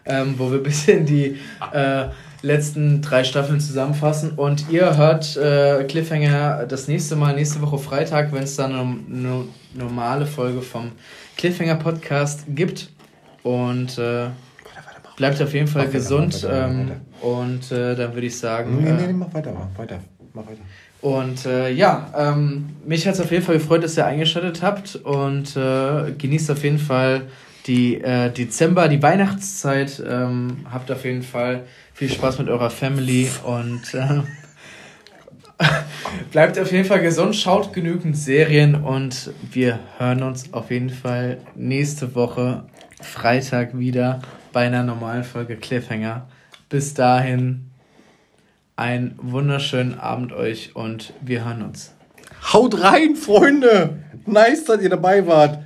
ähm, wo wir ein bisschen die äh, letzten drei Staffeln zusammenfassen. Und ihr hört äh, Cliffhanger das nächste Mal, nächste Woche Freitag, wenn es dann eine, normale Folge vom Cliffhanger-Podcast gibt. Und äh, bleibt auf jeden Fall Mach weiter, gesund. mach weiter, mach ähm, weiter. und äh, dann würde ich sagen. Nee, äh, nee, nee, mach weiter, mach weiter, mach weiter. und äh, ja, ähm, mich hat es auf jeden Fall gefreut, dass ihr eingeschaltet habt und äh, genießt auf jeden Fall die äh, Dezember, die Weihnachtszeit. Ähm, habt auf jeden Fall viel Spaß mit eurer Family und äh, bleibt auf jeden Fall gesund, schaut genügend Serien und wir hören uns auf jeden Fall nächste Woche Freitag wieder bei einer normalen Folge Cliffhanger. Bis dahin einen wunderschönen Abend euch und wir hören uns. Haut rein, Freunde! Nice, dass ihr dabei wart.